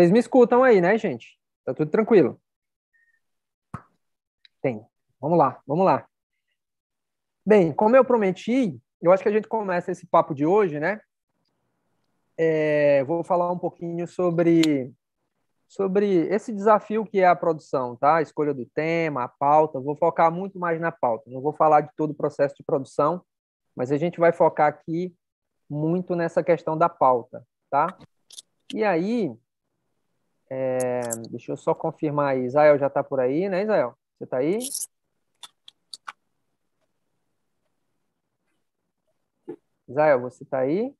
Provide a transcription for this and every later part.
Vocês me escutam aí, né, gente? Tá tudo tranquilo? Tem. Vamos lá, vamos lá. Bem, como eu prometi, eu acho que a gente começa esse papo de hoje, né? É, vou falar um pouquinho sobre sobre esse desafio que é a produção, tá? A escolha do tema, a pauta. Vou focar muito mais na pauta. Não vou falar de todo o processo de produção, mas a gente vai focar aqui muito nessa questão da pauta, tá? E aí, é, deixa eu só confirmar aí. Israel já está por aí, né, Israel? Você está aí? Israel, você está aí?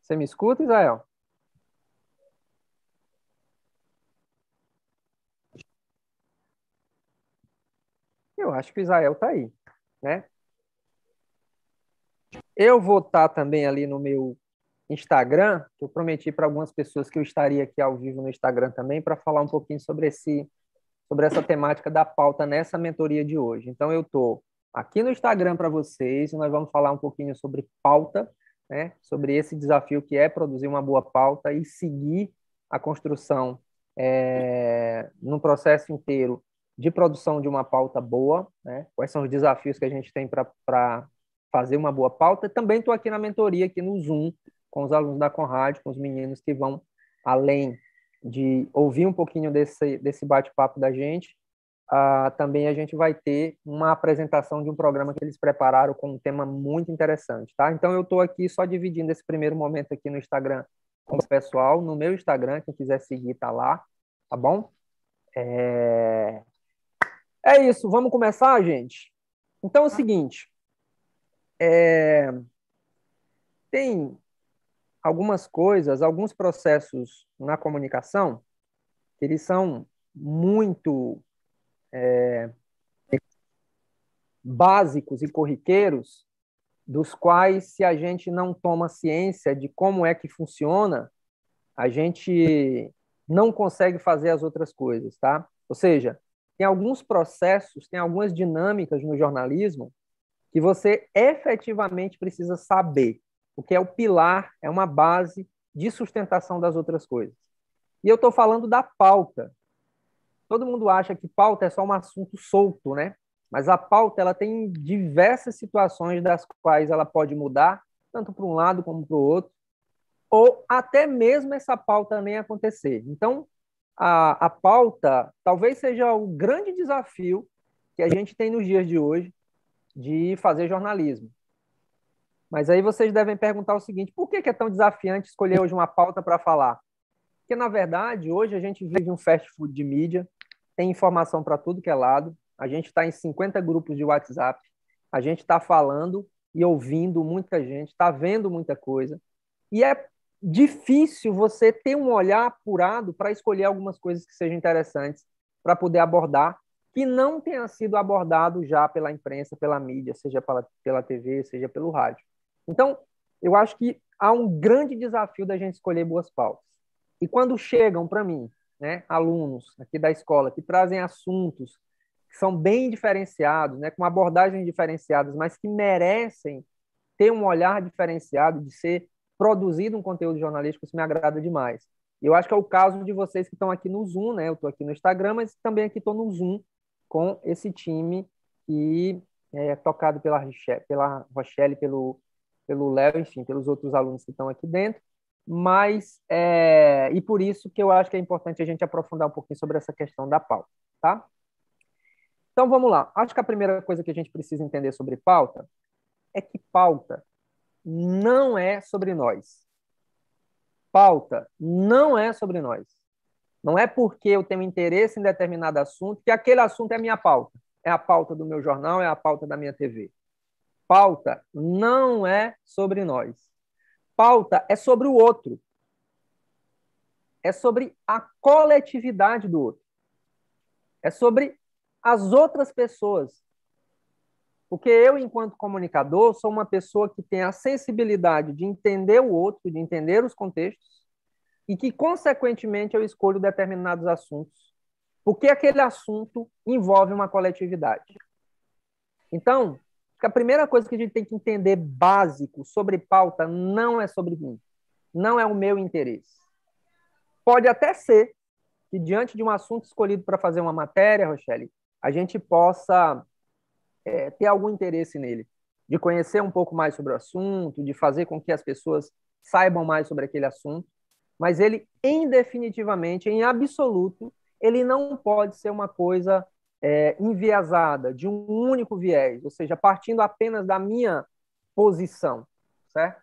Você me escuta, Israel? Eu acho que o Israel está aí, né? Eu vou estar também ali no meu Instagram, eu prometi para algumas pessoas que eu estaria aqui ao vivo no Instagram também para falar um pouquinho sobre esse sobre essa temática da pauta nessa mentoria de hoje. Então eu estou aqui no Instagram para vocês e nós vamos falar um pouquinho sobre pauta, né? Sobre esse desafio que é produzir uma boa pauta e seguir a construção é, no processo inteiro de produção de uma pauta boa, né? Quais são os desafios que a gente tem para fazer uma boa pauta. Também estou aqui na mentoria, aqui no Zoom, com os alunos da Conrad, com os meninos que vão além de ouvir um pouquinho desse, desse bate-papo da gente. Uh, também a gente vai ter uma apresentação de um programa que eles prepararam com um tema muito interessante, tá? Então eu estou aqui só dividindo esse primeiro momento aqui no Instagram com o pessoal, no meu Instagram, quem quiser seguir tá lá, tá bom? É, é isso, vamos começar, gente? Então é o seguinte, é... tem algumas coisas, alguns processos na comunicação que eles são muito é, básicos e corriqueiros, dos quais, se a gente não toma ciência de como é que funciona, a gente não consegue fazer as outras coisas, tá? Ou seja, tem alguns processos, tem algumas dinâmicas no jornalismo que você efetivamente precisa saber, o que é o pilar, é uma base de sustentação das outras coisas. E eu estou falando da pauta. Todo mundo acha que pauta é só um assunto solto, né? Mas a pauta ela tem diversas situações das quais ela pode mudar, tanto para um lado como para o outro, ou até mesmo essa pauta nem acontecer. Então, a, a pauta talvez seja o grande desafio que a gente tem nos dias de hoje, de fazer jornalismo. Mas aí vocês devem perguntar o seguinte: por que é tão desafiante escolher hoje uma pauta para falar? Porque, na verdade, hoje a gente vive um fast food de mídia, tem informação para tudo que é lado, a gente está em 50 grupos de WhatsApp, a gente está falando e ouvindo muita gente, está vendo muita coisa. E é difícil você ter um olhar apurado para escolher algumas coisas que sejam interessantes para poder abordar que não tenha sido abordado já pela imprensa, pela mídia, seja pela, pela TV, seja pelo rádio. Então, eu acho que há um grande desafio da gente escolher boas pautas. E quando chegam para mim, né, alunos aqui da escola que trazem assuntos que são bem diferenciados, né, com abordagens diferenciadas, mas que merecem ter um olhar diferenciado de ser produzido um conteúdo jornalístico, isso me agrada demais. Eu acho que é o caso de vocês que estão aqui no Zoom, né? Eu estou aqui no Instagram, mas também aqui estou no Zoom com esse time que é tocado pela, pela Rochelle, pelo, pelo Léo, enfim, pelos outros alunos que estão aqui dentro. Mas, é, e por isso que eu acho que é importante a gente aprofundar um pouquinho sobre essa questão da pauta, tá? Então, vamos lá. Acho que a primeira coisa que a gente precisa entender sobre pauta é que pauta não é sobre nós. Pauta não é sobre nós. Não é porque eu tenho interesse em determinado assunto que aquele assunto é minha pauta. É a pauta do meu jornal, é a pauta da minha TV. Pauta não é sobre nós. Pauta é sobre o outro. É sobre a coletividade do outro. É sobre as outras pessoas. Porque eu, enquanto comunicador, sou uma pessoa que tem a sensibilidade de entender o outro, de entender os contextos, e que, consequentemente, eu escolho determinados assuntos, porque aquele assunto envolve uma coletividade. Então, a primeira coisa que a gente tem que entender básico sobre pauta não é sobre mim, não é o meu interesse. Pode até ser que diante de um assunto escolhido para fazer uma matéria, Rochelle, a gente possa é, ter algum interesse nele, de conhecer um pouco mais sobre o assunto, de fazer com que as pessoas saibam mais sobre aquele assunto, mas ele, em definitivamente, em absoluto, ele não pode ser uma coisa é, enviesada, de um único viés, ou seja, partindo apenas da minha posição, certo?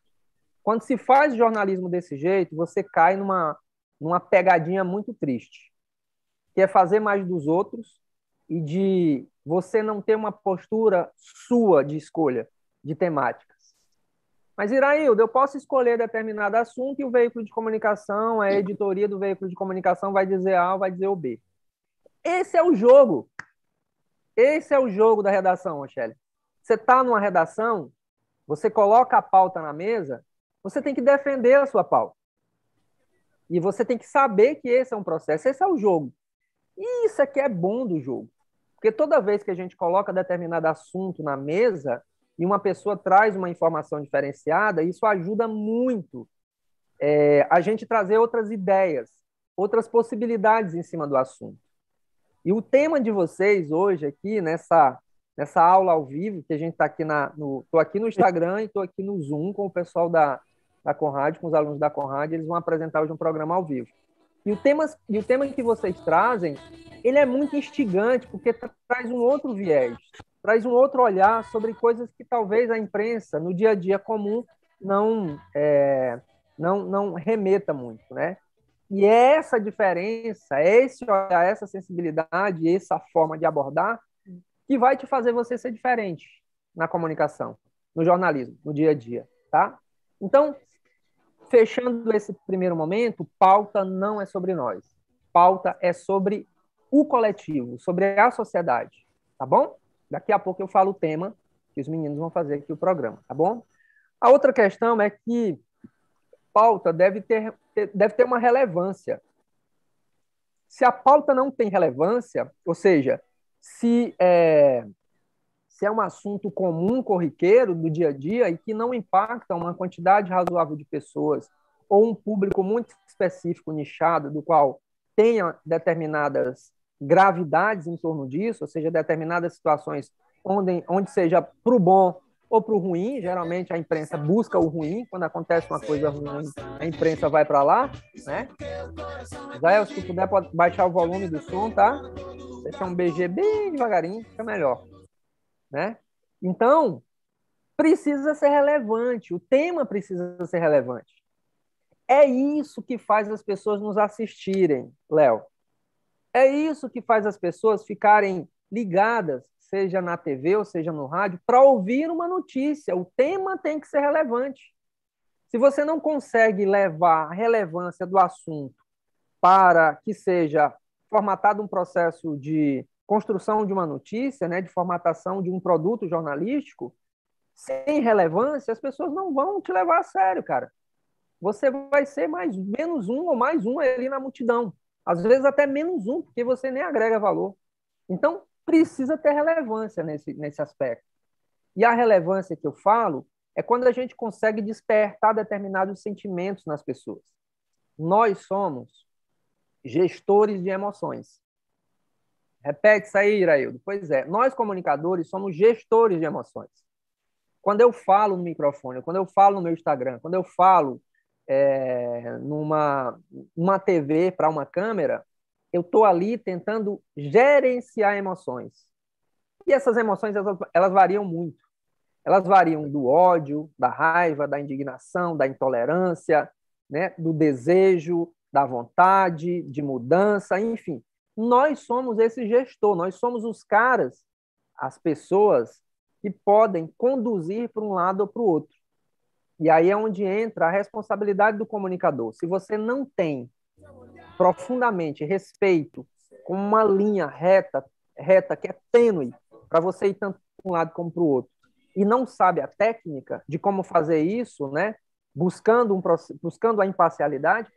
Quando se faz jornalismo desse jeito, você cai numa, numa pegadinha muito triste, que é fazer mais dos outros e de você não ter uma postura sua de escolha de temáticas. Mas, Iraildo, eu posso escolher determinado assunto e o veículo de comunicação, a editoria do veículo de comunicação vai dizer A ou vai dizer o B. Esse é o jogo. Esse é o jogo da redação, Rochelle. Você está numa redação, você coloca a pauta na mesa, você tem que defender a sua pauta. E você tem que saber que esse é um processo, esse é o jogo. E isso é que é bom do jogo. Porque toda vez que a gente coloca determinado assunto na mesa e uma pessoa traz uma informação diferenciada, isso ajuda muito é, a gente trazer outras ideias, outras possibilidades em cima do assunto. E o tema de vocês hoje aqui, nessa, nessa aula ao vivo, que a gente está aqui na. No, tô aqui no Instagram e estou aqui no Zoom com o pessoal da, da Conrad, com os alunos da Conrad, eles vão apresentar hoje um programa ao vivo. E o tema, e o tema que vocês trazem, ele é muito instigante, porque traz um outro viés, traz um outro olhar sobre coisas que talvez a imprensa, no dia a dia comum, não, é, não, não remeta muito, né? E é essa diferença, é esse olhar, essa sensibilidade, essa forma de abordar que vai te fazer você ser diferente na comunicação, no jornalismo, no dia a dia, tá? Então, fechando esse primeiro momento, pauta não é sobre nós. Pauta é sobre o coletivo, sobre a sociedade, tá bom? Daqui a pouco eu falo o tema que os meninos vão fazer aqui o programa, tá bom? A outra questão é que pauta deve ter, deve ter uma relevância. Se a pauta não tem relevância, ou seja, se é, se é um assunto comum, corriqueiro, do dia a dia, e que não impacta uma quantidade razoável de pessoas, ou um público muito específico, nichado, do qual tenha determinadas gravidades em torno disso, ou seja, determinadas situações onde, onde seja para o bom ou para o ruim. Geralmente a imprensa busca o ruim. Quando acontece uma coisa ruim, a imprensa vai para lá, né? Zé, se puder, pode baixar o volume do som, tá? Deixar um BG bem devagarinho, fica melhor, né? Então, precisa ser relevante. O tema precisa ser relevante. É isso que faz as pessoas nos assistirem, Léo. É isso que faz as pessoas ficarem ligadas seja na TV ou seja no rádio, para ouvir uma notícia. O tema tem que ser relevante. Se você não consegue levar a relevância do assunto para que seja formatado um processo de construção de uma notícia, né, de formatação de um produto jornalístico, sem relevância, as pessoas não vão te levar a sério, cara. Você vai ser mais menos um ou mais um ali na multidão. Às vezes até menos um, porque você nem agrega valor. Então, precisa ter relevância nesse, nesse aspecto. E a relevância que eu falo é quando a gente consegue despertar determinados sentimentos nas pessoas. Nós somos gestores de emoções. Repete isso aí, Iraildo. Pois é, nós comunicadores somos gestores de emoções. Quando eu falo no microfone, quando eu falo no meu Instagram, quando eu falo é, numa uma TV para uma câmera, eu estou ali tentando gerenciar emoções. E essas emoções, elas, elas variam muito. Elas variam do ódio, da raiva, da indignação, da intolerância, né, do desejo, da vontade, de mudança, enfim. Nós somos esse gestor, nós somos os caras, as pessoas que podem conduzir para um lado ou para o outro. E aí é onde entra a responsabilidade do comunicador. Se você não tem profundamente respeito com uma linha reta, reta que é tênue para você ir tanto para um lado como para o outro, e não sabe a técnica de como fazer isso, né? Buscando um buscando a imparcialidade,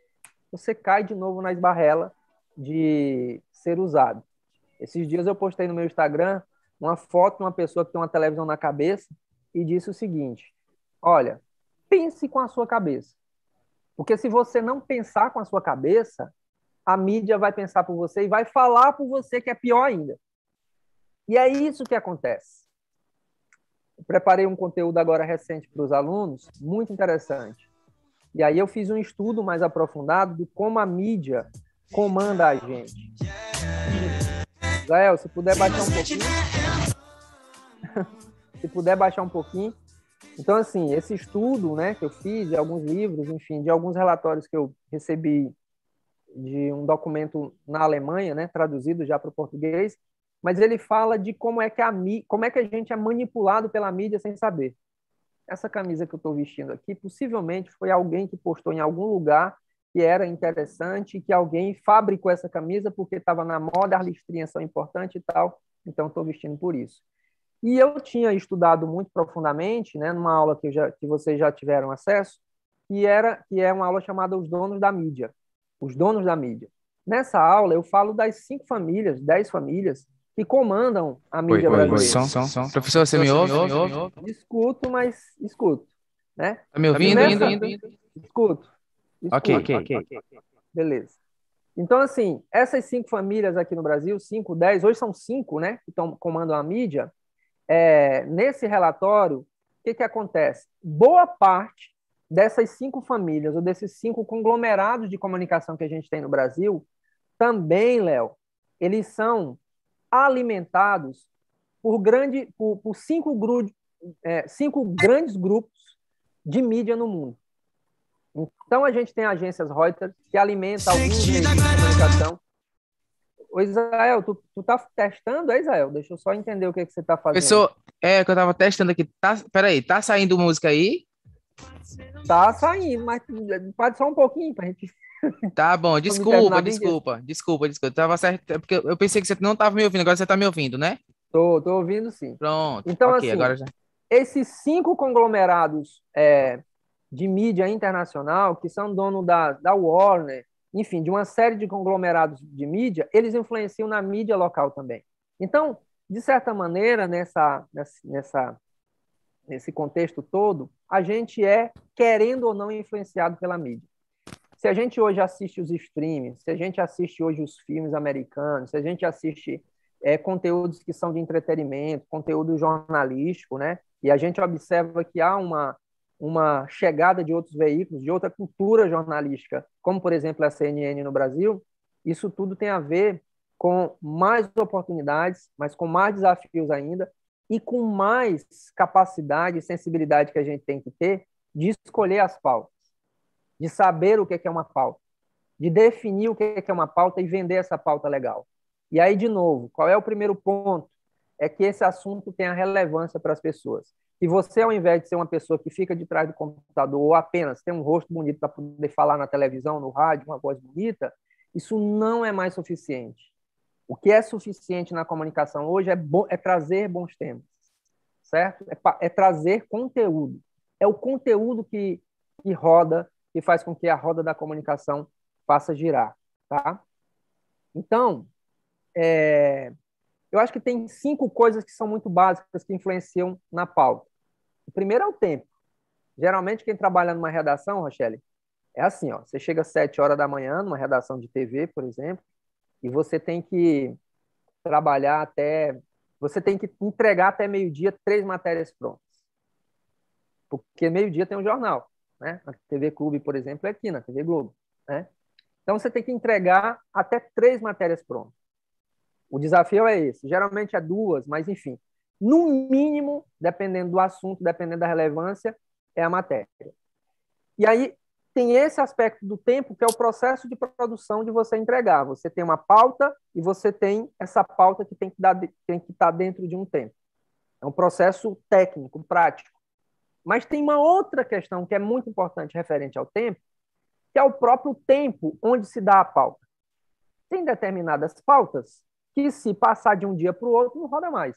você cai de novo na esbarrela de ser usado. Esses dias eu postei no meu Instagram uma foto de uma pessoa que tem uma televisão na cabeça e disse o seguinte: Olha, pense com a sua cabeça. Porque se você não pensar com a sua cabeça, a mídia vai pensar por você e vai falar por você que é pior ainda. E é isso que acontece. Eu preparei um conteúdo agora recente para os alunos, muito interessante. E aí eu fiz um estudo mais aprofundado de como a mídia comanda a gente. Gael, se puder baixar um pouquinho. se puder baixar um pouquinho. Então, assim, esse estudo né, que eu fiz, de alguns livros, enfim, de alguns relatórios que eu recebi de um documento na Alemanha, né, traduzido já para o português, mas ele fala de como é que a como é que a gente é manipulado pela mídia sem saber. Essa camisa que eu estou vestindo aqui, possivelmente foi alguém que postou em algum lugar que era interessante, que alguém fabricou essa camisa porque estava na moda, as listrinhas são importantes e tal, então estou vestindo por isso. E eu tinha estudado muito profundamente, né, numa aula que, já, que vocês já tiveram acesso, que era que é uma aula chamada Os Donos da Mídia. Os Donos da Mídia. Nessa aula eu falo das cinco famílias, dez famílias que comandam a mídia oi, brasileira. Oi, som, som. Professor, você me ouve? Escuto, mas escuto. Né? Tá me ouvindo? Nessa... Indo, indo. Escuto. escuto. Ok, ok. Beleza. Então, assim, essas cinco famílias aqui no Brasil, cinco, dez, hoje são cinco, né, que estão comandam a mídia, é, nesse relatório, o que, que acontece? Boa parte dessas cinco famílias, ou desses cinco conglomerados de comunicação que a gente tem no Brasil, também, Léo, eles são alimentados por, grande, por, por cinco, gru, é, cinco grandes grupos de mídia no mundo. Então, a gente tem agências Reuters, que alimentam alguns meios de comunicação, Ô, Israel, tu, tu tá testando, é, Israel? Deixa eu só entender o que, que você tá fazendo. Pessoal, é que eu tava testando aqui. Tá, peraí, tá saindo música aí? Tá saindo, mas pode só um pouquinho pra gente. Tá bom, desculpa, desculpa, desculpa, desculpa. Tava certo, é porque eu pensei que você não tava me ouvindo, agora você tá me ouvindo, né? Tô, tô ouvindo sim. Pronto. Então, okay, assim, agora já... esses cinco conglomerados é, de mídia internacional, que são dono da, da Warner, enfim, de uma série de conglomerados de mídia, eles influenciam na mídia local também. Então, de certa maneira, nessa, nessa, nesse contexto todo, a gente é, querendo ou não, influenciado pela mídia. Se a gente hoje assiste os streams, se a gente assiste hoje os filmes americanos, se a gente assiste é, conteúdos que são de entretenimento, conteúdo jornalístico, né? E a gente observa que há uma, uma chegada de outros veículos, de outra cultura jornalística, como, por exemplo, a CNN no Brasil, isso tudo tem a ver com mais oportunidades, mas com mais desafios ainda, e com mais capacidade e sensibilidade que a gente tem que ter de escolher as pautas, de saber o que é uma pauta, de definir o que é uma pauta e vender essa pauta legal. E aí, de novo, qual é o primeiro ponto? É que esse assunto tenha relevância para as pessoas. E você, ao invés de ser uma pessoa que fica de trás do computador ou apenas tem um rosto bonito para poder falar na televisão, no rádio, uma voz bonita, isso não é mais suficiente. O que é suficiente na comunicação hoje é, é trazer bons temas, certo? É, é, trazer conteúdo. É o conteúdo que, que roda, que faz com que a roda da comunicação faça girar, tá? Então, é, eu acho que tem cinco coisas que são muito básicas que influenciam na pauta. O primeiro é o tempo. Geralmente, quem trabalha numa redação, Rochelle, é assim: ó, você chega às sete horas da manhã, numa redação de TV, por exemplo, e você tem que trabalhar até. Você tem que entregar até meio-dia três matérias prontas. Porque meio-dia tem um jornal. Né? Na TV Clube, por exemplo, é aqui, na TV Globo. Né? Então, você tem que entregar até três matérias prontas. O desafio é esse. Geralmente é duas, mas enfim. No mínimo, dependendo do assunto, dependendo da relevância, é a matéria. E aí tem esse aspecto do tempo, que é o processo de produção de você entregar. Você tem uma pauta e você tem essa pauta que tem que, dar, tem que estar dentro de um tempo. É um processo técnico, prático. Mas tem uma outra questão que é muito importante referente ao tempo, que é o próprio tempo onde se dá a pauta. Tem determinadas pautas que se passar de um dia para o outro não roda mais.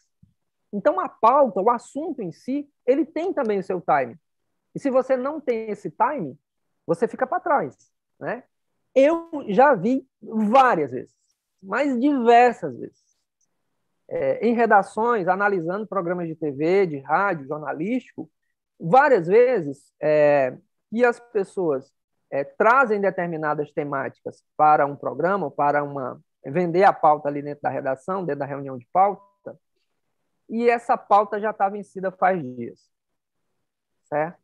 Então a pauta, o assunto em si, ele tem também o seu time. E se você não tem esse time, você fica para trás, né? Eu já vi várias vezes, mas diversas vezes, é, em redações, analisando programas de TV, de rádio, jornalístico, várias vezes é, que as pessoas é, trazem determinadas temáticas para um programa, para uma vender a pauta ali dentro da redação, dentro da reunião de pauta, e essa pauta já está vencida faz dias, certo?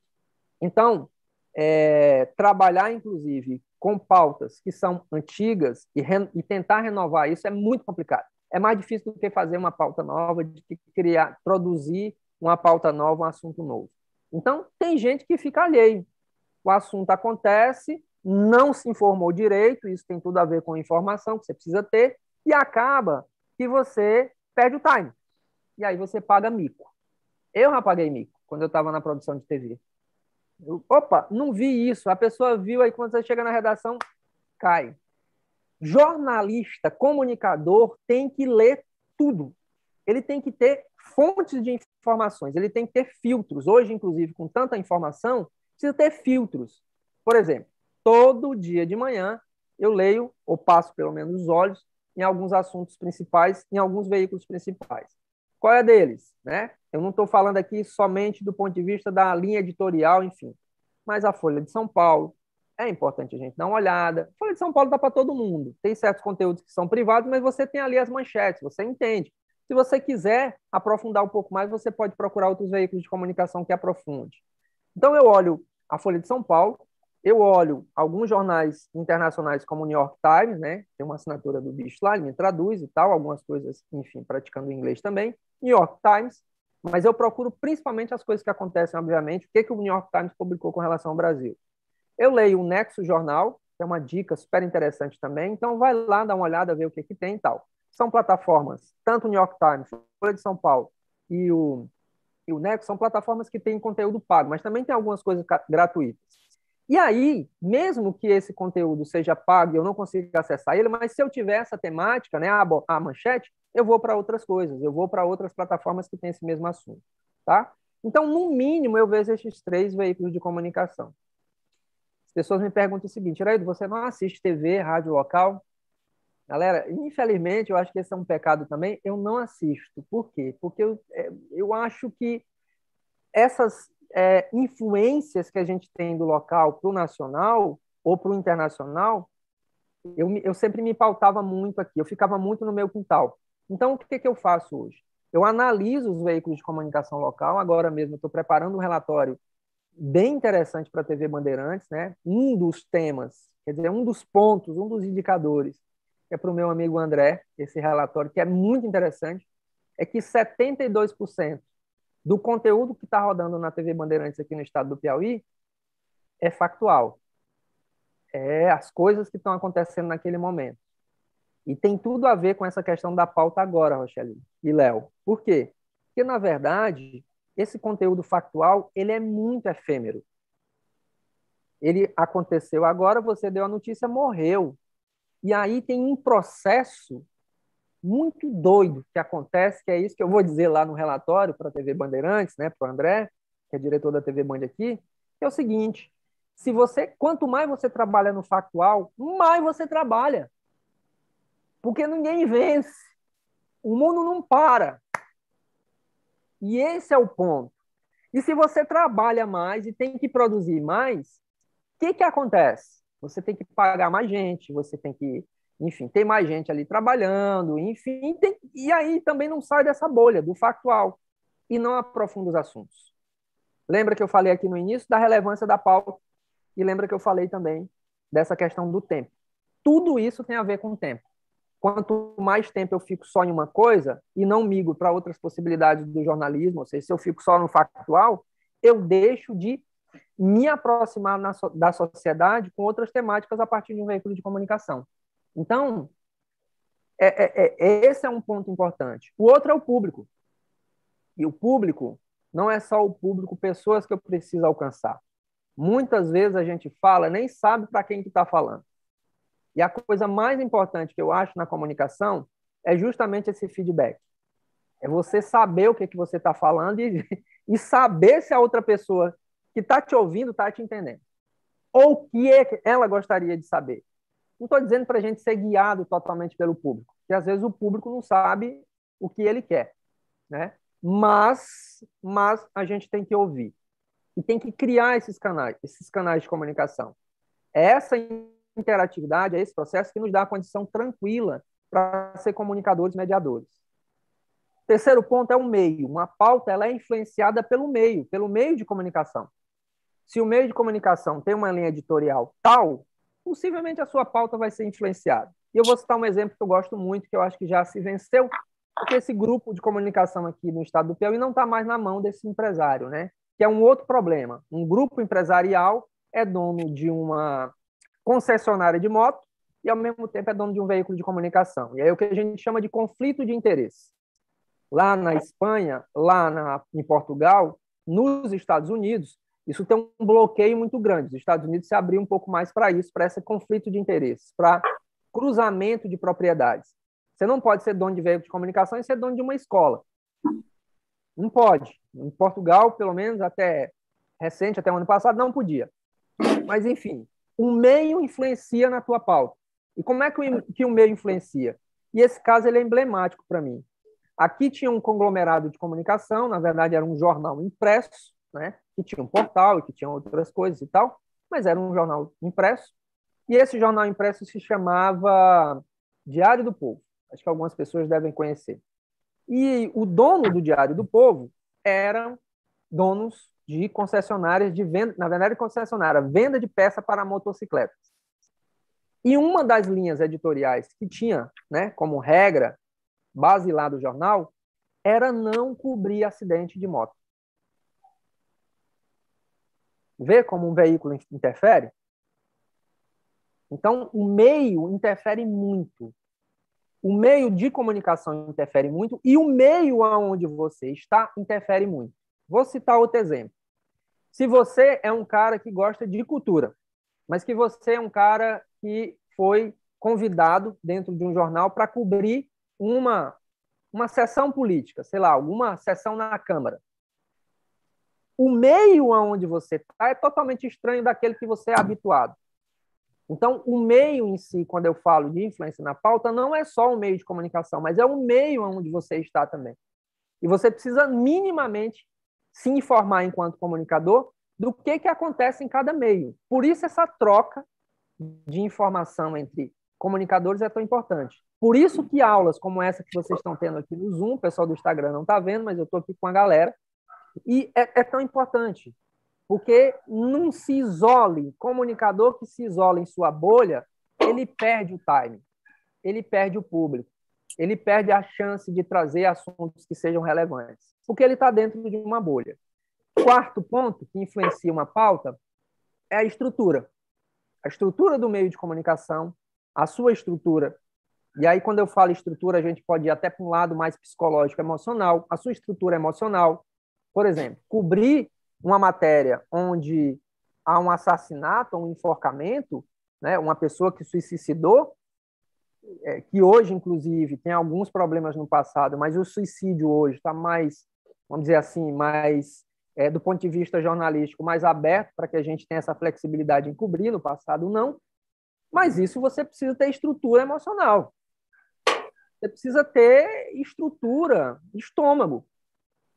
Então, é, trabalhar, inclusive, com pautas que são antigas e, e, tentar renovar isso é muito complicado. É mais difícil do que fazer uma pauta nova, de criar, produzir uma pauta nova, um assunto novo. Então, tem gente que fica alheio. O assunto acontece, não se informou direito, isso tem tudo a ver com informação que você precisa ter, e acaba que você perde o time. E aí você paga mico. Eu já paguei mico quando eu estava na produção de TV. Eu, opa, não vi isso. A pessoa viu, aí quando você chega na redação, cai. Jornalista, comunicador, tem que ler tudo. Ele tem que ter fontes de informações, ele tem que ter filtros. Hoje, inclusive, com tanta informação, precisa ter filtros. Por exemplo, todo dia de manhã eu leio, ou passo pelo menos os olhos, em alguns assuntos principais, em alguns veículos principais. Qual é deles? Né? Eu não estou falando aqui somente do ponto de vista da linha editorial, enfim, mas a Folha de São Paulo, é importante a gente dar uma olhada. A Folha de São Paulo dá para todo mundo. Tem certos conteúdos que são privados, mas você tem ali as manchetes, você entende. Se você quiser aprofundar um pouco mais, você pode procurar outros veículos de comunicação que aprofunde. Então, eu olho a Folha de São Paulo, eu olho alguns jornais internacionais como o New York Times, né? Tem uma assinatura do bicho lá, ele me traduz e tal, algumas coisas, enfim, praticando inglês também. New York Times, mas eu procuro principalmente as coisas que acontecem, obviamente, o que, que o New York Times publicou com relação ao Brasil. Eu leio o Nexo Jornal, que é uma dica super interessante também, então vai lá dar uma olhada, ver o que, que tem e tal. São plataformas, tanto o New York Times, Folha de São Paulo e o, e o Nexo, são plataformas que têm conteúdo pago, mas também tem algumas coisas gratuitas. E aí, mesmo que esse conteúdo seja pago e eu não consiga acessar ele, mas se eu tiver essa temática, né, a, a manchete, eu vou para outras coisas, eu vou para outras plataformas que têm esse mesmo assunto, tá? Então, no mínimo, eu vejo esses três veículos de comunicação. As pessoas me perguntam o seguinte, Iraído, você não assiste TV, rádio local? Galera, infelizmente, eu acho que esse é um pecado também, eu não assisto. Por quê? Porque eu, é, eu acho que essas é, influências que a gente tem do local para o nacional ou para o internacional, eu, eu sempre me pautava muito aqui, eu ficava muito no meu quintal. Então, o que, que eu faço hoje? Eu analiso os veículos de comunicação local, agora mesmo estou preparando um relatório bem interessante para a TV Bandeirantes, né? Um dos temas, quer dizer, um dos pontos, um dos indicadores, que é para o meu amigo André, esse relatório, que é muito interessante, é que 72% do conteúdo que está rodando na TV Bandeirantes aqui no estado do Piauí é factual. É as coisas que estão acontecendo naquele momento. E tem tudo a ver com essa questão da pauta agora, Rochelle e Léo. Por quê? Porque, na verdade, esse conteúdo factual ele é muito efêmero. Ele aconteceu agora, você deu a notícia, morreu. E aí tem um processo muito doido que acontece, que é isso que eu vou dizer lá no relatório para a TV Bandeirantes, né, para o André, que é diretor da TV Band aqui, que é o seguinte: se você, quanto mais você trabalha no factual, mais você trabalha, porque ninguém vence, o mundo não para. E esse é o ponto. E se você trabalha mais e tem que produzir mais, o que, que acontece? Você tem que pagar mais gente, você tem que enfim, tem mais gente ali trabalhando, enfim, tem, e aí também não sai dessa bolha do factual e não aprofunda os assuntos. Lembra que eu falei aqui no início da relevância da pauta e lembra que eu falei também dessa questão do tempo. Tudo isso tem a ver com o tempo. Quanto mais tempo eu fico só em uma coisa e não migo para outras possibilidades do jornalismo, ou seja, se eu fico só no factual, eu deixo de me aproximar na, da sociedade com outras temáticas a partir de um veículo de comunicação. Então, é, é, é, esse é um ponto importante. O outro é o público. E o público não é só o público, pessoas que eu preciso alcançar. Muitas vezes a gente fala, nem sabe para quem que está falando. E a coisa mais importante que eu acho na comunicação é justamente esse feedback. É você saber o que, que você está falando e, e saber se a outra pessoa que está te ouvindo está te entendendo. Ou o que é ela gostaria de saber. Não estou dizendo para a gente ser guiado totalmente pelo público, porque às vezes o público não sabe o que ele quer, né? Mas, mas a gente tem que ouvir e tem que criar esses canais, esses canais de comunicação. Essa interatividade, é esse processo que nos dá a condição tranquila para ser comunicadores mediadores. Terceiro ponto é o meio. Uma pauta ela é influenciada pelo meio, pelo meio de comunicação. Se o meio de comunicação tem uma linha editorial tal, possivelmente a sua pauta vai ser influenciada. E eu vou citar um exemplo que eu gosto muito, que eu acho que já se venceu, porque esse grupo de comunicação aqui no estado do Piauí não está mais na mão desse empresário, né? Que é um outro problema. Um grupo empresarial é dono de uma concessionária de moto e, ao mesmo tempo, é dono de um veículo de comunicação. E é o que a gente chama de conflito de interesse. Lá na Espanha, lá na, em Portugal, nos Estados Unidos, isso tem um bloqueio muito grande. Os Estados Unidos se abriu um pouco mais para isso, para esse conflito de interesses, para cruzamento de propriedades. Você não pode ser dono de veículo de comunicação e ser dono de uma escola. Não pode. Em Portugal, pelo menos até recente, até o ano passado, não podia. Mas, enfim, o meio influencia na tua pauta. E como é que o, meio influencia? E esse caso ele é emblemático para mim. Aqui tinha um conglomerado de comunicação, na verdade era um jornal impresso, né? Que tinha um portal e que tinha outras coisas e tal, mas era um jornal impresso. E esse jornal impresso se chamava Diário do Povo. Acho que algumas pessoas devem conhecer. E o dono do Diário do Povo eram donos de concessionárias de venda, na verdade, concessionária, venda de peça para motocicletas. E uma das linhas editoriais que tinha, né, como regra, base lá do jornal, era não cobrir acidente de moto. Vê como um veículo interfere? Então, o meio interfere muito. O meio de comunicação interfere muito e o meio aonde você está interfere muito. Vou citar outro exemplo. Se você é um cara que gosta de cultura, mas que você é um cara que foi convidado dentro de um jornal para cobrir uma uma sessão política, sei lá, alguma sessão na Câmara o meio aonde você está é totalmente estranho daquele que você é habituado. Então, o meio em si, quando eu falo de influência na pauta, não é só o meio de comunicação, mas é o meio onde você está também. E você precisa minimamente se informar enquanto comunicador do que, que acontece em cada meio. Por isso, essa troca de informação entre comunicadores é tão importante. Por isso que aulas como essa que vocês estão tendo aqui no Zoom, o pessoal do Instagram não está vendo, mas eu estou aqui com a galera, e é, é tão importante, porque não se isole, comunicador que se isola em sua bolha, ele perde o time, ele perde o público, ele perde a chance de trazer assuntos que sejam relevantes, porque ele está dentro de uma bolha. Quarto ponto que influencia uma pauta é a estrutura. A estrutura do meio de comunicação, a sua estrutura. E aí, quando eu falo estrutura, a gente pode ir até para um lado mais psicológico, emocional. A sua estrutura emocional, por exemplo, cobrir uma matéria onde há um assassinato, um enforcamento, né, uma pessoa que suicidou, é, que hoje, inclusive, tem alguns problemas no passado, mas o suicídio hoje está mais, vamos dizer assim, mais, é, do ponto de vista jornalístico, mais aberto para que a gente tenha essa flexibilidade em cobrir, no passado não. Mas isso você precisa ter estrutura emocional. Você precisa ter estrutura, estômago.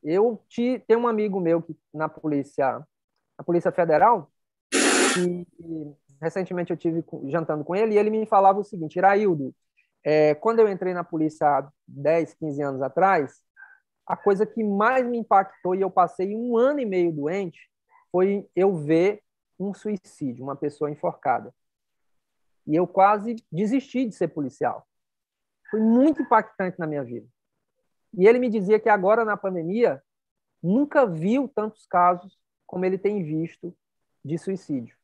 Eu te, tenho um amigo meu que na polícia, na polícia federal, que recentemente eu tive jantando com ele e ele me falava o seguinte, Iraildo, é, quando eu entrei na polícia há 10, 15 anos atrás, a coisa que mais me impactou e eu passei um ano e meio doente foi eu ver um suicídio, uma pessoa enforcada. E eu quase desisti de ser policial. Foi muito impactante na minha vida. E ele me dizia que agora, na pandemia, nunca viu tantos casos como ele tem visto de suicídio.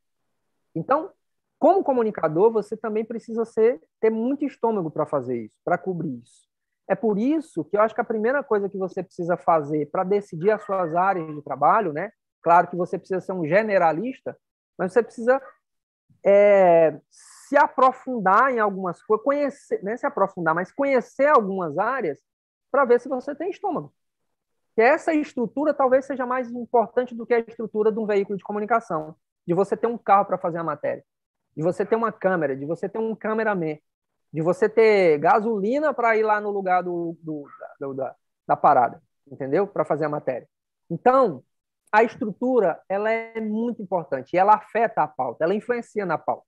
Então, como comunicador, você também precisa ser, ter muito estômago para fazer isso, para cobrir isso. É por isso que eu acho que a primeira coisa que você precisa fazer para decidir as suas áreas de trabalho, né? Claro que você precisa ser um generalista, mas você precisa é, se aprofundar em algumas coisas, conhecer, não é se aprofundar, mas conhecer algumas áreas para ver se você tem estômago. Que essa estrutura talvez seja mais importante do que a estrutura de um veículo de comunicação, de você ter um carro para fazer a matéria, de você ter uma câmera, de você ter um cameraman. de você ter gasolina para ir lá no lugar do, do, do da, da parada, entendeu? Para fazer a matéria. Então, a estrutura ela é muito importante, ela afeta a pauta, ela influencia na pauta.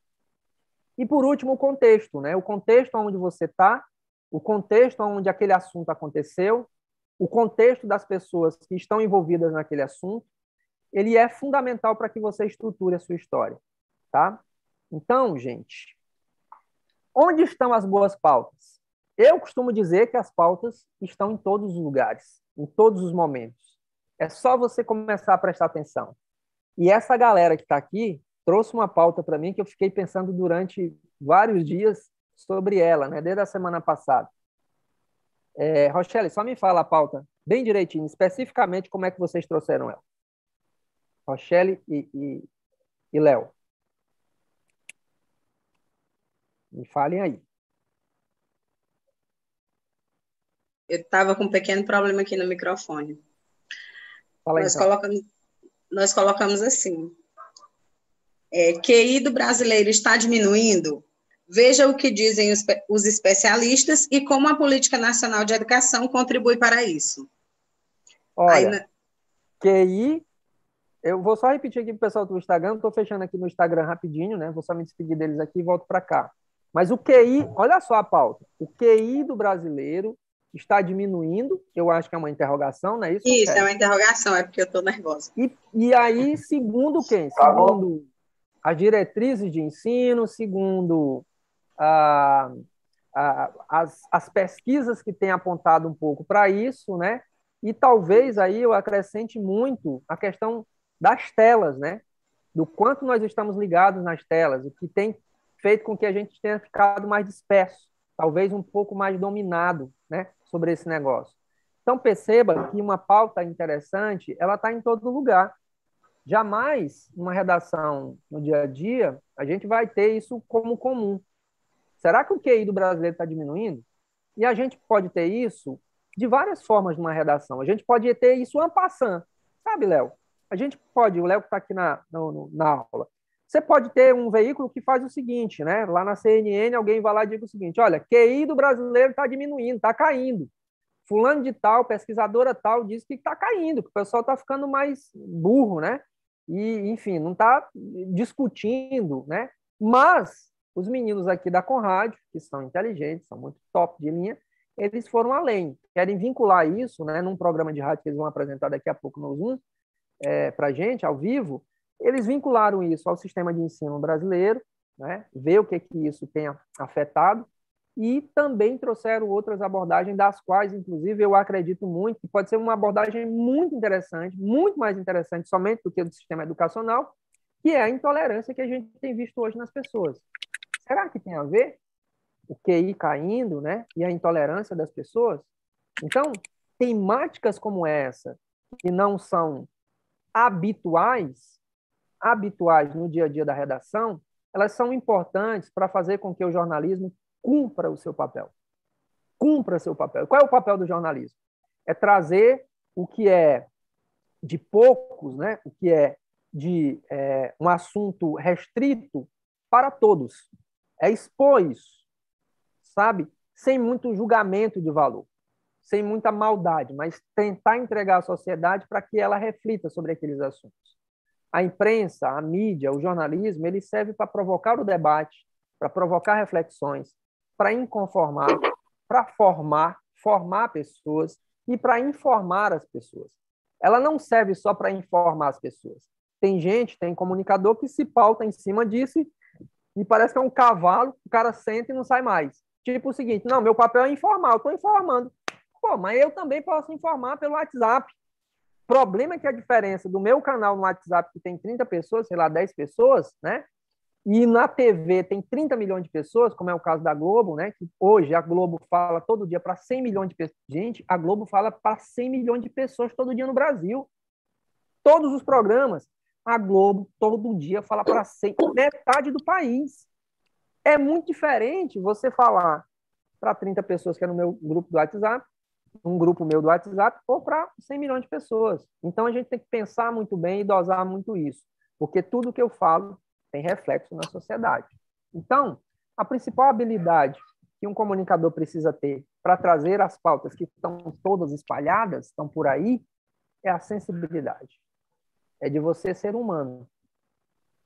E por último, o contexto, né? O contexto onde você está, o contexto onde aquele assunto aconteceu, o contexto das pessoas que estão envolvidas naquele assunto, ele é fundamental para que você estruture a sua história, tá? Então, gente, onde estão as boas pautas? Eu costumo dizer que as pautas estão em todos os lugares, em todos os momentos. É só você começar a prestar atenção. E essa galera que está aqui trouxe uma pauta para mim que eu fiquei pensando durante vários dias sobre ela, né? desde a semana passada. É, Rochelle, só me fala a pauta bem direitinho, especificamente como é que vocês trouxeram ela. Rochelle e, e, e Léo. Me falem aí. Eu estava com um pequeno problema aqui no microfone. Fala nós, então. colocamos, nós colocamos assim: é, QI do brasileiro está diminuindo? Veja o que dizem os, os especialistas e como a Política Nacional de Educação contribui para isso. Olha, Aí, QI, eu vou só repetir aqui para o pessoal do Instagram, estou fechando aqui no Instagram rapidinho, né? Vou só me despedir deles aqui e volto para cá. Mas o QI, olha só a pauta. O QI do brasileiro está diminuindo, eu acho que é uma interrogação, não é isso? Isso, é uma interrogação, é porque eu estou nervosa. E, e aí, segundo quem? Tá segundo as diretrizes de ensino, segundo as, as pesquisas que têm apontado um pouco para isso, né? E talvez aí eu acrescente muito a questão das telas, né? Do quanto nós estamos ligados nas telas, o que tem feito com que a gente tenha ficado mais disperso, talvez um pouco mais dominado, né? sobre esse negócio. Então, perceba que uma pauta interessante, ela está em todo lugar. Jamais, uma redação no dia a dia, a gente vai ter isso como comum. Será que o QI do brasileiro está diminuindo? E a gente pode ter isso de várias formas numa redação. A gente pode ter isso en passant. Sabe, Léo? A gente pode, o Léo que está aqui na, na aula, você pode ter um veículo que faz o seguinte, né? Lá na CNN, alguém vai lá e diz o seguinte: olha, QI do brasileiro está diminuindo, está caindo. Fulano de tal, pesquisadora tal, diz que está caindo, que o pessoal está ficando mais burro, né? E, enfim, não está discutindo, né? Mas os meninos aqui da Conrad, que são inteligentes, são muito top de linha, eles foram além, querem vincular isso, né? Num programa de rádio que eles vão apresentar daqui a pouco no Zoom, é, para gente, ao vivo, eles vincularam isso ao sistema de ensino brasileiro, né, ver o que, que isso tem afetado, e também trouxeram outras abordagens, das quais, inclusive, eu acredito muito que pode ser uma abordagem muito interessante, muito mais interessante somente do que o do sistema educacional, que é a intolerância que a gente tem visto hoje nas pessoas. Será que tem a ver o QI caindo né, e a intolerância das pessoas? Então, temáticas como essa, que não são habituais, habituais no dia a dia da redação, elas são importantes para fazer com que o jornalismo cumpra o seu papel. Cumpra seu papel. Qual é o papel do jornalismo? É trazer o que é de poucos, né? o que é de é, um assunto restrito para todos. É expor isso, sabe? Sem muito julgamento de valor, sem muita maldade, mas tentar entregar à sociedade para que ela reflita sobre aqueles assuntos a imprensa, a mídia, o jornalismo, ele serve para provocar o debate, para provocar reflexões, para inconformar, para formar, formar pessoas e para informar as pessoas. Ela não serve só para informar as pessoas. Tem gente, tem comunicador que se pauta em cima disso e parece que é um cavalo, o cara senta e não sai mais. Tipo o seguinte, não, meu papel é informar, eu estou informando. Pô, mas eu também posso informar pelo WhatsApp problema é que a diferença do meu canal no WhatsApp, que tem 30 pessoas, sei lá, 10 pessoas, né? E na TV tem 30 milhões de pessoas, como é o caso da Globo, né? Que hoje a Globo fala todo dia para 100 milhões de pessoas. Gente, a Globo fala para 100 milhões de pessoas todo dia no Brasil. Todos os programas. A Globo todo dia fala para 100, metade do país. É muito diferente você falar para 30 pessoas que é no meu grupo do WhatsApp um grupo meu do WhatsApp ou para 100 milhões de pessoas. Então a gente tem que pensar muito bem e dosar muito isso, porque tudo que eu falo tem reflexo na sociedade. Então, a principal habilidade que um comunicador precisa ter para trazer as pautas que estão todas espalhadas, estão por aí, é a sensibilidade. É de você ser humano.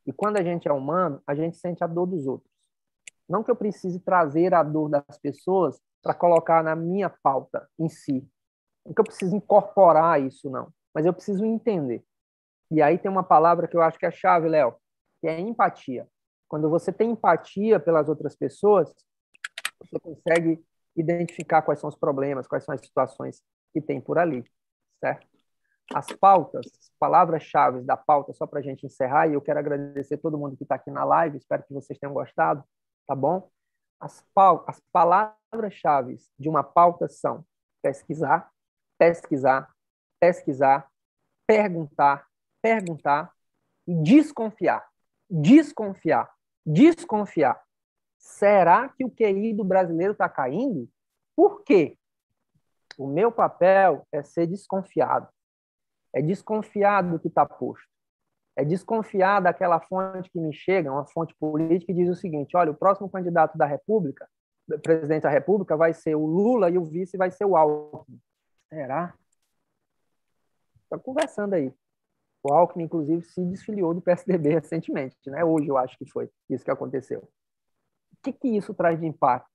E quando a gente é humano, a gente sente a dor dos outros. Não que eu precise trazer a dor das pessoas para colocar na minha pauta em si. Não que eu preciso incorporar isso, não. Mas eu preciso entender. E aí tem uma palavra que eu acho que é chave, Léo, que é empatia. Quando você tem empatia pelas outras pessoas, você consegue identificar quais são os problemas, quais são as situações que tem por ali, certo? As pautas, palavras-chave da pauta, só para a gente encerrar, e eu quero agradecer todo mundo que está aqui na live, espero que vocês tenham gostado, tá bom? As, as palavras-chave de uma pauta são pesquisar, pesquisar, pesquisar, perguntar, perguntar e desconfiar. Desconfiar. Desconfiar. Será que o QI do brasileiro está caindo? Por quê? O meu papel é ser desconfiado. É desconfiar do que está posto. É desconfiar daquela fonte que me chega, uma fonte política, e diz o seguinte: olha, o próximo candidato da República, presidente da República, vai ser o Lula e o vice vai ser o Alckmin. Será? Está conversando aí. O Alckmin, inclusive, se desfiliou do PSDB recentemente, né? Hoje eu acho que foi isso que aconteceu. O que, que isso traz de impacto?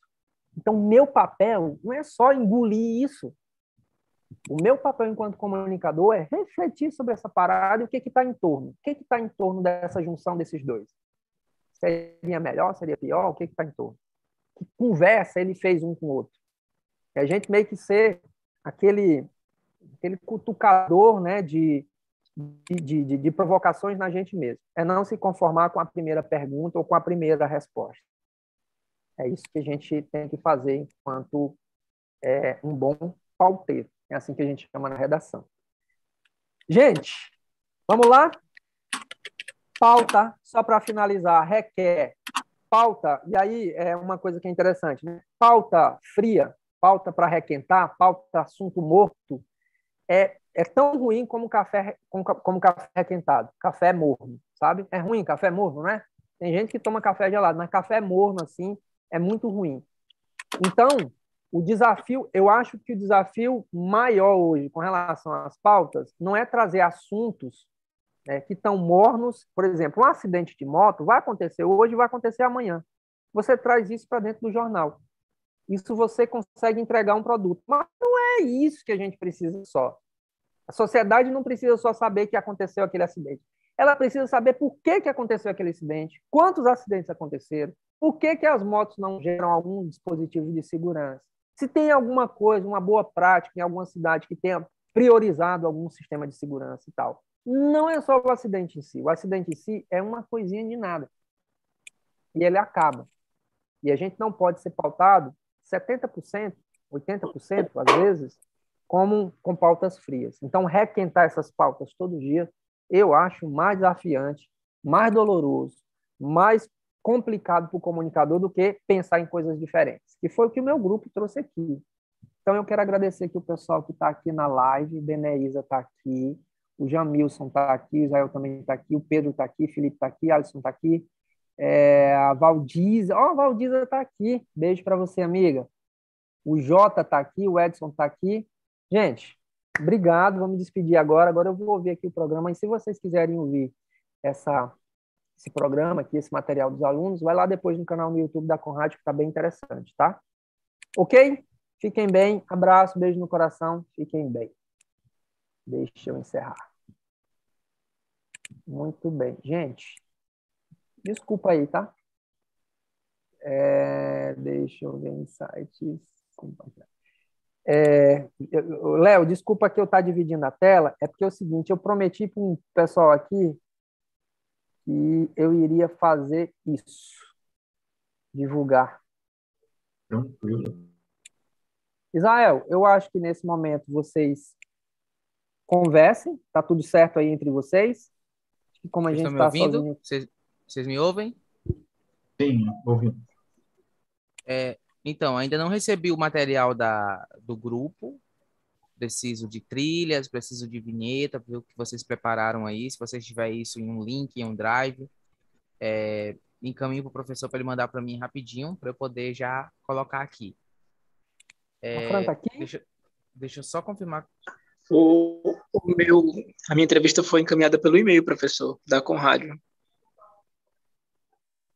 Então, meu papel não é só engolir isso. O meu papel enquanto comunicador é refletir sobre essa parada e o que está em torno. O que está em torno dessa junção desses dois? Seria melhor? Seria pior? O que está em torno? Que conversa ele fez um com o outro? E a gente meio que ser aquele, aquele cutucador né, de, de, de, de, provocações na gente mesmo. É não se conformar com a primeira pergunta ou com a primeira resposta. É isso que a gente tem que fazer enquanto é, um bom pauteiro. É assim que a gente chama na redação. Gente, vamos lá? Pauta, só para finalizar, requer pauta, e aí é uma coisa que é interessante, né? Pauta fria, pauta para requentar, pauta assunto morto, é é tão ruim como café, como, como café requentado. Café morno, sabe? É ruim café morno, né? Tem gente que toma café gelado, mas café morno, assim, é muito ruim. Então, o desafio, eu acho que o desafio maior hoje com relação às pautas não é trazer assuntos né, que estão mornos. Por exemplo, um acidente de moto vai acontecer hoje, vai acontecer amanhã. Você traz isso para dentro do jornal. Isso você consegue entregar um produto. Mas não é isso que a gente precisa só. A sociedade não precisa só saber que aconteceu aquele acidente. Ela precisa saber por que, que aconteceu aquele acidente, quantos acidentes aconteceram, por que, que as motos não geram algum dispositivo de segurança. Se tem alguma coisa, uma boa prática em alguma cidade que tenha priorizado algum sistema de segurança e tal. Não é só o acidente em si. O acidente em si é uma coisinha de nada. E ele acaba. E a gente não pode ser pautado 70%, 80%, às vezes, como com pautas frias. Então, requentar essas pautas todo dia, eu acho mais desafiante, mais doloroso, mais complicado para o comunicador do que pensar em coisas diferentes, que foi o que o meu grupo trouxe aqui. Então, eu quero agradecer aqui o pessoal que está aqui na live, Beneísa está aqui, o Jamilson está aqui, o Israel também está aqui, o Pedro está aqui, o Felipe está aqui, Alisson está aqui, é, a Valdiza, ó, oh, a Valdiza está aqui, beijo para você, amiga. O Jota está aqui, o Edson está aqui, Gente, obrigado. Me despedir agora. Agora eu vou ouvir aqui o programa. E se vocês quiserem ouvir essa, esse programa aqui, esse material dos alunos, vai lá depois no canal no YouTube da Conrad, que está bem interessante, tá? Ok? Fiquem bem. Abraço, beijo no coração. Fiquem bem. Deixa eu encerrar. Muito bem. Gente, desculpa aí, tá? É, deixa eu ver insights. É, Léo, desculpa que eu estar tá dividindo a tela, é porque é o seguinte, eu prometi para um pessoal aqui que eu iria fazer isso, divulgar. Tranquilo. Israel, eu acho que nesse momento vocês conversem, tá tudo certo aí entre vocês. Como a vocês gente está sozinho... Vocês, vocês me ouvem? Sim, ouvindo. É, então, ainda não recebi o material da, do grupo. Preciso de trilhas, preciso de vinheta, ver o que vocês prepararam aí. Se vocês tiverem isso em um link, em um drive. É, encaminho para o professor para ele mandar para mim rapidinho, para eu poder já colocar aqui. É, tá aqui? Deixa, deixa eu só confirmar. O, o meu, a minha entrevista foi encaminhada pelo e-mail, professor, da Conrádio.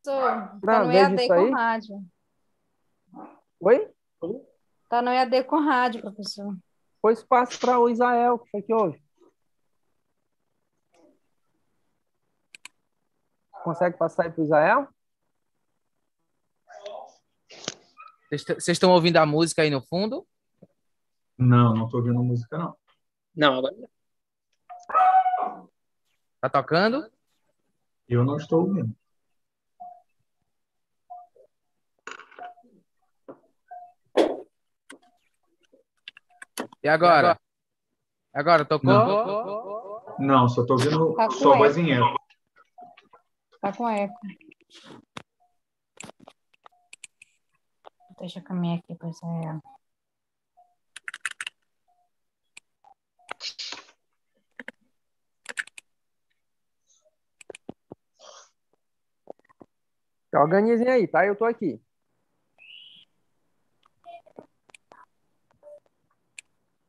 Professor, tá no EAD com rádio. Oi? Tá no EAD com rádio, professor. Pois passe para o Israel, que foi que houve? Consegue passar aí para o Israel? Vocês estão ouvindo a música aí no fundo? Não, não estou ouvindo a música, não. Não, agora. Tá tocando? Eu não estou ouvindo. E agora? Agora, tocou? Não, não só estou ouvindo tá só voz em eco. Tá com eco. Deixa eu caminhar aqui para essa Organizem aí, tá? Eu tô aqui.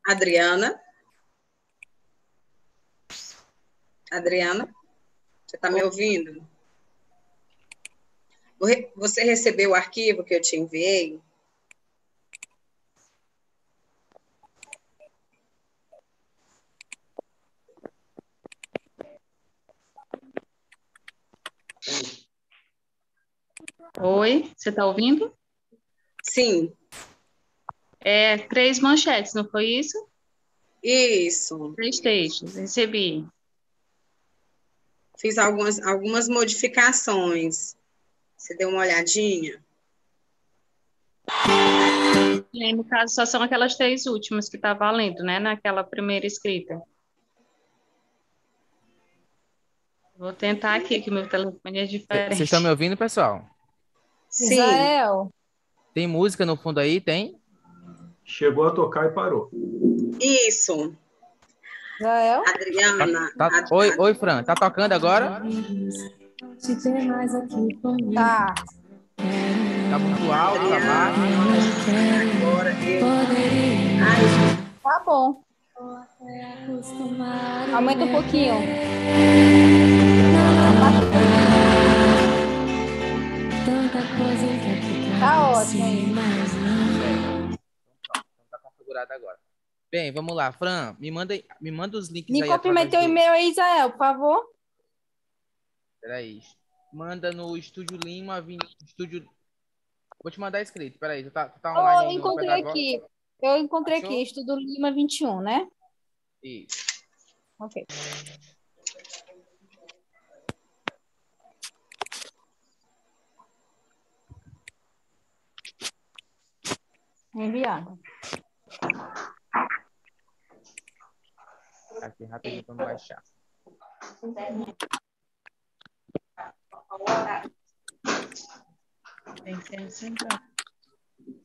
Adriana. Adriana, você está me ouvindo? Você recebeu o arquivo que eu te enviei? Oi, você está ouvindo? Sim. É, três manchetes, não foi isso? Isso. Três textos, recebi. Fiz algumas, algumas modificações. Você deu uma olhadinha? E no caso, só são aquelas três últimas que está valendo, né? Naquela primeira escrita. Vou tentar aqui, que meu telefone é diferente. Vocês estão me ouvindo, pessoal? Sim. Israel. Tem música no fundo aí? Tem? Chegou a tocar e parou. Isso. Israel? Adriana. Tá, tá, oi, oi, Fran. Tá tocando agora? Tá. Tá muito alto, tá baixo? Agora eu... Tá bom. Aumenta um pouquinho. Tá ótimo agora. Bem, vamos lá. Fran, me manda, me manda os links me aí. Me e-mail aí, Israel, por favor. Peraí. Manda no Estúdio Lima, Estúdio... Vou te mandar escrito, peraí. Tu tá, tu tá online Eu encontrei aqui. Eu encontrei Achou? aqui, Estúdio Lima 21, né? Isso. Ok. Enviado. Aqui rapidinho para baixar. Tem que ser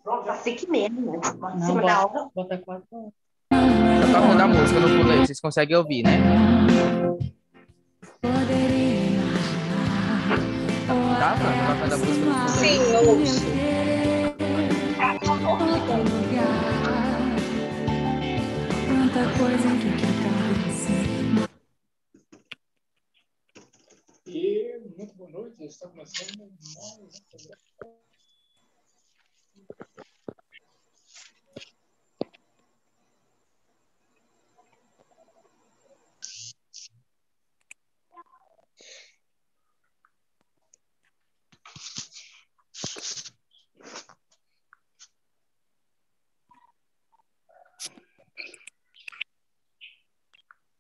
Pronto, já sei que mesmo, né? Não, bota, bota quatro Tá tocando a música no fundo aí, vocês conseguem ouvir, né? Tá? Tá tocando a música no fundo Sim, ouço. Tanta coisa que E muito boa noite, está começando mais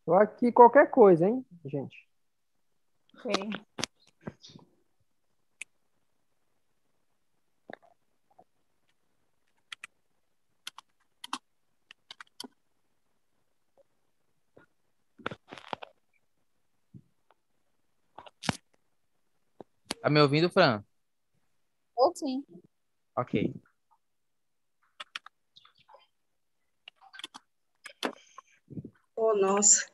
Tô aqui qualquer coisa, hein, gente? Ok. Tá me ouvindo, Fran? Ou sim. Ok. Oh, nossa.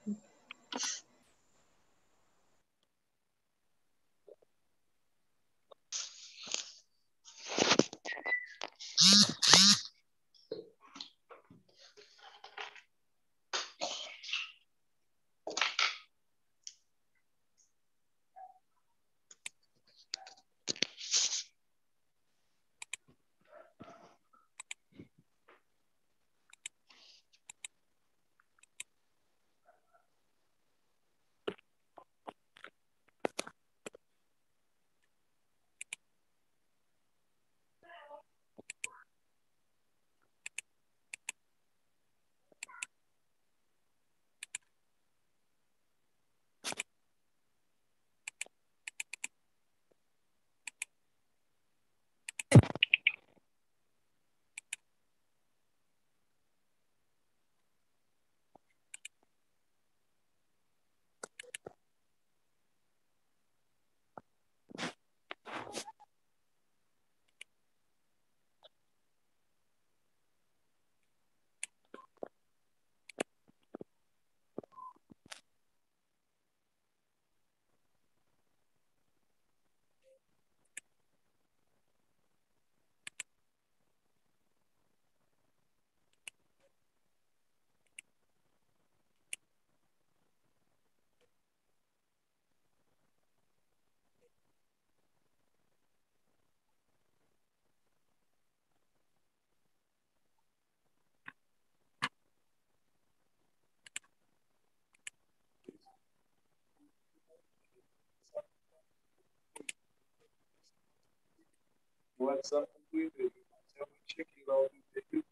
WhatsApp quanto no e-mail. Realmente aqui lá o e-mail tem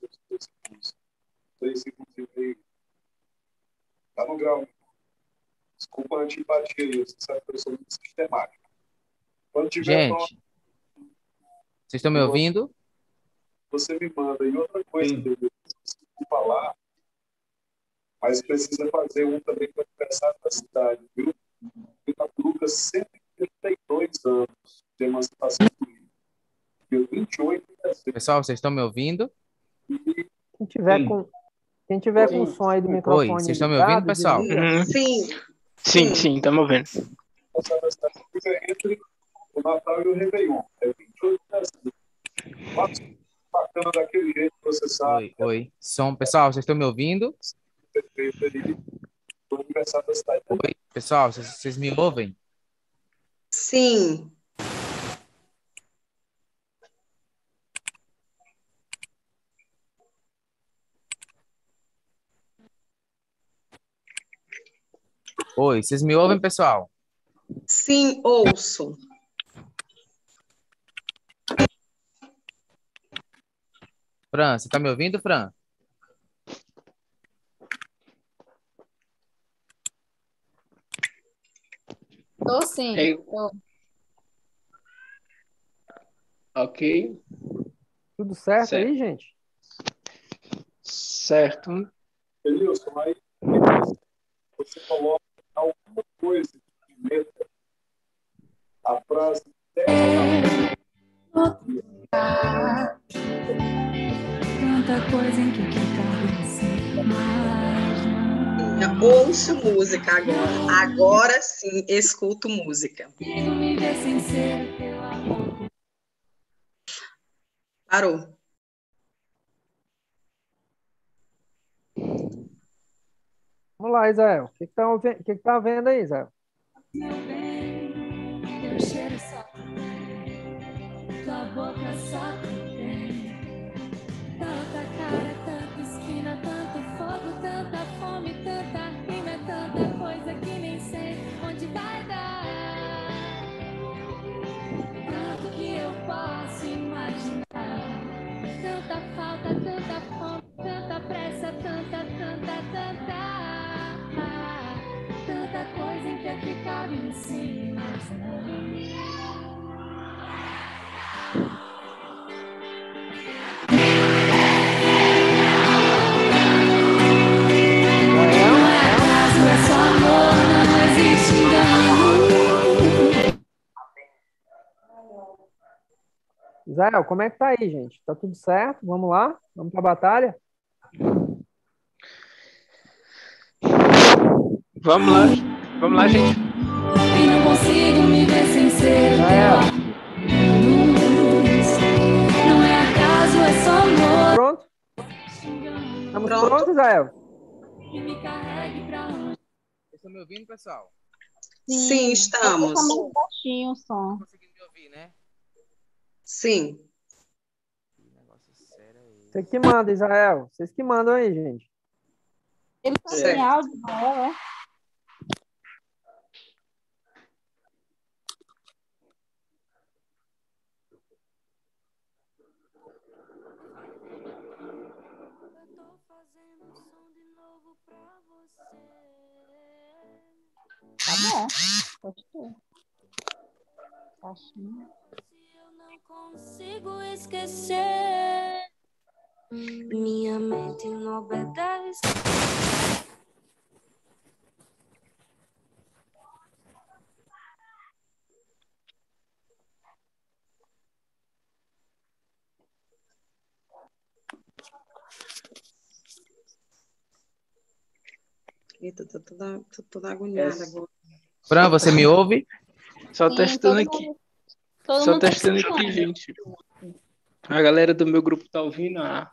dois segundos. Três segundos e meio. Tá no grau. Desculpa a antipatia aí, você sabe que eu sou muito sistemático. Quando tiver Gente, vocês estão me ouvindo? Você me manda. E outra coisa, David, se falar, mas precisa fazer um também para o aniversário da cidade, viu? Itatuca, 132 anos de emancipação política. Dia 28 de dezembro. Pessoal, vocês estão me ouvindo? Quem tiver Sim. com, quem tiver com o som aí do microfone. Oi, vocês estão me ouvindo, pessoal? Uhum. Sim, Sim, sim, estamos cidade fica entre o Natal e o Réveillon. É 28 de dezembro. Fato Bacana daquele jeito que você sabe. Oi, oi. Som, pessoal, vocês estão me ouvindo? Perfeito ali. Oi, pessoal, vocês, vocês me ouvem? sim. Oi, vocês me ouvem, pessoal? Sim, ouço. Fran, você tá me ouvindo, Fran? Tô sim. Ei. Tô. Ok, Tudo certo, Certo. aí, gente? certo. Denilson, aí você coloca alguma coisa de letra, a frase Tanta coisa em que cabe mas não Ouço música agora. Agora sim, escuto música. Parou. Vamos lá, Israel. O que, que, tá, que, que tá vendo aí, Israel? Meu bem, teu cheiro só tua boca só tem. Tanta cara, tanta esquina, tanto fogo, tanta fome, tanta rima, tanta coisa que nem sei onde vai dar. Tanto que eu posso imaginar. Tanta falta, tanta fome, tanta pressa, tanta, tanta. Tanta coisa em que aqui cabe em si, mas não. É é. Israel, como é que tá aí, gente? Tá tudo certo? Vamos lá? Vamos pra batalha? Vamos lá, vamos lá, gente. E não consigo me ver sem ser. Não é acaso, é só amor. pronto? Estamos Pronto. prontos, Israel? Que me carregue pra onde Vocês estão me ouvindo, pessoal? Sim, estamos. Tá meio baixinho o som. Estão conseguindo me ouvir, né? Sim. Que negócio sério é? Você que manda, Israel. Vocês que mandam aí, gente. Ele tá sem áudio, não é? Tá bom. Pode ter. Baixinho. eu não consigo esquecer. Minha mente não obedece. Eita, tô toda, tô toda agoniada agora. Fran, você me ouve? Só Sim, testando todo aqui. mundo- todo Só mundo tá testando escutando. aqui, gente. A galera do meu grupo tá ouvindo. A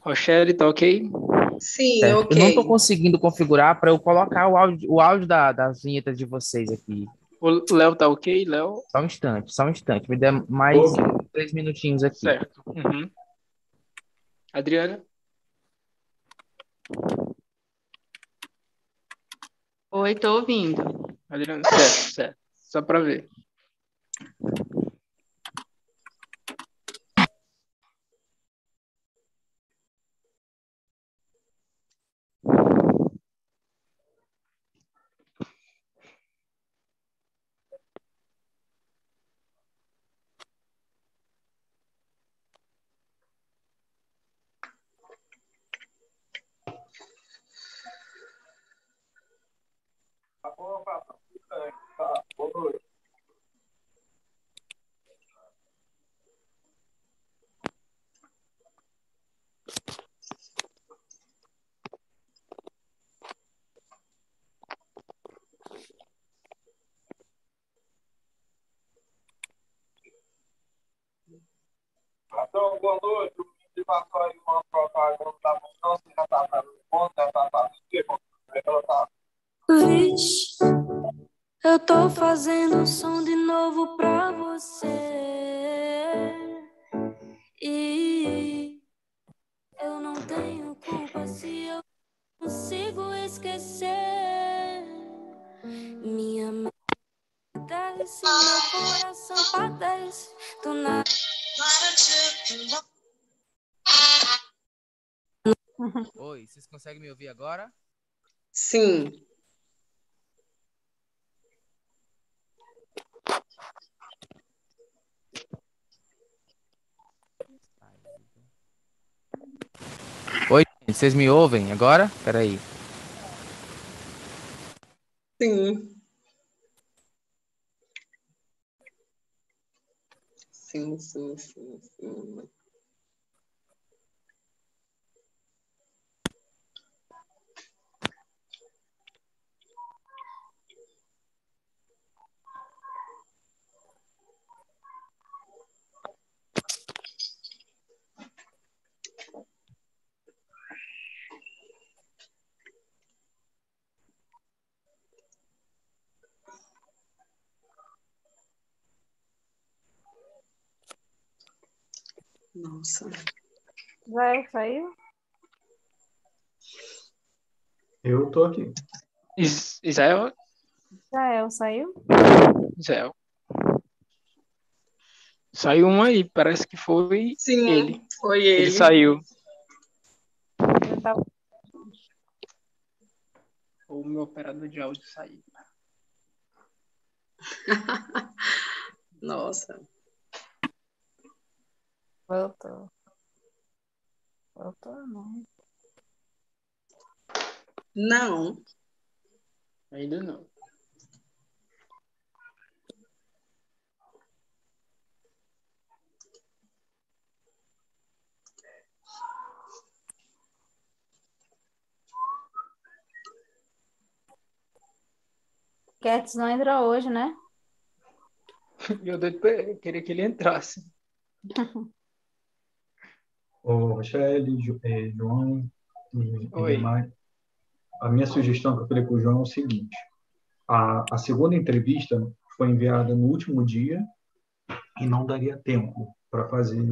Rochelle, tá ok? Sim, Certo. ok. Eu não estou conseguindo configurar para eu colocar o áudio, o áudio da, das vinhetas de vocês aqui. O Léo tá ok, Léo? Só um instante, só um instante. Me dê mais três minutinhos aqui. Certo. Uhum. Adriana? Oi, tô ouvindo. Adriana, certo, certo. Só pra ver. passou aí uma propaganda da não, você já tá dando conta, já tá dando ela tá. Vixe, eu fazendo som de novo pra você. E eu não tenho culpa se eu consigo esquecer. Minha mente desce, meu coração padece do nada. Oi, vocês conseguem me ouvir agora? Sim. Oi, vocês me ouvem agora? Peraí. Sim. Sim, sim, sim, sim. Nossa. Israel saiu? Eu tô aqui. Is- Israel? Israel saiu? Israel. Saiu um aí, parece que foi Sim, ele. foi Ele ele. saiu. Tava... O meu operador de áudio saiu. Nossa. Voltou. Voltou, não. Não. Ainda não. Cats não entra hoje, né? Eu doido pra- eu queria que ele entrasse. Ô, Rochelle, eh, João e, e demais. A minha sugestão que eu falei para o João é o seguinte: a, a segunda entrevista foi enviada no último dia e não daria tempo para fazer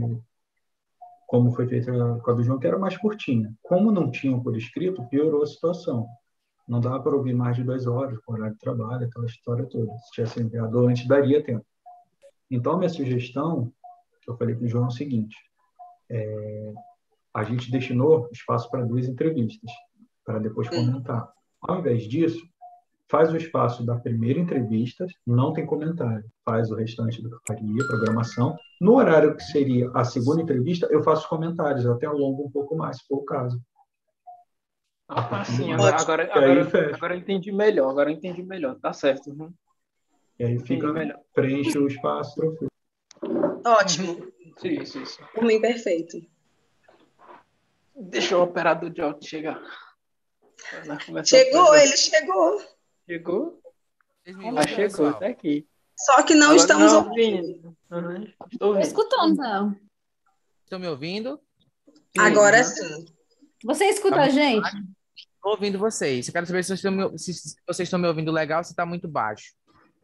como foi feita com a do João, que era mais curtinha. Como não tinham por escrito, piorou a situação. Não dava para ouvir mais de duas horas, com horário de trabalho, aquela história toda. Se tivesse enviado antes, daria tempo. Então, a minha sugestão, que eu falei para o João, é o seguinte: é, a gente destinou espaço para duas entrevistas, para depois comentar. Ao invés disso, faz o espaço da primeira entrevista, não tem comentário. Faz o restante do que faria, programação. No horário que seria a segunda entrevista, eu faço comentários, eu até alongo um pouco mais, se for o caso. Ah, sim, Ótimo. agora, agora, agora, agora eu entendi melhor, agora eu entendi melhor, tá certo. uhum. E aí fica, preenche o espaço, tranquilo. Ótimo. Isso, isso. Por mim, perfeito. Deixa o operador de áudio chegar. Chegou, ele chegou. Chegou? Ah, chegou, tá aqui. Só que não Agora estamos não, ouvindo. Uhum, Estou Tô ouvindo. escutando, Israel. Estão me ouvindo? Agora Uhum. sim. Você escuta Tá a gente? Estou ouvindo vocês. Eu quero saber se vocês estão me, se vocês estão me ouvindo legal ou se está muito baixo.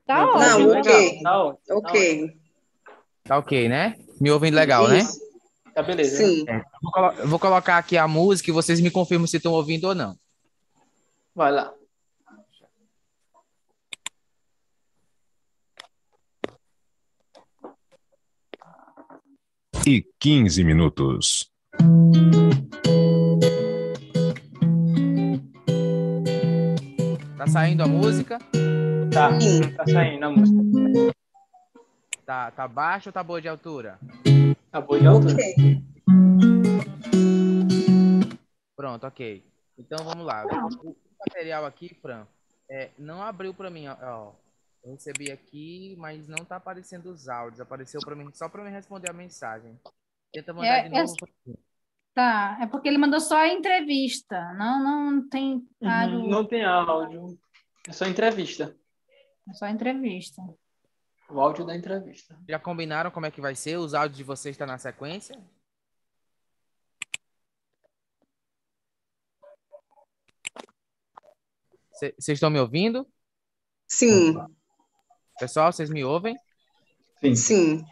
Tá Não, Não, ótimo. legal, ok. Tá ótimo. tá Ok. Tá ok, né? Me ouvem legal, né? Isso. ótimo. Tá beleza. Sim. É, vou, colo- vou colocar aqui a música e vocês me confirmam se estão ouvindo ou não. Vai lá. e 15 minutos. Tá saindo a música? Tá, Sim. tá saindo a música. Tá, tá baixo ou tá boa de altura? Tá boa de altura. Ok. Pronto, ok. Então vamos lá. O material aqui, Fran, é, não abriu para mim, ó, ó. Eu recebi aqui, mas não tá aparecendo os áudios. Apareceu para mim só para mim responder a mensagem. Tenta mandar É, de é- novo. Tá, é porque ele mandou só a entrevista. Não, não tem áudio, Uhum, Não tem áudio. É só entrevista. é só entrevista. O áudio da entrevista. Já combinaram como é que vai ser? Os áudios de vocês estão tá na sequência? Vocês estão me ouvindo? Sim. Pessoal, vocês me ouvem? Sim. Sim.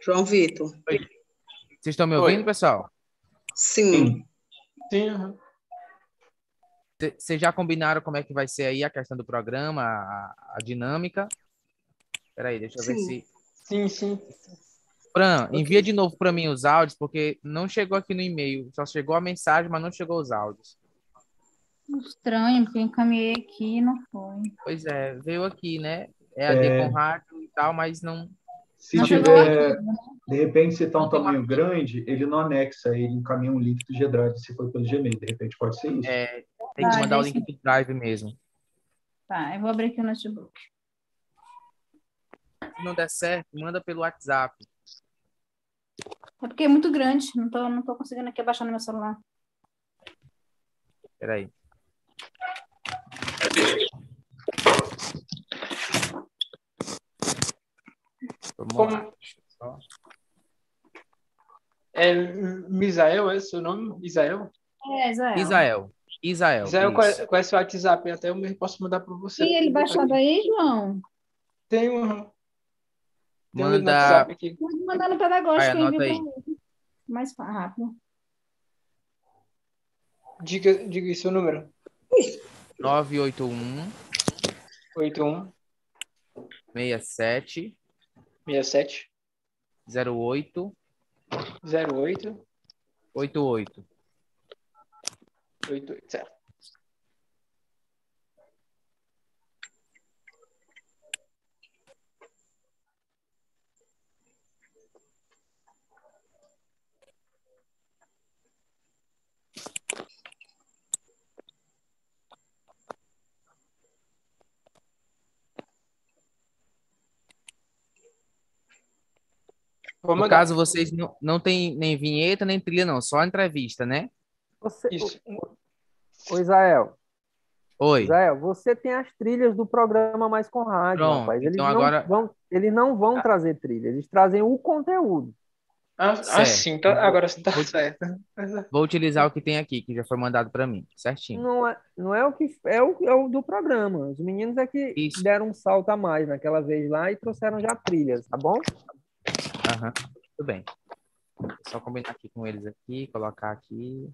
João Vitor. Vocês estão me ouvindo, Oi. pessoal? Sim. Sim. Vocês já combinaram como é que vai ser aí a questão do programa, a, a dinâmica? Peraí, deixa eu sim. ver se. Sim, sim. Fran, envia de novo para mim os áudios, porque não chegou aqui no e-mail. Só chegou a mensagem, mas não chegou os áudios. Estranho, porque encaminhei aqui e não foi. Pois é, veio aqui, né? É a é... rádio e tal, mas não. Se não tiver, aqui, né? de repente, se está um tamanho grande, ele não anexa, ele encaminha um link do G-Drive se for pelo Gmail. De repente pode ser isso. É, tem que tá, mandar o link do Drive mesmo. Tá, eu vou abrir aqui o notebook. Se não der certo, manda pelo WhatsApp. É porque é muito grande, não tô, não tô conseguindo aqui abaixar no meu celular. Peraí. Como... É Misael, é seu nome? Isael? É, Isael. Isael. Isael. Isael conhece o WhatsApp, até eu mesmo posso mandar para você. Tem ele baixado aí, João? Tem um. Manda. Pode mandar no pedagógico aí, anota aí. Mais rápido. Diga, diga seu número. 981 81 67 67 08 08 88 88, certo. No caso, vocês não, não tem nem vinheta, nem trilha, não, só entrevista, né? Você, Isso. O, Israel. Oi. Israel, você tem as trilhas do programa Mais com Rádio, Pronto, rapaz. Eles, então não agora... vão, eles não vão ah. trazer trilha, eles trazem o conteúdo. Ah, ah sim, tá, agora sim tá certo. Vou utilizar o que tem aqui, que já foi mandado para mim, certinho. Não é, não é o que é o, é o do programa. Os meninos é que Isso. deram um salto a mais naquela vez lá e trouxeram já trilhas, tá bom? Aham, tudo bem. Só combinar aqui com eles aqui, colocar aqui.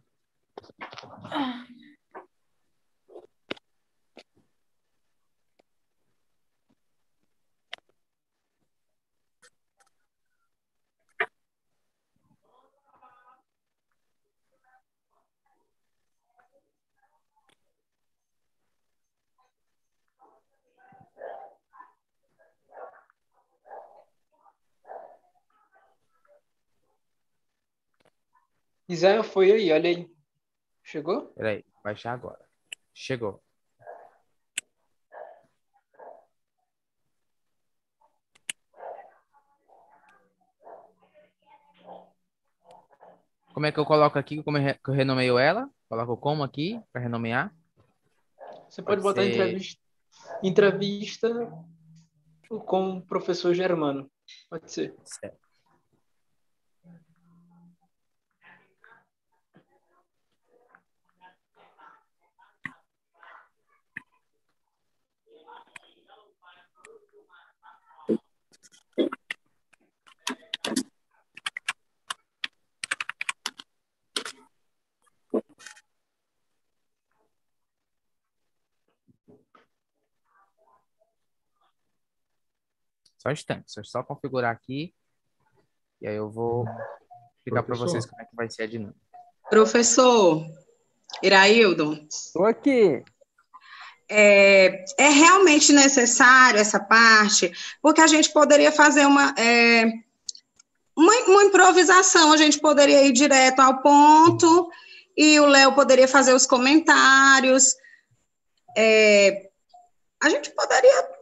Isael foi aí, olha aí. Chegou? Peraí, baixar agora. Chegou. Como é que eu coloco aqui? Como eu renomeio ela? Coloco como aqui para renomear? Você pode, pode botar ser... entrevista, entrevista com o professor Germano. Pode ser. Certo. Só um instante, só, só configurar aqui. E aí eu vou explicar para vocês como é que vai ser a dinâmica. Professor Iraildo. Estou aqui. É, é, realmente necessário essa parte, porque a gente poderia fazer uma, é, uma, uma, improvisação, a gente poderia ir direto ao ponto e o Léo poderia fazer os comentários. É, a gente poderia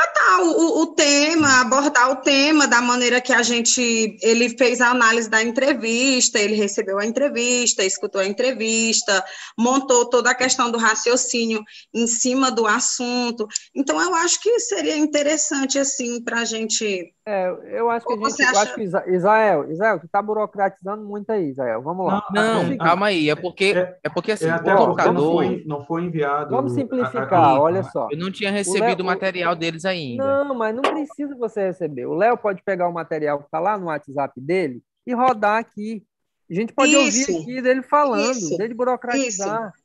tratar o, o, tema, abordar o tema da maneira que a gente. Ele fez a análise da entrevista, ele recebeu a entrevista, escutou a entrevista, montou toda a questão do raciocínio em cima do assunto. Então, eu acho que seria interessante, assim, para a gente. É, eu acho que a gente. Acha... acho que Israel, Israel, tu está burocratizando muito aí, Israel. Vamos lá. Não, não calma aí. É porque, é, é porque assim, é o computador. Não foi, não foi enviado. Vamos simplificar, a, a, olha só. Eu não tinha recebido o material deles ainda. Não, mas não precisa você receber. O Léo pode pegar o material que está lá no WhatsApp dele e rodar aqui. A gente pode isso, ouvir aqui dele falando, isso, dele burocratizar. Isso.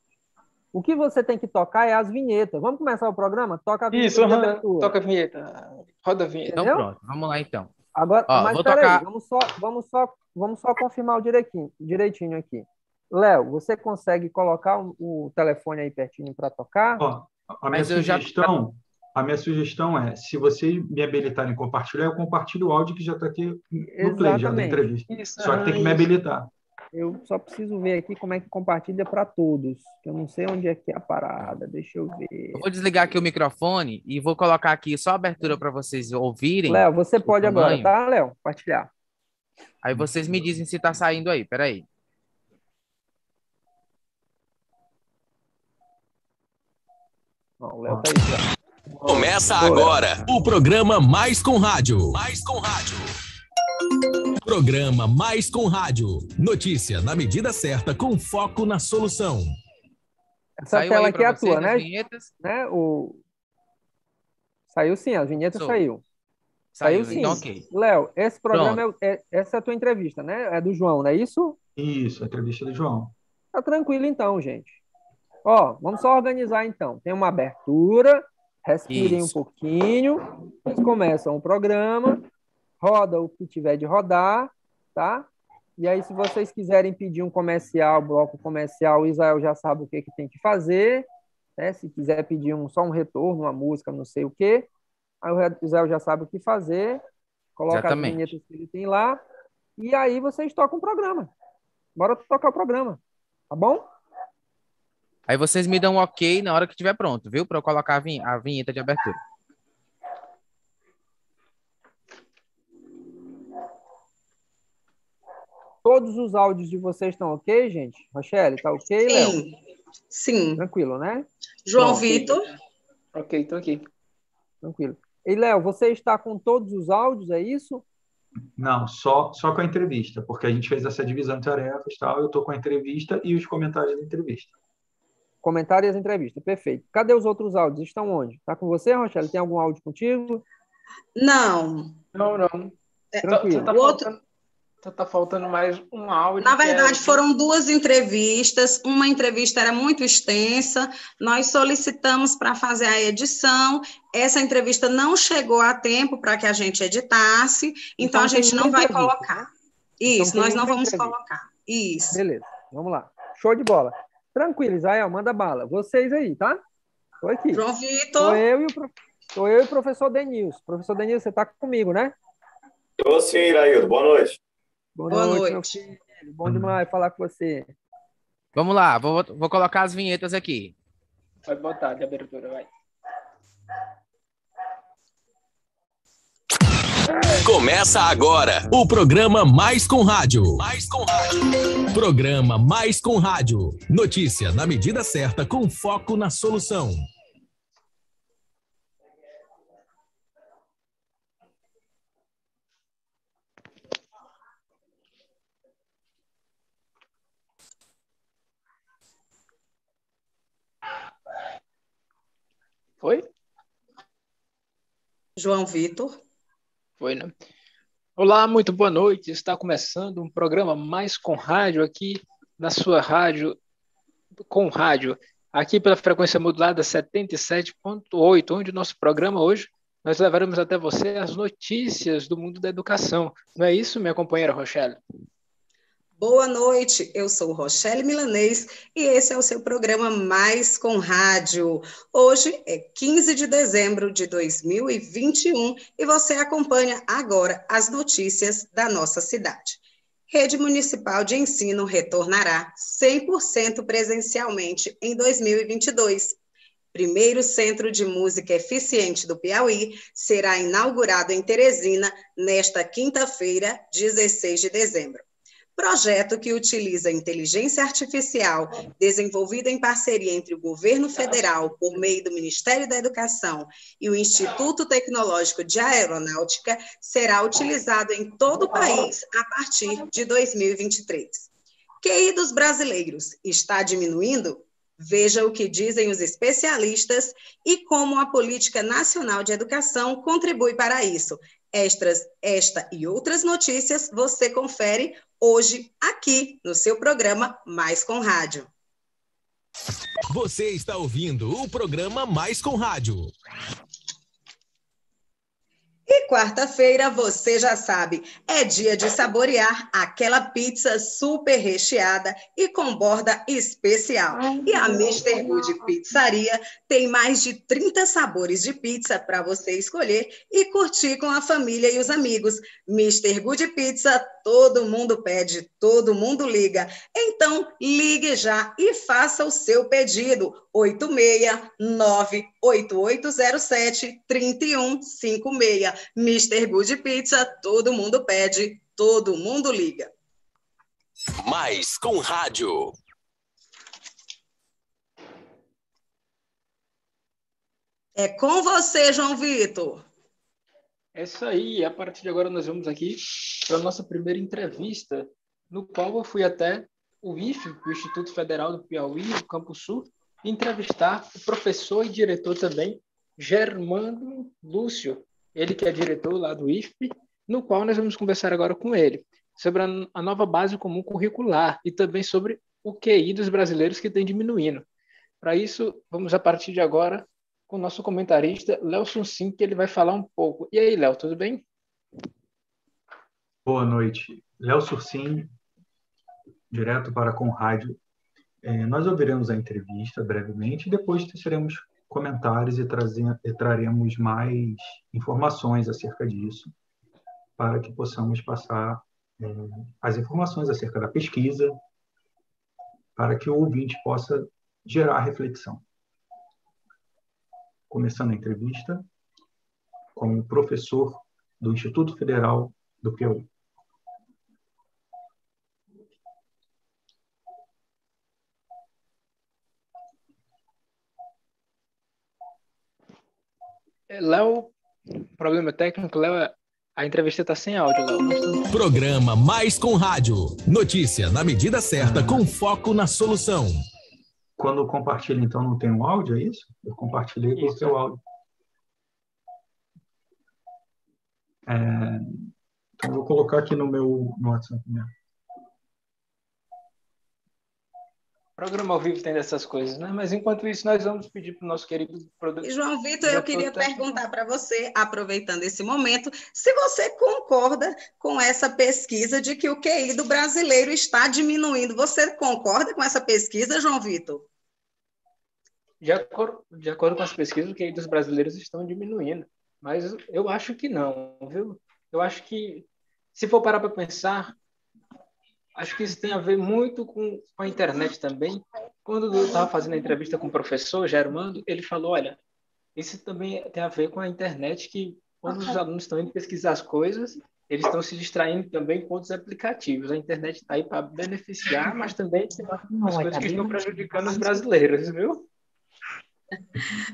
O que você tem que tocar é as vinhetas. Vamos começar o programa? Toca a vinheta. Isso, uhum. toca a vinheta. Roda a vinheta. Então pronto, vamos lá então. Agora, Ó, mas peraí, tocar... vamos, só, vamos, só, vamos só confirmar o direitinho, direitinho aqui. Léo, você consegue colocar o, o telefone aí pertinho para tocar? Ó, a minha mas sugestão, já... A minha sugestão é, se você me habilitar em compartilhar, eu compartilho o áudio que já está aqui no Exatamente. play já da entrevista. Isso, só que tem que me habilitar. Eu só preciso ver aqui como é que compartilha para todos. Eu não sei onde é que é a parada. Deixa eu ver. Eu vou desligar aqui o microfone e vou colocar aqui só a abertura para vocês ouvirem. Léo, você pode agora, tá, Léo? Compartilhar. Aí vocês me dizem se está saindo aí. Peraí. Ó, o Léo tá aí já. Começa agora o programa Mais com Rádio. Mais com Rádio. Programa Mais com Rádio. Notícia na medida certa, com foco na solução. Essa saiu tela aqui é a tua, né? né? O... Saiu sim, as vinhetas Sou. saiu. Saiu, saiu sim. Então, okay. Léo, esse programa é, é, essa é a tua entrevista, né? É do João, não é isso? Isso, a entrevista do João. Tá tranquilo então, gente. Ó, vamos só organizar então. Tem uma abertura, respirem Isso. um pouquinho, eles começam o programa, roda o que tiver de rodar, tá? E aí, se vocês quiserem pedir um comercial, bloco comercial, o Israel já sabe o que, que tem que fazer, né? Se quiser pedir um, só um retorno, uma música, não sei o quê, aí o Israel já sabe o que fazer, coloca Exatamente. as vinhetas que ele tem lá, e aí vocês tocam o programa. Bora tocar o programa, tá bom? Aí vocês me dão um ok na hora que estiver pronto, viu? Para eu colocar a, vin a vinheta de abertura. Todos os áudios de vocês estão ok, gente? Rochelle, tá ok, Léo? Sim. Sim. Tranquilo, né? João Bom, Vitor. Ok, estou aqui. Tranquilo. E, Léo, você está com todos os áudios, é isso? Não, só, só com a entrevista, porque a gente fez essa divisão de tarefas e tal. Eu estou com a entrevista e os comentários da entrevista. Comentário e as entrevistas. Perfeito. Cadê os outros áudios? Estão onde? Está com você, Rochelle? Tem algum áudio contigo? Não. Não, não. É, Tranquilo. Tá, tá, outro... tá faltando mais um áudio. Na é verdade, é... foram duas entrevistas. Uma entrevista era muito extensa. Nós solicitamos para fazer a edição. Essa entrevista não chegou a tempo para que a gente editasse. Então, então a gente não vai entrevista. colocar. Isso, então, nós não vamos entrevista. colocar. Isso. Beleza. Vamos lá. Show de bola. Tranquilo, Israel, manda bala. Vocês aí, tá? Tô aqui. João Vitor. eu e o, Sou eu e o professor Denilson. Professor Denilson, você tá comigo, né? Tô sim, Iraildo. Boa noite. Boa, Boa noite, noite. meu filho. Bom demais falar com você. Vamos lá, vou, vou colocar as vinhetas aqui. Pode botar de abertura, vai. Começa agora o programa Mais com Rádio. Mais com Rádio. Programa Mais com Rádio. Notícia na medida certa com foco na solução. Foi? João Vitor. Foi, né? Olá, muito boa noite. Está começando um programa mais com rádio aqui na sua rádio, com rádio, aqui pela frequência modulada 77.8, onde o nosso programa hoje nós levaremos até você as notícias do mundo da educação. Não é isso, minha companheira Rochelle? Boa noite, eu sou Rochelle Milanês e esse é o seu programa Mais com Rádio. Hoje é 15 de dezembro de 2021 e você acompanha agora as notícias da nossa cidade. Rede Municipal de Ensino retornará 100% presencialmente em 2022. primeiro centro de música eficiente do Piauí, será inaugurado em Teresina nesta quinta-feira, 16 de dezembro projeto que utiliza inteligência artificial, desenvolvido em parceria entre o governo federal, por meio do Ministério da Educação e o Instituto Tecnológico de Aeronáutica, será utilizado em todo o país a partir de 2023. QI dos brasileiros está diminuindo? Veja o que dizem os especialistas e como a Política Nacional de Educação contribui para isso. Estas, esta e outras notícias você confere hoje aqui no seu programa Mais com Rádio. Você está ouvindo o programa Mais com Rádio. E quarta-feira, você já sabe, é dia de saborear aquela pizza super recheada e com borda especial. E a Mr. Good Pizzaria tem mais de 30 sabores de pizza para você escolher e curtir com a família e os amigos. Mr. Good Pizza, todo mundo pede, todo mundo liga. Então, ligue já e faça o seu pedido. 869-8807-3156. Mr. Good Pizza, todo mundo pede, todo mundo liga. Mais com rádio. É com você, João Vitor. É isso aí. A partir de agora nós vamos aqui para a nossa primeira entrevista, no qual eu fui até o IFE, o Instituto Federal do Piauí, no Campo Sul, entrevistar o professor e diretor também, Germando Lúcio, ele que é diretor lá do IFP, no qual nós vamos conversar agora com ele sobre a, nova base comum curricular e também sobre o QI dos brasileiros que tem diminuindo. Para isso, vamos a partir de agora com o nosso comentarista, Léo Sunsim, que ele vai falar um pouco. E aí, Léo, tudo bem? Boa noite. Léo Sursim, direto para com rádio é, nós ouviremos a entrevista brevemente depois teceremos comentários e, trazer, e traremos mais informações acerca disso, para que possamos passar é, as informações acerca da pesquisa, para que o ouvinte possa gerar reflexão. Começando a entrevista com o professor do Instituto Federal do Piauí. Léo, problema técnico, Léo, a entrevista está sem áudio, Léo. Programa Mais com Rádio. Notícia na medida certa, com foco na solução. Quando compartilha, então, não tem um áudio, é isso? Eu compartilhei com o seu áudio. É... Então, vou colocar aqui no meu no WhatsApp mesmo. Programa ao vivo tem dessas coisas, né? Mas enquanto isso, nós vamos pedir para o nosso querido produtor. João Vitor, eu queria perguntar para você, aproveitando esse momento, se você concorda com essa pesquisa de que o QI do brasileiro está diminuindo. Você concorda com essa pesquisa, João Vitor? De acordo, de acordo com as pesquisas, o QI dos brasileiros estão diminuindo. Mas eu acho que não, viu? Eu acho que, se for parar para pensar, acho que isso tem a ver muito com, com a internet também. Quando eu estava fazendo a entrevista com o professor Germando, ele falou: olha, isso também tem a ver com a internet, que quando os alunos estão indo pesquisar as coisas, eles estão se distraindo também com outros aplicativos. A internet está aí para beneficiar, mas também tem as coisas que estão prejudicando os brasileiros, viu?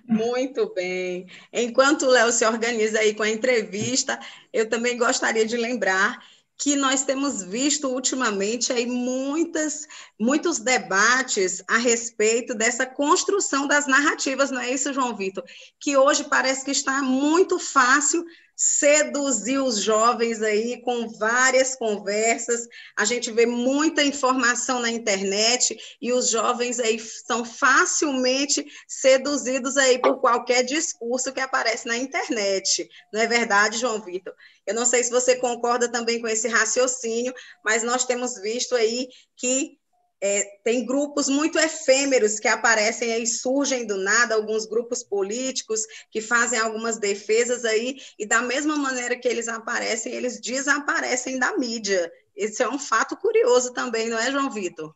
Muito bem. Enquanto o Léo se organiza aí com a entrevista, eu também gostaria de lembrar que nós temos visto ultimamente aí muitas, muitos debates a respeito dessa construção das narrativas, não é isso, João Vitor? Que hoje parece que está muito fácil seduzir os jovens aí com várias conversas. A gente vê muita informação na internet e os jovens aí são facilmente seduzidos aí por qualquer discurso que aparece na internet. Não é verdade, João Vitor? Eu não sei se você concorda também com esse raciocínio, mas nós temos visto aí que é, tem grupos muito efêmeros que aparecem aí, surgem do nada, alguns grupos políticos que fazem algumas defesas aí, e da mesma maneira que eles aparecem, eles desaparecem da mídia. Esse é um fato curioso também, não é, João Vitor?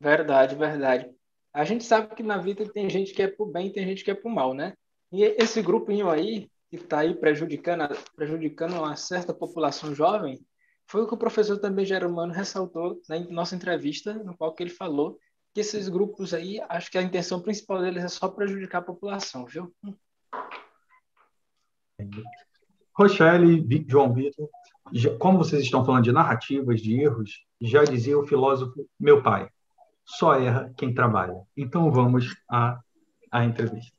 Verdade, verdade. a gente sabe que na vida tem gente que é pro bem e tem gente que é pro mal, né? E esse grupinho aí, que está aí prejudicando, prejudicando uma certa população jovem, foi o que o professor também Germano ressaltou na nossa entrevista, no qual que ele falou que esses grupos aí, acho que a intenção principal deles é só prejudicar a população, viu? Rochelle, João Vitor, como vocês estão falando de narrativas, de erros, já dizia o filósofo meu pai, só erra quem trabalha. Então vamos à, à entrevista.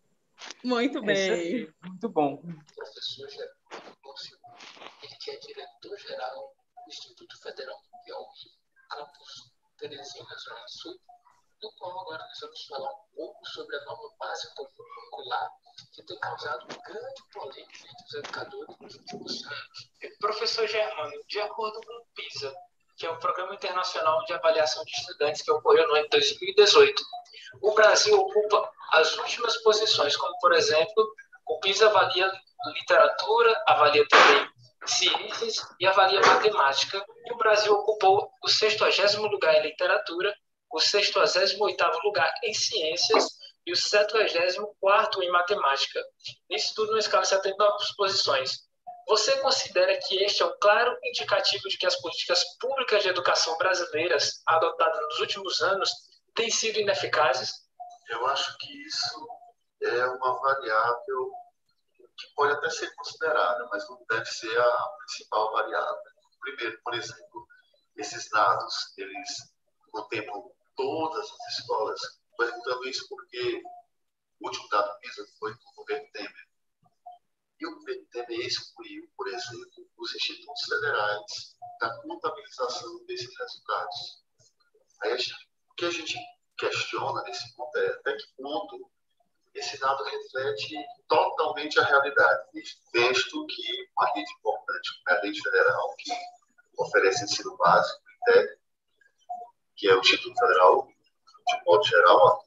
Muito bem. muito bom. Professor Geraldo ele que é diretor-geral Instituto Federal do Piauí, campus Teresina, Zona Sul, no qual agora nós vamos falar um pouco sobre a nova base curricular que tem causado grande polêmica entre os educadores nos últimos anos. Professor Germano, de acordo com o PISA, que é o Programa Internacional de Avaliação de Estudantes que ocorreu no ano de 2018, o Brasil ocupa as últimas posições, como, por exemplo, o PISA avalia literatura, avalia também ciências e avalia matemática, e o Brasil ocupou o 60 lugar em literatura, o 68 lugar em ciências e o 74 em matemática. Isso tudo numa escala de 79 posições. Você considera que este é um claro indicativo de que as políticas públicas de educação brasileiras adotadas nos últimos anos têm sido ineficazes? Eu acho que isso é uma variável que pode até ser considerada, mas não deve ser a principal variável. Primeiro, por exemplo, esses dados, eles contemplam todas as escolas. Perguntando isso porque o último dado PISA foi do governo Temer. E o governo Temer excluiu, por exemplo, os institutos federais da contabilização desses resultados. Aí, o que a gente questiona nesse ponto é até que ponto esse dado reflete totalmente a realidade, visto que uma rede importante, como é a rede federal, que oferece ensino básico que é o Instituto Federal, de modo geral,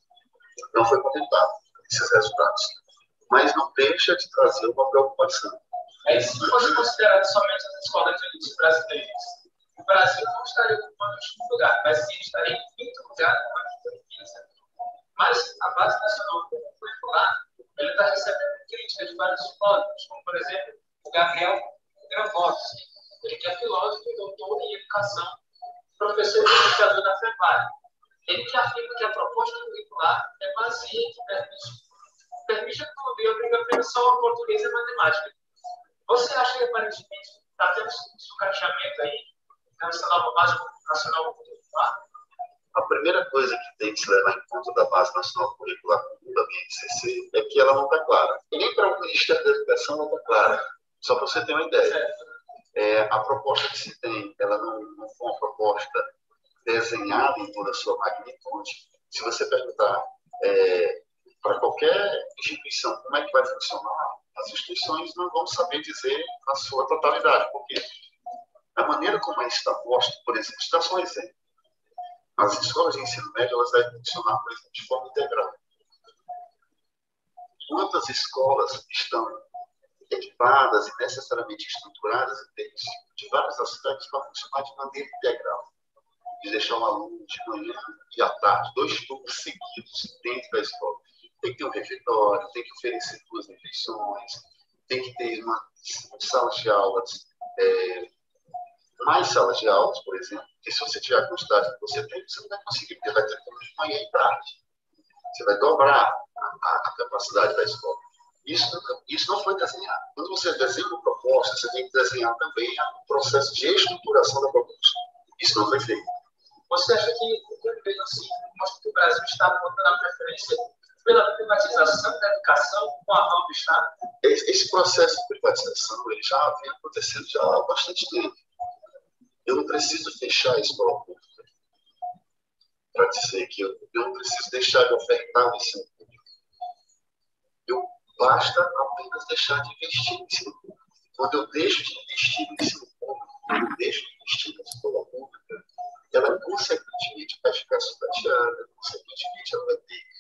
não foi contemplado esses resultados. Mas não deixa de trazer uma preocupação. Aí, se fosse considerado somente as escolas de elite brasileiras, o Brasil não estaria ocupando o segundo lugar, mas sim estaria em quinto lugar a Mas a Base Nacional Curricular está recebendo críticas de vários filósofos, como, por exemplo, o Gabriel Gravoski, ele que é filósofo e doutor em educação professor e pesquisador da FEPAR. Ele que afirma que a proposta curricular é vazia e que permite, permite tudo e obriga apenas só o português e matemática. Você acha que aparentemente está tendo sucateamento aí nessa nova base nacional curricular? A primeira coisa que tem que se levar em conta da base nacional curricular da BNCC é que ela não está clara. E nem para o Ministério da Educação não está clara. Só para você ter uma ideia. É, a proposta que se tem, ela não, não foi uma proposta desenhada em toda a sua magnitude. Se você perguntar é, para qualquer instituição como é que vai funcionar, as instituições não vão saber dizer na sua totalidade, porque a maneira como isso está posto, por exemplo, está só um exemplo. As escolas de ensino médio elas devem funcionar, por exemplo, de forma integral. Quantas escolas estão equipadas e necessariamente estruturadas em termos de vários aspectos para funcionar de maneira integral. De deixar um aluno de manhã e à tarde, dois turnos seguidos dentro da escola. Tem que ter um refeitório, tem que oferecer duas refeições, tem que ter uma, salas de aulas, é, mais salas de aulas, por exemplo, porque se você tiver a quantidade que você tem, você não vai conseguir, porque vai ter de manhã e tarde. Você vai dobrar a, a, capacidade da escola. Isso, isso não foi desenhado. Quando você desenha uma proposta, você tem que desenhar também o processo de estruturação da proposta. Isso não foi feito. Você acha que assim, mostra que o Brasil está botando a preferência pela privatização da educação com a mão do Estado? Esse processo de privatização ele já vem acontecendo já há bastante tempo. Eu não preciso fechar a escola pública para dizer que eu, eu não preciso deixar de ofertar o ensino público. Eu basta apenas deixar de investir no ensino público. Quando eu deixo de investir no ensino público, eu deixo de investir na escola pública, ela consequentemente vai ficar sucateada, consequentemente ela vai ter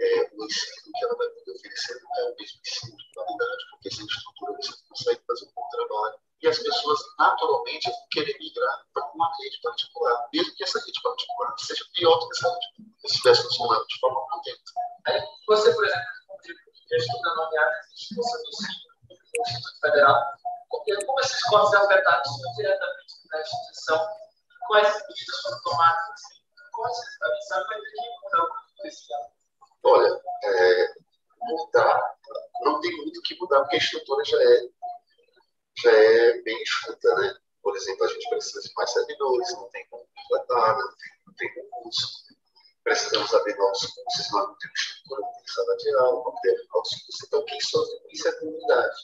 é, ensino que ela vai poder oferecer não é o mesmo ensino de qualidade, porque sem estrutura você consegue fazer um bom trabalho. E as pessoas, naturalmente, vão querer migrar para uma rede particular, mesmo que essa rede particular seja pior do que essa rede pública, se estivesse funcionando de forma contínua. que estuda nomeadas em instituição do ensino, no Instituto Federal, como esses cortes afetados diretamente na instituição, quais medidas foram tomadas? Assim, quais a sabe vai ter que mudar esse ano? Olha, é, mudar, não tem muito o que mudar, porque a estrutura já é, já é bem enxuta, né? Por exemplo, a gente precisa de mais servidores, não tem como completar, não tem, concurso. Precisamos abrir novos cursos, mas não tem estrutura, não tem sala de aula, não tem novos cursos. Então, quem sofre com isso é a comunidade.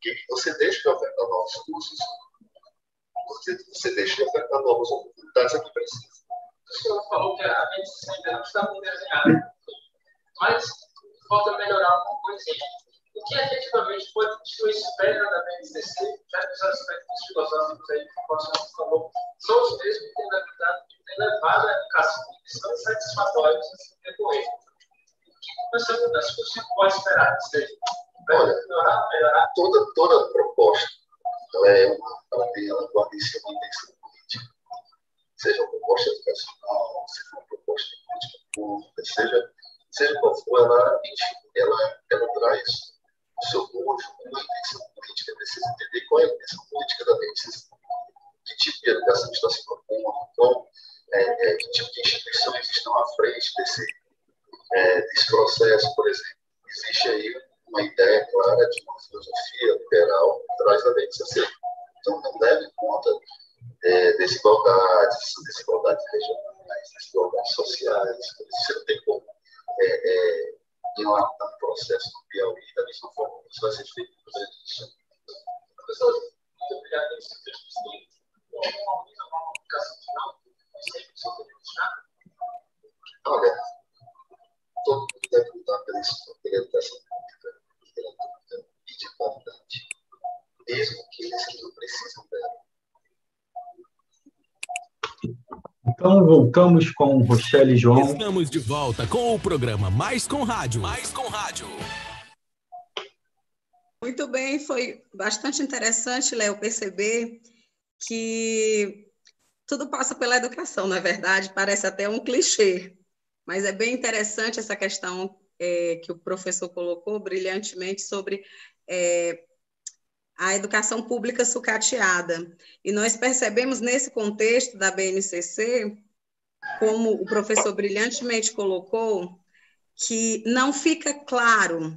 Que você deixa de ofertar novos cursos, você, você deixa de ofertar novas oportunidades a quem precisa. O senhor falou que a medicina ainda não está bem desenhada, mas falta melhorar alguma coisinha. O que efetivamente pode que espera da BNCC, já que os aspectos filosóficos aí que o professor falou, são os mesmos que têm levado a educação que são insatisfatórios nesse decorrer. O que senhor pode esperar? Seja, Olha, melhorar, melhorar. Toda, toda proposta ela é uma, ela tem, ela guarda em uma intenção política. Seja uma proposta educacional, seja uma proposta de política pública, seja, seja qual for, ela, ela, ela traz o seu bojo, uma intenção política, precisa entender qual é a intenção política da lei, que tipo de educação está se propondo, qual, é, é, que tipo de instituições estão à frente desse, é, desse processo, por exemplo. Existe aí uma ideia clara de uma filosofia liberal que traz a lei de CC. Então, não leve em conta é, desigualdades, desigualdades regionais, desigualdades sociais. Você não tem como é, é, o processo do Piauí da mesma forma que isso vai ser feito do Sul. Professor, muito obrigado pelo seu texto. Uma comunicação final, sempre que você Olha, todo mundo deve lutar pela educação pública e e de qualidade, mesmo aqueles que não precisam dela. Então voltamos com Rochelle e João. Estamos de volta com o programa Mais com Rádio. Mais com foi bastante interessante, Léo, perceber que tudo passa pela educação, na verdade, parece até um clichê, mas é bem interessante essa questão é, que o professor colocou brilhantemente sobre é, a educação pública sucateada. E nós percebemos nesse contexto da BNCC, como o professor brilhantemente colocou, que não fica claro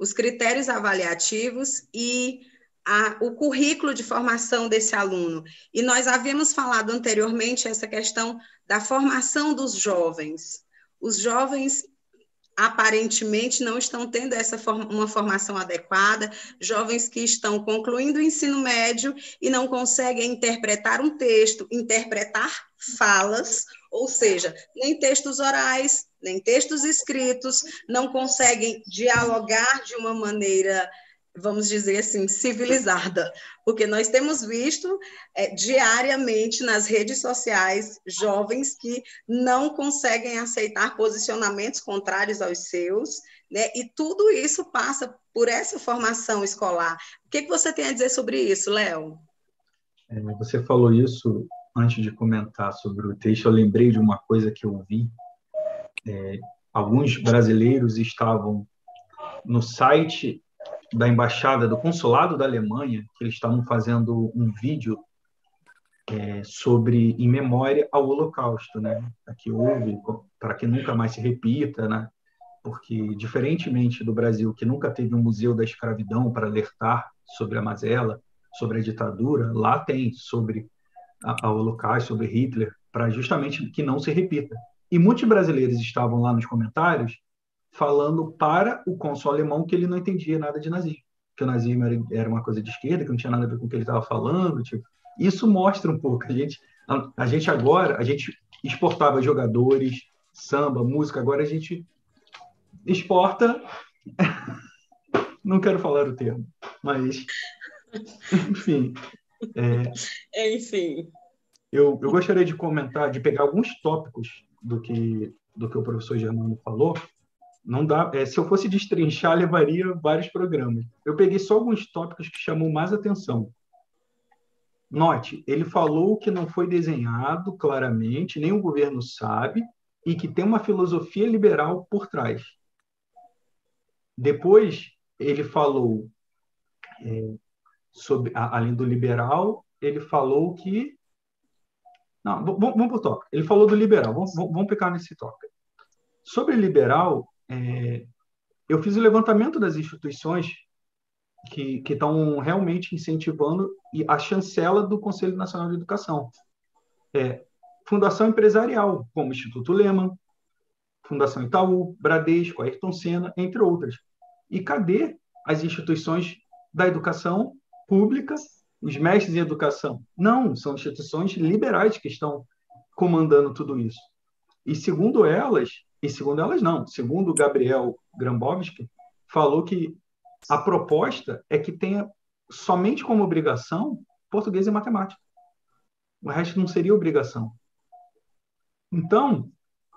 os critérios avaliativos e a, o currículo de formação desse aluno. E nós havíamos falado anteriormente essa questão da formação dos jovens. Os jovens aparentemente não estão tendo essa uma formação adequada, jovens que estão concluindo o ensino médio e não conseguem interpretar um texto, interpretar falas, ou seja, nem textos orais, nem textos escritos, não conseguem dialogar de uma maneira vamos dizer assim, civilizada, porque nós temos visto é, diariamente nas redes sociais jovens que não conseguem aceitar posicionamentos contrários aos seus, né? e tudo isso passa por essa formação escolar. O que, que você tem a dizer sobre isso, Léo? É, você falou isso antes de comentar sobre o texto, eu lembrei de uma coisa que eu vi. É, alguns brasileiros estavam no site da embaixada, do consulado da Alemanha, que eles estavam fazendo um vídeo é, sobre em memória ao Holocausto, né? Que houve para que nunca mais se repita, né? Porque diferentemente do Brasil, que nunca teve um museu da escravidão para alertar sobre a mazela, sobre a ditadura, lá tem sobre a, a Holocausto, sobre Hitler, para justamente que não se repita. E muitos brasileiros estavam lá nos comentários falando para o cônsul alemão que ele não entendia nada de nazismo, que o nazismo era, era uma coisa de esquerda, que não tinha nada a ver com o que ele estava falando. Tipo, isso mostra um pouco. A gente, a, a gente agora, a gente exportava jogadores, samba, música, agora a gente exporta. não quero falar o termo, mas enfim. É, enfim. Eu, eu gostaria de comentar, de pegar alguns tópicos do que do que o professor Germano falou não dá. É, se eu fosse destrinchar, levaria vários programas. Eu peguei só alguns tópicos que chamam mais atenção. Note, ele falou que não foi desenhado claramente, nem o governo sabe, e que tem uma filosofia liberal por trás. Depois, ele falou é, sobre, além do liberal, ele falou que. Não, vamos, vamos para o tópico. Ele falou do liberal, vamos, vamos ficar nesse tópico. Sobre liberal, é, eu fiz o levantamento das instituições que estão realmente incentivando a chancela do Conselho Nacional de Educação. É, Fundação Empresarial, como Instituto Lehman, Fundação Itaú, Bradesco, Ayrton Senna, entre outras. E cadê as instituições da educação pública, os mestres em educação? Não, são instituições liberais que estão comandando tudo isso. E segundo elas, e segundo elas não, segundo Gabriel Grambowski, falou que a proposta é que tenha somente como obrigação português e matemática. O resto não seria obrigação. Então,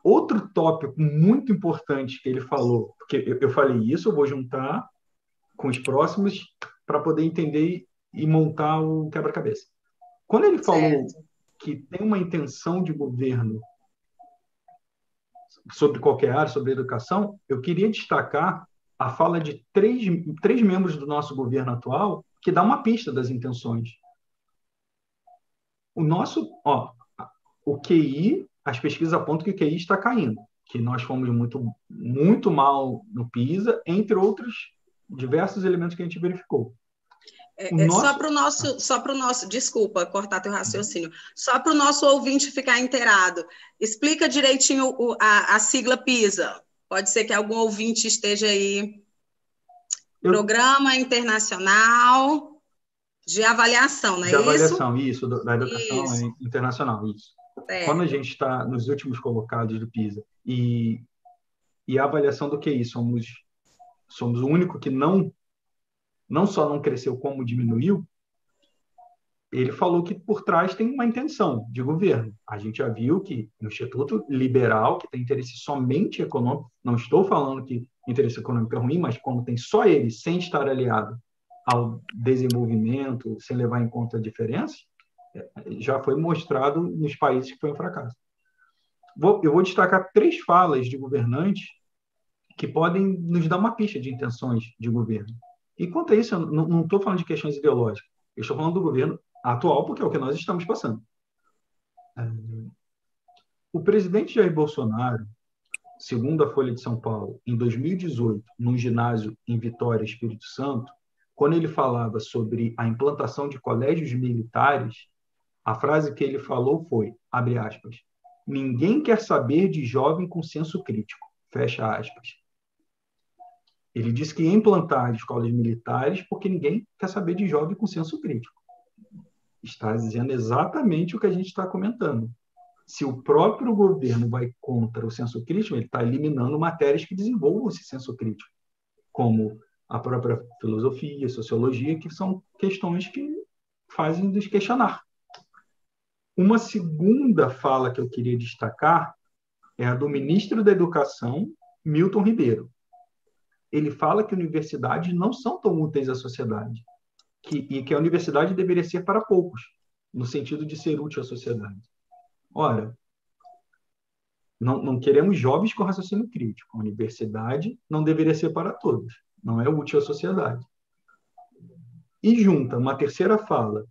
outro tópico muito importante que ele falou, porque eu, falei isso, eu vou juntar com os próximos para poder entender e montar o quebra-cabeça. Quando ele falou certo. que tem uma intenção de governo sobre qualquer área, sobre educação, eu queria destacar a fala de três, três membros do nosso governo atual que dá uma pista das intenções. O nosso, ó, o QI, as pesquisas apontam que o QI está caindo, que nós fomos muito, muito mal no PISA, entre outros diversos elementos que a gente verificou. É, é, nosso... Só para o nosso, só para o nosso, desculpa cortar teu raciocínio, só para o nosso ouvinte ficar inteirado, explica direitinho o, a, a, sigla PISA. Pode ser que algum ouvinte esteja aí. Eu... Programa Internacional de Avaliação, não é de isso? Avaliação, isso, da educação isso. internacional, isso. É. Quando a gente está nos últimos colocados do PISA e, e a avaliação do QI, somos, somos o único que não não só não cresceu, como diminuiu, ele falou que por trás tem uma intenção de governo. A gente já viu que o Instituto Liberal, que tem interesse somente econômico, não estou falando que interesse econômico é ruim, mas quando tem só ele, sem estar aliado ao desenvolvimento, sem levar em conta a diferença, já foi mostrado nos países que foi um fracasso. Vou, eu vou destacar três falas de governantes que podem nos dar uma pista de intenções de governo. E quanto a isso, eu não estou falando de questões ideológicas, eu estou falando do governo atual, porque é o que nós estamos passando. É, o presidente Jair Bolsonaro, segundo a Folha de São Paulo, em 2018, num ginásio em Vitória, Espírito Santo, quando ele falava sobre a implantação de colégios militares, a frase que ele falou foi, abre aspas, ninguém quer saber de jovem com senso crítico, fecha aspas. Ele disse que ia implantar escolas militares porque ninguém quer saber de jovem com senso crítico. Está dizendo exatamente o que a gente está comentando. Se o próprio governo vai contra o senso crítico, ele está eliminando matérias que desenvolvam esse senso crítico, como a própria filosofia, sociologia, que são questões que fazem nos questionar. Uma segunda fala que eu queria destacar é a do ministro da Educação, Milton Ribeiro ele fala que universidades não são tão úteis à sociedade que, e que a universidade deveria ser para poucos, no sentido de ser útil à sociedade. Ora, não, não queremos jovens com raciocínio crítico. A universidade não deveria ser para todos, não é útil à sociedade. E junta uma terceira fala,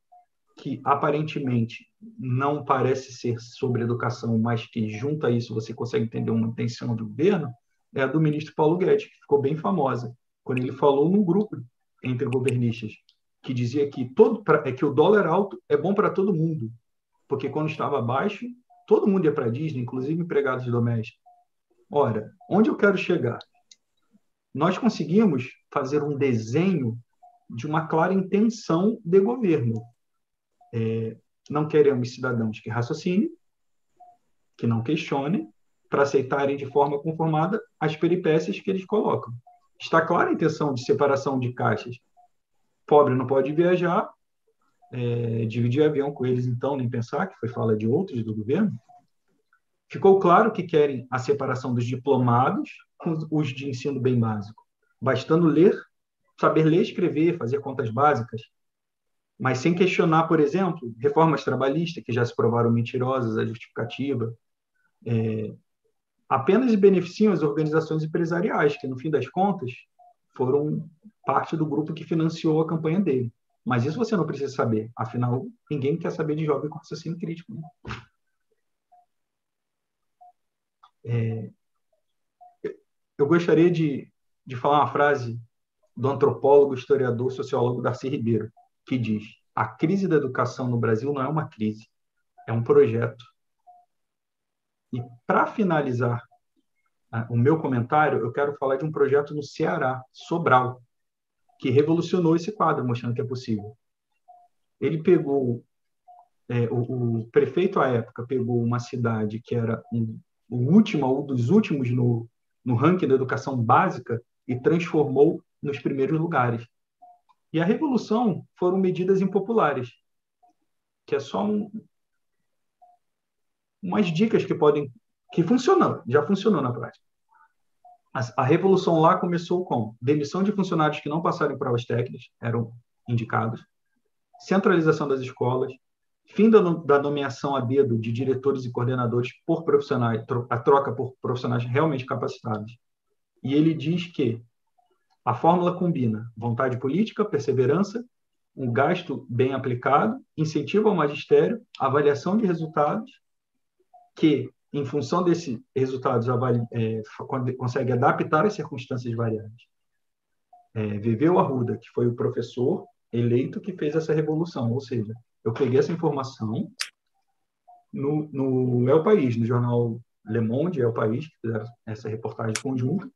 que aparentemente não parece ser sobre educação, mas que junta isso você consegue entender uma intenção do governo, é a do ministro Paulo Guedes, que ficou bem famosa, quando ele falou num grupo entre governistas, que dizia que, todo, é que o dólar alto é bom para todo mundo, porque quando estava baixo, todo mundo ia para a Disney, inclusive empregados domésticos. Ora, onde eu quero chegar? Nós conseguimos fazer um desenho de uma clara intenção de governo. É, não queremos cidadãos que raciocinem, que não questionem, para aceitarem de forma conformada as peripécias que eles colocam. Está clara a intenção de separação de caixas. Pobre não pode viajar, é, dividir avião com eles, então, nem pensar, que foi fala de outros do governo. Ficou claro que querem a separação dos diplomados com os de ensino bem básico, bastando ler, saber ler, escrever, fazer contas básicas, mas sem questionar, por exemplo, reformas trabalhistas que já se provaram mentirosas, a justificativa, é, apenas beneficiam as organizações empresariais, que, no fim das contas, foram parte do grupo que financiou a campanha dele. Mas isso você não precisa saber. Afinal, ninguém quer saber de jovem com raciocínio crítico. Né? É, eu gostaria de, de falar uma frase do antropólogo, historiador, sociólogo Darcy Ribeiro, que diz: a crise da educação no Brasil não é uma crise, é um projeto. E para finalizar o meu comentário, eu quero falar de um projeto no Ceará, Sobral, que revolucionou esse quadro, mostrando que é possível. Ele pegou, é, o, o, prefeito à época pegou uma cidade que era um, o último, um dos últimos no, no ranking da educação básica e transformou nos primeiros lugares. E a revolução foram medidas impopulares, que é só um, umas dicas que podem que funcionam, já funcionou na prática. A, a revolução lá começou com demissão de funcionários que não passaram provas técnicas, eram indicados, centralização das escolas, fim da, da nomeação a dedo de diretores e coordenadores por profissionais, a troca por profissionais realmente capacitados. E ele diz que a fórmula combina vontade política, perseverança, um gasto bem aplicado, incentivo ao magistério, avaliação de resultados, que, em função desses resultados, é, consegue adaptar as circunstâncias variáveis. É, Viveu Arruda, que foi o professor eleito que fez essa revolução, ou seja, eu peguei essa informação no, no El País, no jornal Le Monde, El País, que fizeram essa reportagem conjunta,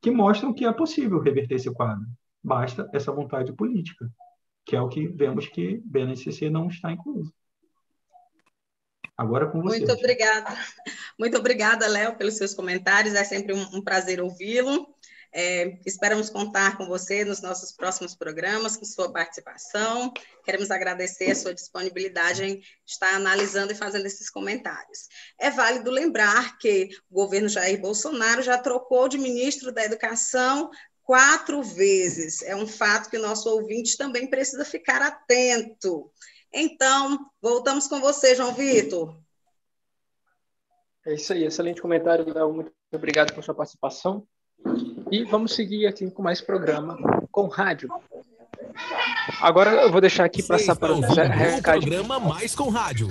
que mostram que é possível reverter esse quadro. Basta essa vontade política, que é o que vemos que BNCC não está incluso. Agora com você. Muito obrigada. Muito obrigada, Léo, pelos seus comentários. É sempre um, um prazer ouvi-lo. É, esperamos contar com você nos nossos próximos programas, com sua participação. Queremos agradecer a sua disponibilidade em estar analisando e fazendo esses comentários. É válido lembrar que o governo Jair Bolsonaro já trocou de ministro da Educação quatro vezes. É um fato que o nosso ouvinte também precisa ficar atento. Então, voltamos com você, João Vitor. É isso aí, excelente comentário, Léo. Muito obrigado por sua participação. E vamos seguir aqui com mais programa com rádio. Agora eu vou deixar aqui passar para o programa mais com rádio.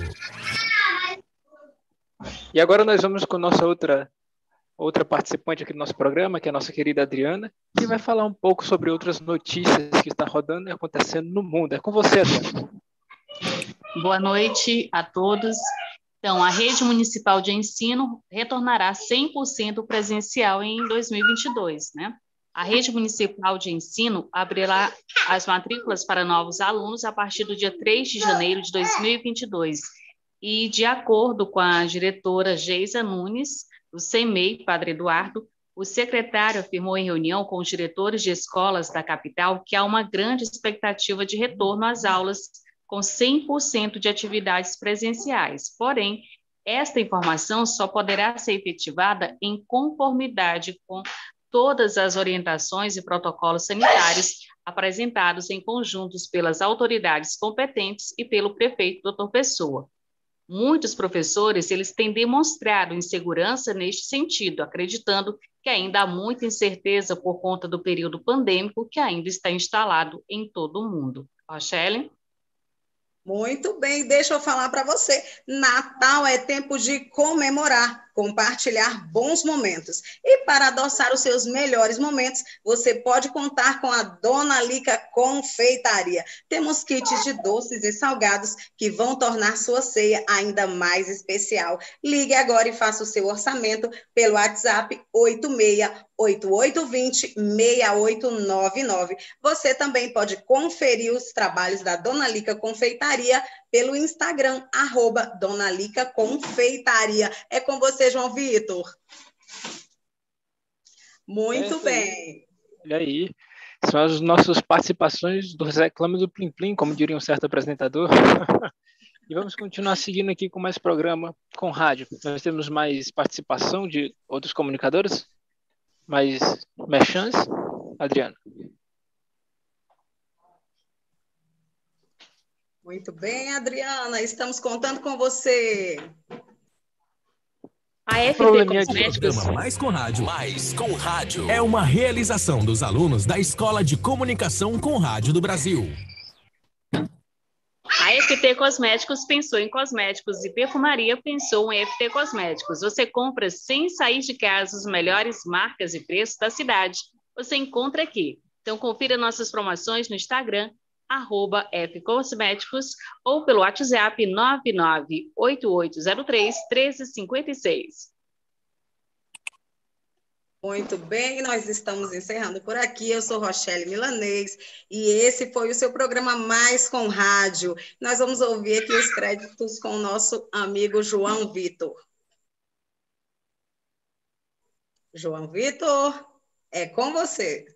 E agora nós vamos com nossa outra outra participante aqui do nosso programa, que é a nossa querida Adriana, que vai falar um pouco sobre outras notícias que está rodando e acontecendo no mundo. É com você, Adriana. Boa noite a todos. Então, a rede municipal de ensino retornará 100% presencial em 2022, né? A rede municipal de ensino abrirá as matrículas para novos alunos a partir do dia 3 de janeiro de 2022. E, de acordo com a diretora Geisa Nunes, do CEMEI, Padre Eduardo, o secretário afirmou em reunião com os diretores de escolas da capital que há uma grande expectativa de retorno às aulas com 100% de atividades presenciais. Porém, esta informação só poderá ser efetivada em conformidade com todas as orientações e protocolos sanitários apresentados em conjuntos pelas autoridades competentes e pelo prefeito Dr. Pessoa. Muitos professores eles têm demonstrado insegurança neste sentido, acreditando que ainda há muita incerteza por conta do período pandêmico que ainda está instalado em todo o mundo. Rochelle? Muito bem, deixa eu falar para você. Natal é tempo de comemorar, compartilhar bons momentos. E para adoçar os seus melhores momentos, você pode contar com a Dona Lica Confeitaria. Temos kits de doces e salgados que vão tornar sua ceia ainda mais especial. Ligue agora e faça o seu orçamento pelo WhatsApp 86 8820 6899. Você também pode conferir os trabalhos da Dona Lica Confeitaria pelo Instagram, arroba Dona Lica Confeitaria. É com você, João Vitor. Muito é bem. Olha aí. São as nossas participações dos reclames do Plim Plim, como diria um certo apresentador. E vamos continuar seguindo aqui com mais programa com rádio. Nós temos mais participação de outros comunicadores? Mais merchans? Adriano. Muito bem, Adriana, estamos contando com você. A FT Cosméticos. Programa Mais com Rádio. Mais com Rádio. É uma realização dos alunos da Escola de Comunicação com Rádio do Brasil. A FT Cosméticos pensou em cosméticos e perfumaria pensou em FT Cosméticos. Você compra sem sair de casa as melhores marcas e preços da cidade. Você encontra aqui. Então confira nossas promoções no Instagram arroba fcosméticos ou pelo WhatsApp 998803 1356. Muito bem, nós estamos encerrando por aqui. Eu sou Rochelle Milanês e esse foi o seu programa Mais com Rádio. Nós vamos ouvir aqui os créditos com o nosso amigo João Vitor. João Vitor, é com você.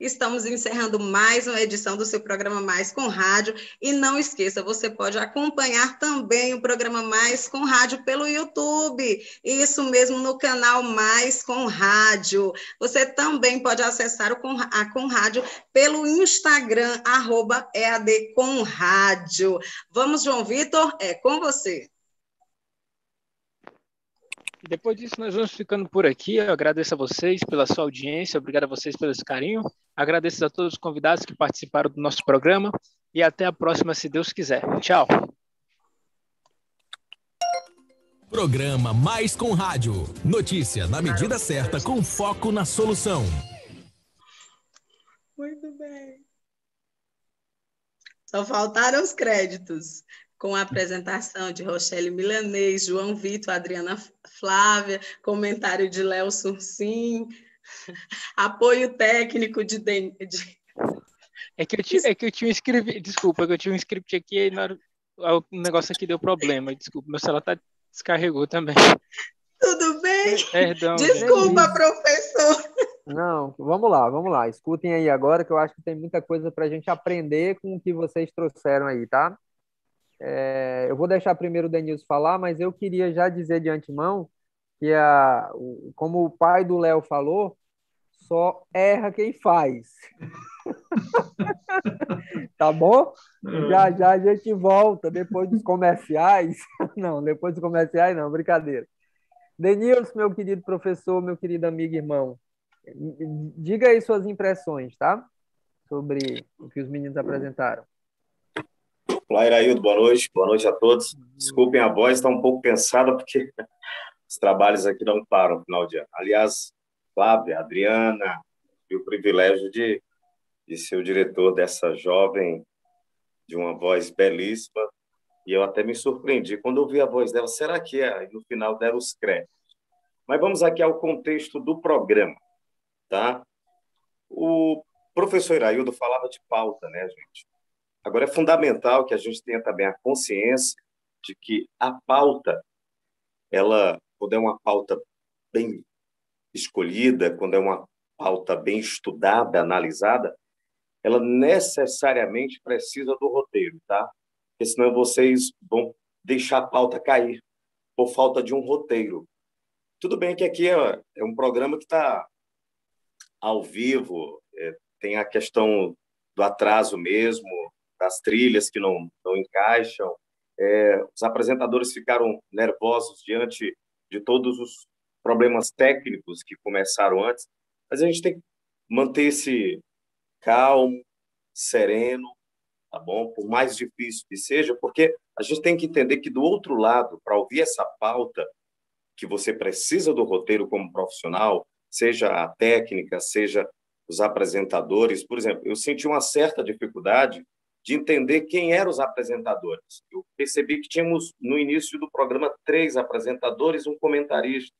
Estamos encerrando mais uma edição do seu programa Mais com Rádio. E não esqueça, você pode acompanhar também o programa Mais com Rádio pelo YouTube. Isso mesmo, no canal Mais com Rádio. Você também pode acessar o com, a Com Rádio pelo Instagram, arroba EAD Com Rádio. Vamos, João Vitor, é com você. Depois disso, nós vamos ficando por aqui. Eu agradeço a vocês pela sua audiência, obrigado a vocês pelo esse carinho. Agradeço a todos os convidados que participaram do nosso programa e até a próxima, se Deus quiser. Tchau. Programa Mais com Rádio. Notícia na medida certa, com foco na solução. Muito bem. Só faltaram os créditos com a apresentação de Rochelle Milanês, João Vitor, Adriana Flávia, comentário de Léo Sursim, apoio técnico de, de... É que eu tinha, é que eu tinha um script, desculpa, é que eu tinha um script aqui e na, o negócio aqui deu problema, desculpa, meu celular tá, descarregou também. Tudo bem? Perdão. Desculpa, gente. professor. Não, vamos lá, vamos lá. Escutem aí agora que eu acho que tem muita coisa para a gente aprender com o que vocês trouxeram aí, tá? É, eu vou deixar primeiro o Denilson falar, mas eu queria já dizer de antemão que, a, como o pai do Léo falou, só erra quem faz. tá bom? Já já a gente volta depois dos comerciais. Não, depois dos comerciais não, brincadeira. Denilson, meu querido professor, meu querido amigo e irmão, diga aí suas impressões, tá? Sobre o que os meninos apresentaram. Olá, Iraildo, boa noite. Boa noite a todos. Desculpem, a voz está um pouco pensada, porque os trabalhos aqui não param no final de ano. Aliás, Flávia, Adriana, e o privilégio de, de ser o diretor dessa jovem, de uma voz belíssima, e eu até me surpreendi quando ouvi a voz dela. Será que é? No final deram os créditos. Mas vamos aqui ao contexto do programa, tá? O professor Iraildo falava de pauta, né, gente? Agora, é fundamental que a gente tenha também a consciência de que a pauta, ela, quando é uma pauta bem escolhida, quando é uma pauta bem estudada, analisada, ela necessariamente precisa do roteiro, tá? Porque senão vocês vão deixar a pauta cair por falta de um roteiro. Tudo bem que aqui é, é um programa que está ao vivo, é, tem a questão do atraso mesmo, das trilhas que não, não encaixam. É, os apresentadores ficaram nervosos diante de todos os problemas técnicos que começaram antes, mas a gente tem que manter esse calmo, sereno, tá bom? Por mais difícil que seja, porque a gente tem que entender que do outro lado, para ouvir essa pauta, que você precisa do roteiro como profissional, seja a técnica, seja os apresentadores, por exemplo, eu senti uma certa dificuldade de entender quem eram os apresentadores. Eu percebi que tínhamos, no início do programa, três apresentadores um comentarista.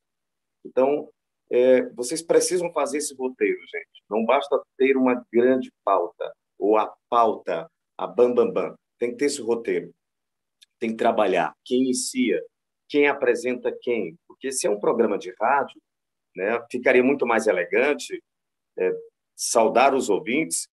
Então, é, vocês precisam fazer esse roteiro, gente. Não basta ter uma grande pauta, ou a pauta, a bam, bam, bam. Tem que ter esse roteiro. Tem que trabalhar. Quem inicia, quem apresenta quem. Porque se é um programa de rádio, né, ficaria muito mais elegante é, saudar os ouvintes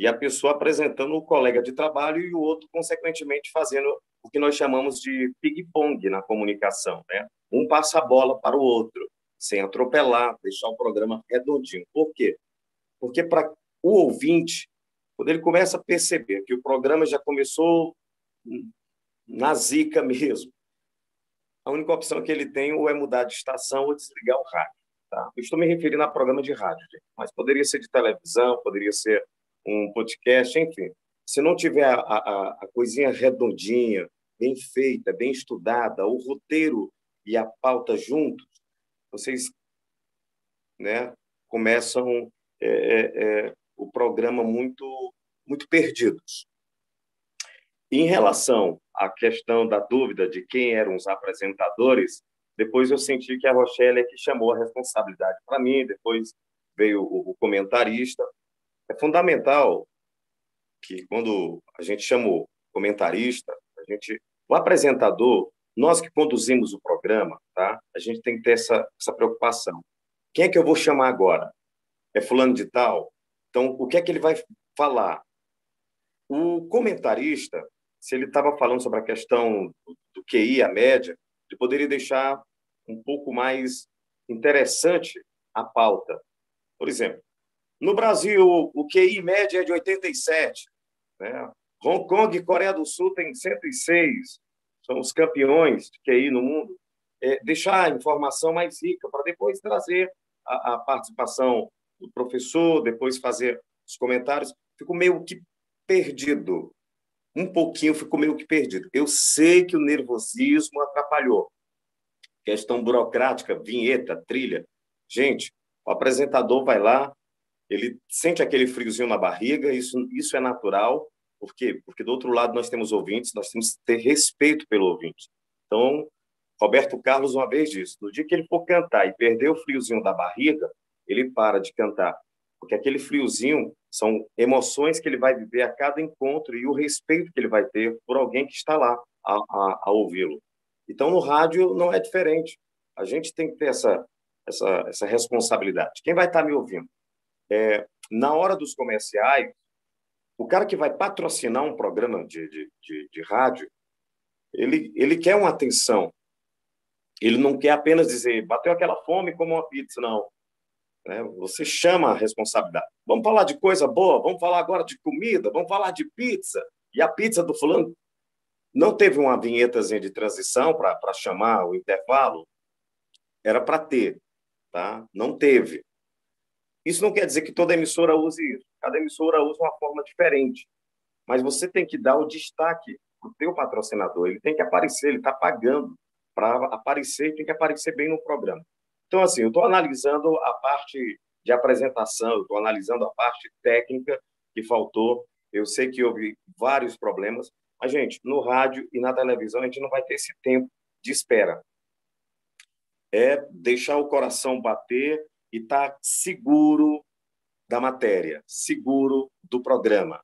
e a pessoa apresentando o colega de trabalho e o outro, consequentemente, fazendo o que nós chamamos de ping-pong na comunicação. Né? Um passa a bola para o outro, sem atropelar, deixar o programa redondinho. Por quê? Porque para o ouvinte, quando ele começa a perceber que o programa já começou na zica mesmo, a única opção que ele tem ou é mudar de estação ou desligar o rádio. Tá? Eu estou me referindo a programa de rádio, mas poderia ser de televisão, poderia ser um podcast, enfim. Se não tiver a, a, a coisinha redondinha, bem feita, bem estudada, o roteiro e a pauta juntos, vocês né, começam é, é, é, o programa muito, muito perdidos. Em relação à questão da dúvida de quem eram os apresentadores, depois eu senti que a Rochelle é que chamou a responsabilidade para mim, depois veio o, comentarista. É fundamental que quando a gente chamou comentarista, a gente, o apresentador, nós que conduzimos o programa, tá? A gente tem que ter essa, essa preocupação. Quem é que eu vou chamar agora? É fulano de tal? Então, o que é que ele vai falar? O comentarista, se ele estava falando sobre a questão do, do QI, a média, ele poderia deixar um pouco mais interessante a pauta. Por exemplo, no Brasil, o QI média é de 87. Né? Hong Kong e Coreia do Sul tem 106. São os campeões de QI no mundo. É, deixar a informação mais rica para depois trazer a, a participação do professor, depois fazer os comentários, fico meio que perdido. Um pouquinho fico meio que perdido. Eu sei que o nervosismo atrapalhou. Questão burocrática, vinheta, trilha. Gente, o apresentador vai lá, ele sente aquele friozinho na barriga, isso, isso é natural. Por quê? Porque do outro lado nós temos ouvintes, nós temos que ter respeito pelo ouvinte. Então, Roberto Carlos uma vez disse: no dia que ele for cantar e perder o friozinho da barriga, ele para de cantar, porque aquele friozinho são emoções que ele vai viver a cada encontro e o respeito que ele vai ter por alguém que está lá a, a, a ouvi-lo. Então, no rádio não é diferente. A gente tem que ter essa, essa, essa responsabilidade. Quem vai estar me ouvindo? É, na hora dos comerciais, o cara que vai patrocinar um programa de, de, de, de rádio, ele, ele quer uma atenção, ele não quer apenas dizer, bateu aquela fome como uma pizza, não. Né? Você chama a responsabilidade. Vamos falar de coisa boa, vamos falar agora de comida, vamos falar de pizza. E a pizza do fulano não teve uma vinhetazinha de transição para chamar o intervalo? Era para ter, tá? Não teve. Isso não quer dizer que toda emissora use isso. Cada emissora usa uma forma diferente. Mas você tem que dar o destaque para o teu patrocinador. Ele tem que aparecer, ele está pagando para aparecer, tem que aparecer bem no programa. Então, assim, eu estou analisando a parte de apresentação, estou analisando a parte técnica que faltou. Eu sei que houve vários problemas, mas, gente, no rádio e na televisão a gente não vai ter esse tempo de espera. É deixar o coração bater e estar tá seguro da matéria, seguro do programa.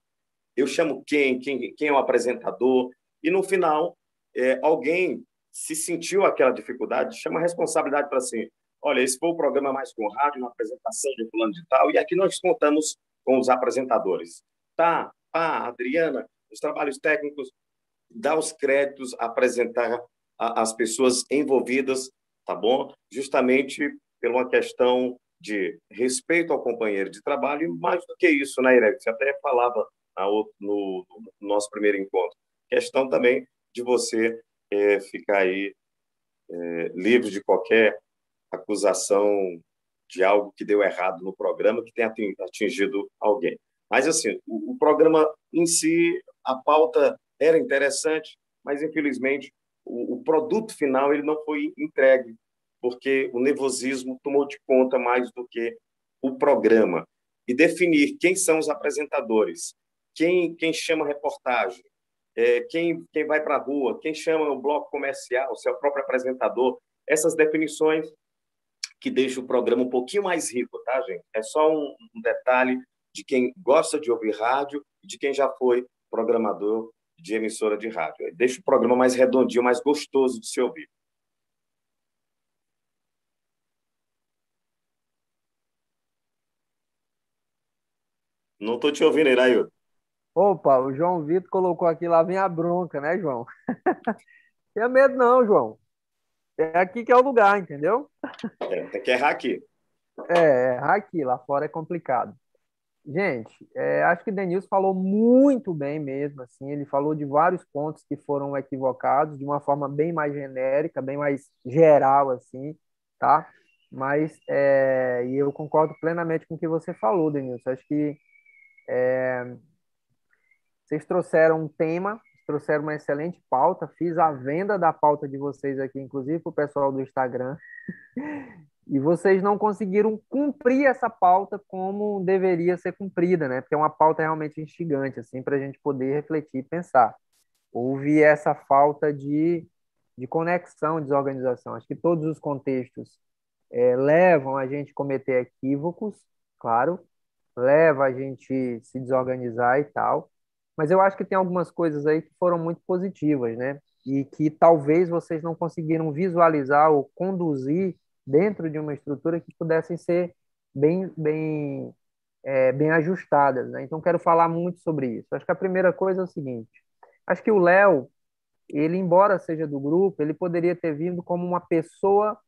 Eu chamo quem, quem, quem é o apresentador, e no final, é, alguém se sentiu aquela dificuldade, chama a responsabilidade para assim, olha, esse foi o programa mais com rádio, na apresentação de fulano de tal, e aqui nós contamos com os apresentadores. Tá, pá, Adriana, os trabalhos técnicos, dá os créditos, apresentar as pessoas envolvidas, tá bom? Justamente por uma questão de respeito ao companheiro de trabalho, e mais do que isso, né, Irene? Você até falava no, no, no nosso primeiro encontro. Questão também de você é, ficar aí é, livre de qualquer acusação de algo que deu errado no programa que tenha atingido alguém. Mas, assim, o, o programa em si, a pauta era interessante, mas, infelizmente, o, o produto final ele não foi entregue, porque o nervosismo tomou de conta mais do que o programa. E definir quem são os apresentadores, quem, quem chama reportagem, é, quem, quem vai para a rua, quem chama o bloco comercial, se é o próprio apresentador, essas definições que deixam o programa um pouquinho mais rico, tá, gente? É só um, um detalhe de quem gosta de ouvir rádio e de quem já foi programador de emissora de rádio. Deixa o programa mais redondinho, mais gostoso de se ouvir. Não estou te ouvindo, Iraildo. Opa, o João Vitor colocou aqui, lá vem a bronca, né, João? Tenha medo não, João. É aqui que é o lugar, entendeu? É, tem que errar aqui. É, errar aqui, lá fora é complicado. Gente, é, acho que Denilson falou muito bem mesmo, assim, ele falou de vários pontos que foram equivocados de uma forma bem mais genérica, bem mais geral, assim, tá? Mas, é, e eu concordo plenamente com o que você falou, Denilson, acho que é, vocês trouxeram um tema, trouxeram uma excelente pauta, fiz a venda da pauta de vocês aqui, inclusive para o pessoal do Instagram, e vocês não conseguiram cumprir essa pauta como deveria ser cumprida, né? Porque é uma pauta realmente instigante, assim, para a gente poder refletir e pensar. Houve essa falta de, de conexão, desorganização. Acho que todos os contextos é, levam a gente a cometer equívocos, claro, leva a gente se desorganizar e tal, mas eu acho que tem algumas coisas aí que foram muito positivas, né? E que talvez vocês não conseguiram visualizar ou conduzir dentro de uma estrutura que pudessem ser bem, bem, é, bem ajustadas. Né? Então, quero falar muito sobre isso. Acho que a primeira coisa é o seguinte: acho que o Léo, ele, embora seja do grupo, ele poderia ter vindo como uma pessoa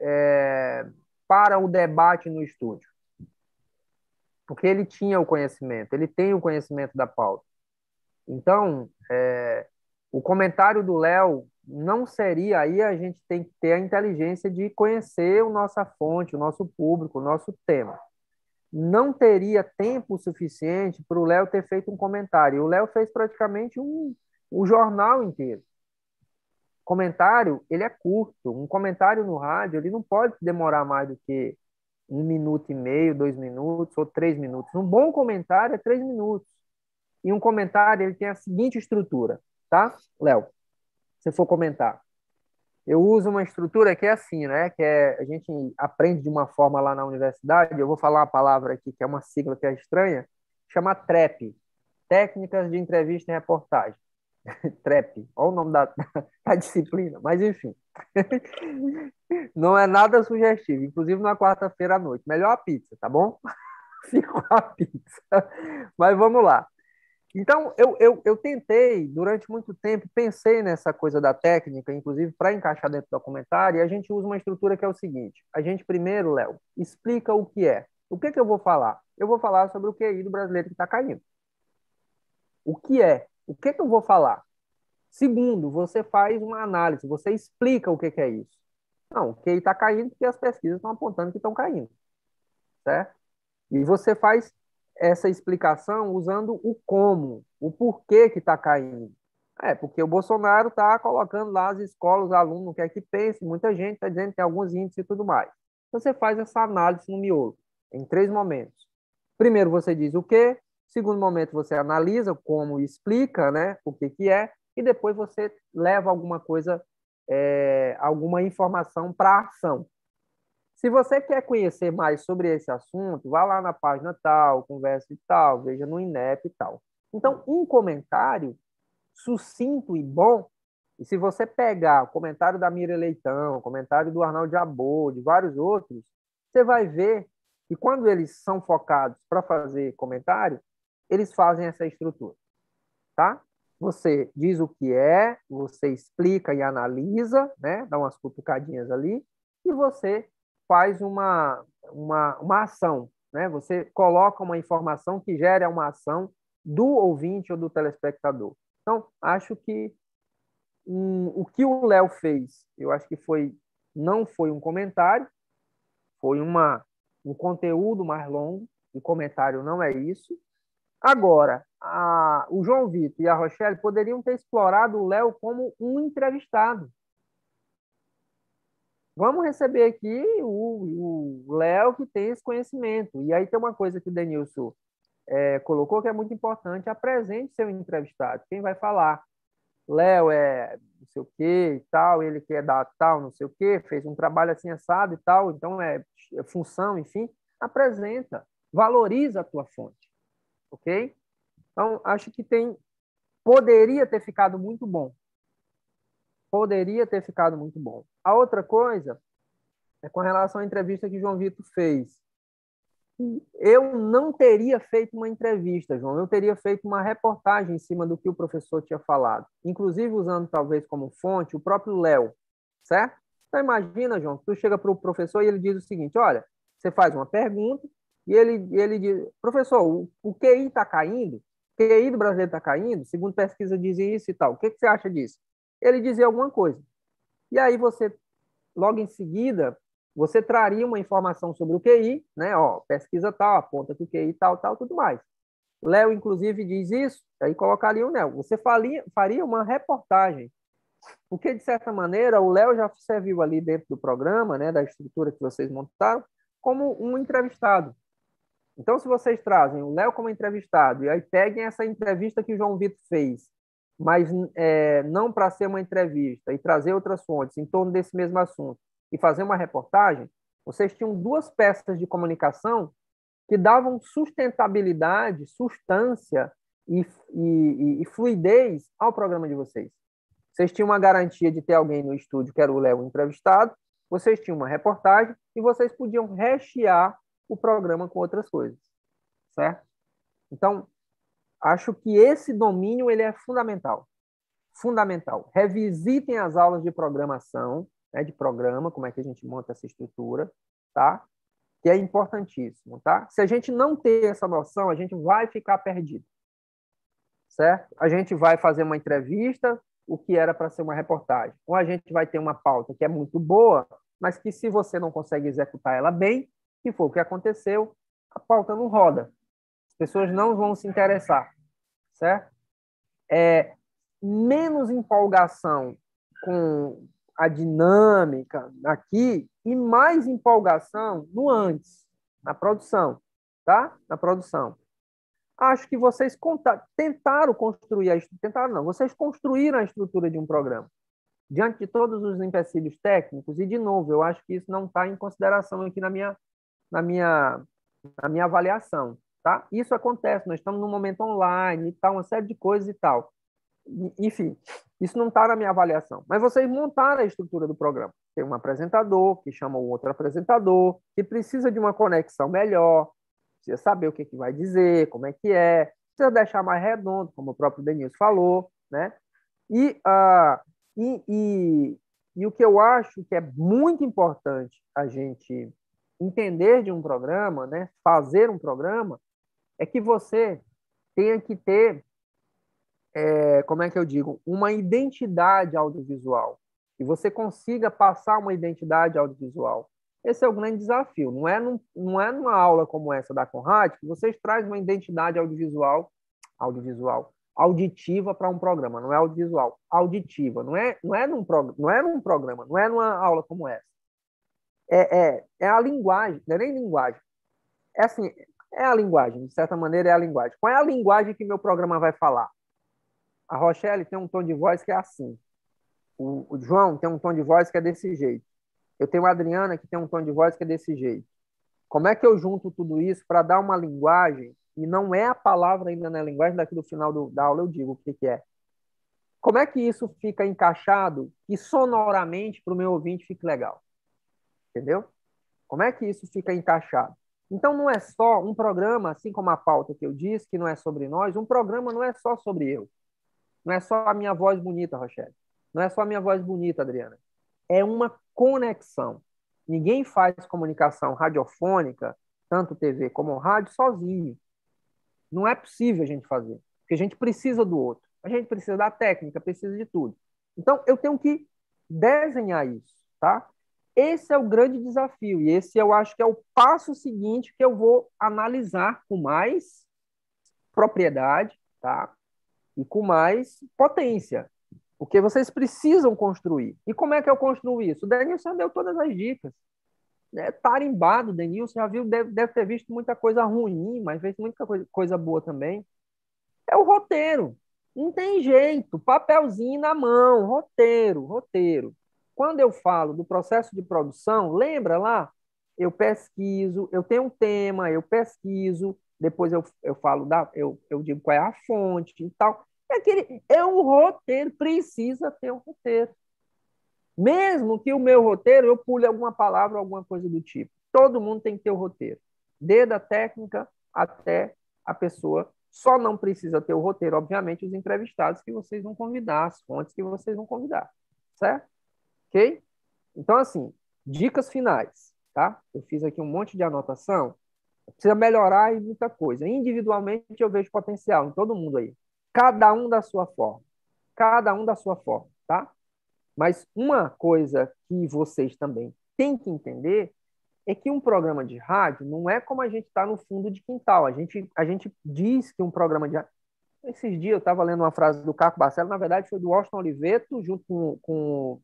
é, para o debate no estúdio. Porque ele tinha o conhecimento, ele tem o conhecimento da pauta. Então, é, o comentário do Léo não seria aí a gente tem que ter a inteligência de conhecer a nossa fonte, o nosso público, o nosso tema. Não teria tempo suficiente para o Léo ter feito um comentário. O Léo fez praticamente um, um jornal inteiro. Comentário, ele é curto. Um comentário no rádio, ele não pode demorar mais do que um minuto e meio, dois minutos ou três minutos. Um bom comentário é três minutos. E um comentário, ele tem a seguinte estrutura, tá, Léo? você for comentar. Eu uso uma estrutura que é assim, né? Que é, a gente aprende de uma forma lá na universidade. Eu vou falar uma palavra aqui que é uma sigla que é estranha, chama TREP, Técnicas de Entrevista e Reportagem. TREP, olha o nome da, da disciplina, mas enfim. Não é nada sugestivo, inclusive na quarta-feira à noite. Melhor a pizza, tá bom? Fico a pizza. Mas vamos lá. Então, eu, eu, eu tentei, durante muito tempo, pensei nessa coisa da técnica, inclusive para encaixar dentro do documentário, e a gente usa uma estrutura que é o seguinte: a gente primeiro, Léo, explica o que é. O que, que eu vou falar? Eu vou falar sobre o QI do brasileiro que está caindo. O que é? O que, que eu vou falar? Segundo, você faz uma análise, você explica o que, que é isso. Não, o QI está caindo porque as pesquisas estão apontando que estão caindo. Certo? E você faz essa explicação usando o como, o porquê que está caindo. É, porque o Bolsonaro está colocando lá as escolas, os alunos, o que é que pense, muita gente está dizendo que tem alguns índices e tudo mais. Então, você faz essa análise no miolo, em três momentos. Primeiro, você diz o quê, segundo momento, você analisa como explica né, o que, que é, e depois você leva alguma coisa, é, alguma informação para a ação. Se você quer conhecer mais sobre esse assunto, vá lá na página tal, converse e tal, veja no INEP e tal. Então, um comentário sucinto e bom, e se você pegar o comentário da Mira Leitão, o comentário do Arnaldo Jabor, de vários outros, você vai ver que quando eles são focados para fazer comentário, eles fazem essa estrutura, tá? Você diz o que é, você explica e analisa, né? Dá umas cutucadinhas ali, e você faz uma, uma, uma ação, né? Você coloca uma informação que gera uma ação do ouvinte ou do telespectador. Então, acho que o que o Léo fez, eu acho que foi não foi um comentário, foi uma, um conteúdo mais longo, e comentário não é isso. Agora, a, o João Vitor e a Rochelle poderiam ter explorado o Léo como um entrevistado. Vamos receber aqui o Léo, que tem esse conhecimento. E aí tem uma coisa que o Denilson é, colocou que é muito importante: apresente seu entrevistado. Quem vai falar? Léo é não sei o quê e tal, ele quer dar tal, não sei o quê, fez um trabalho assim assado e tal, então é, é função, enfim. Apresenta, valoriza a tua fonte, ok? Então, acho que tem, poderia ter ficado muito bom poderia ter ficado muito bom. A outra coisa é com relação à entrevista que João Vitor fez. Eu não teria feito uma entrevista, João, eu teria feito uma reportagem em cima do que o professor tinha falado, inclusive usando talvez como fonte o próprio Léo, certo? Então imagina, João, tu chega para o professor e ele diz o seguinte: olha, você faz uma pergunta e ele, ele diz, professor, o, o QI está caindo, o QI do brasileiro está caindo, segundo pesquisa dizem isso e tal, o que, que você acha disso? Ele dizia alguma coisa. E aí você, logo em seguida, você traria uma informação sobre o QI, né? Ó, pesquisa tal, aponta que o QI tal, tal, tudo mais. Léo, inclusive, diz isso, aí colocaria o Léo. Você faria, faria uma reportagem, porque, de certa maneira, o Léo já serviu ali dentro do programa, né, da estrutura que vocês montaram, como um entrevistado. Então, se vocês trazem o Léo como entrevistado, e aí peguem essa entrevista que o João Vitor fez, mas é, não para ser uma entrevista, e trazer outras fontes em torno desse mesmo assunto, e fazer uma reportagem, vocês tinham duas peças de comunicação que davam sustentabilidade, substância e, e, e, fluidez ao programa de vocês. Vocês tinham uma garantia de ter alguém no estúdio, que era o Léo entrevistado, vocês tinham uma reportagem e vocês podiam rechear o programa com outras coisas, certo? Então, acho que esse domínio ele é fundamental. Fundamental. Revisitem as aulas de programação, né, de programa, como é que a gente monta essa estrutura, tá? Que é importantíssimo, tá? Se a gente não ter essa noção, a gente vai ficar perdido, certo? A gente vai fazer uma entrevista, o que era para ser uma reportagem, ou a gente vai ter uma pauta que é muito boa, mas que se você não consegue executar ela bem, que foi o que aconteceu, a pauta não roda. As pessoas não vão se interessar, certo? É, menos empolgação com a dinâmica aqui e mais empolgação no antes, na produção, tá? Na produção. Acho que vocês tentaram construir a tentaram não, vocês construíram a estrutura de um programa diante de todos os empecilhos técnicos e de novo, eu acho que isso não está em consideração aqui na minha na minha na minha avaliação, tá? Isso acontece, nós estamos num momento online e tal, uma série de coisas e tal. Enfim, isso não está na minha avaliação. Mas vocês montaram a estrutura do programa. Tem um apresentador que chama o outro apresentador, que precisa de uma conexão melhor, precisa saber o que, que vai dizer, como é que é, precisa deixar mais redondo, como o próprio Denilson falou, né? E, uh, e, e, e o que eu acho que é muito importante a gente entender de um programa, né, fazer um programa, é que você tenha que ter é, como é que eu digo, uma identidade audiovisual. E você consiga passar uma identidade audiovisual. Esse é o grande desafio. Não é, num, não é numa aula como essa da Conrad que vocês trazem uma identidade audiovisual, audiovisual, auditiva para um programa. Não é audiovisual, auditiva. Não é, não é, num, não é num programa, não é numa aula como essa. É, é, é a linguagem, não é nem linguagem. É assim, é a linguagem, de certa maneira é a linguagem. Qual é a linguagem que meu programa vai falar? A Rochelle tem um tom de voz que é assim. O, o, João tem um tom de voz que é desse jeito. Eu tenho a Adriana que tem um tom de voz que é desse jeito. Como é que eu junto tudo isso para dar uma linguagem, e não é a palavra ainda na linguagem, daqui do final do, da aula eu digo o que, que é. Como é que isso fica encaixado e sonoramente para o meu ouvinte fique legal? Entendeu? Como é que isso fica encaixado? Então, não é só um programa, assim como a pauta que eu disse, que não é sobre nós, um programa não é só sobre eu. Não é só a minha voz bonita, Rochelle. Não é só a minha voz bonita, Adriana. É uma conexão. Ninguém faz comunicação radiofônica, tanto TV como rádio, sozinho. Não é possível a gente fazer, porque a gente precisa do outro. A gente precisa da técnica, precisa de tudo. Então, eu tenho que desenhar isso, tá? Esse é o grande desafio e esse eu acho que é o passo seguinte que eu vou analisar com mais propriedade, tá? e com mais potência. Porque vocês precisam construir. E como é que eu construo isso? O Denilson deu todas as dicas. É tarimbado, o Denilson já viu, deve, deve ter visto muita coisa ruim, mas fez muita coisa, coisa boa também. É o roteiro. Não tem jeito. Papelzinho na mão, roteiro, roteiro. Quando eu falo do processo de produção, lembra lá? Eu pesquiso, eu tenho um tema, eu pesquiso, depois eu, eu falo da, eu, eu digo qual é a fonte e tal. É, aquele, é um roteiro, precisa ter um roteiro. Mesmo que o meu roteiro eu pule alguma palavra, alguma coisa do tipo. Todo mundo tem que ter o roteiro. Desde a técnica até a pessoa. Só não precisa ter o roteiro, obviamente, os entrevistados que vocês vão convidar, as fontes que vocês vão convidar. Certo? Ok? Então, assim, dicas finais, tá? Eu fiz aqui um monte de anotação. Precisa melhorar em muita coisa. Individualmente, eu vejo potencial em todo mundo aí. Cada um da sua forma. Cada um da sua forma, tá? Mas uma coisa que vocês também têm que entender é que um programa de rádio não é como a gente está no fundo de quintal. A gente, a gente diz que um programa de rádio. Esses dias eu estava lendo uma frase do Caco Barcelo, na verdade foi do Washington Oliveto, junto com, com.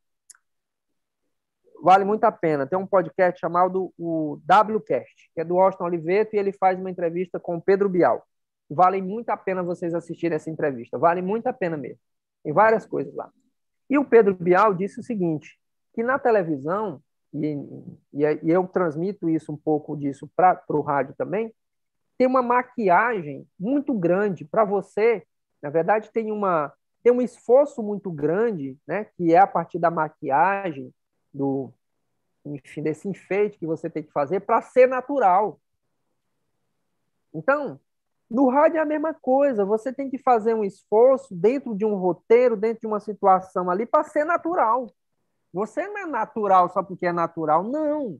Vale muito a pena. Tem um podcast chamado o WCast, que é do Washington Oliveto, e ele faz uma entrevista com o Pedro Bial. Vale muito a pena vocês assistirem essa entrevista. Vale muito a pena mesmo. Tem várias coisas lá. E o Pedro Bial disse o seguinte, que na televisão, e, e, e eu transmito isso um pouco disso para o rádio também, tem uma maquiagem muito grande para você. Na verdade, tem uma tem um esforço muito grande, né, que é a partir da maquiagem, do enfim, desse enfeite que você tem que fazer para ser natural. Então, no rádio é a mesma coisa, você tem que fazer um esforço dentro de um roteiro, dentro de uma situação ali, para ser natural. Você não é natural só porque é natural, não.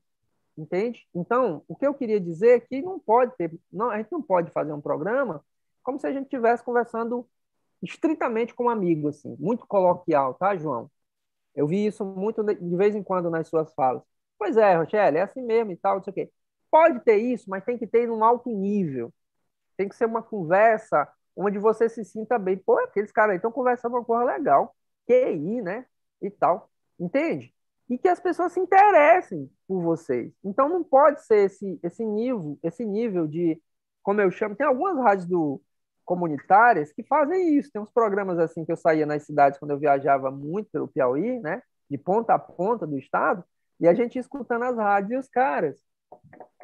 Entende? Então, o que eu queria dizer é que não pode ter, não, a gente não pode fazer um programa como se a gente estivesse conversando estritamente com um amigo, assim, muito coloquial, tá, João? Eu vi isso muito de vez em quando nas suas falas. Pois é, Rochelle, é assim mesmo e tal, não sei o quê. Pode ter isso, mas tem que ter num alto nível. Tem que ser uma conversa onde você se sinta bem. Pô, aqueles caras aí estão conversando uma coisa legal. QI, né? E tal. Entende? E que as pessoas se interessem por vocês. Então não pode ser esse, esse nível, esse nível de, como eu chamo, tem algumas rádios do, comunitárias que fazem isso. Tem uns programas assim que eu saía nas cidades quando eu viajava muito pelo Piauí, né? De ponta a ponta do estado, e a gente escutando as rádios e os caras.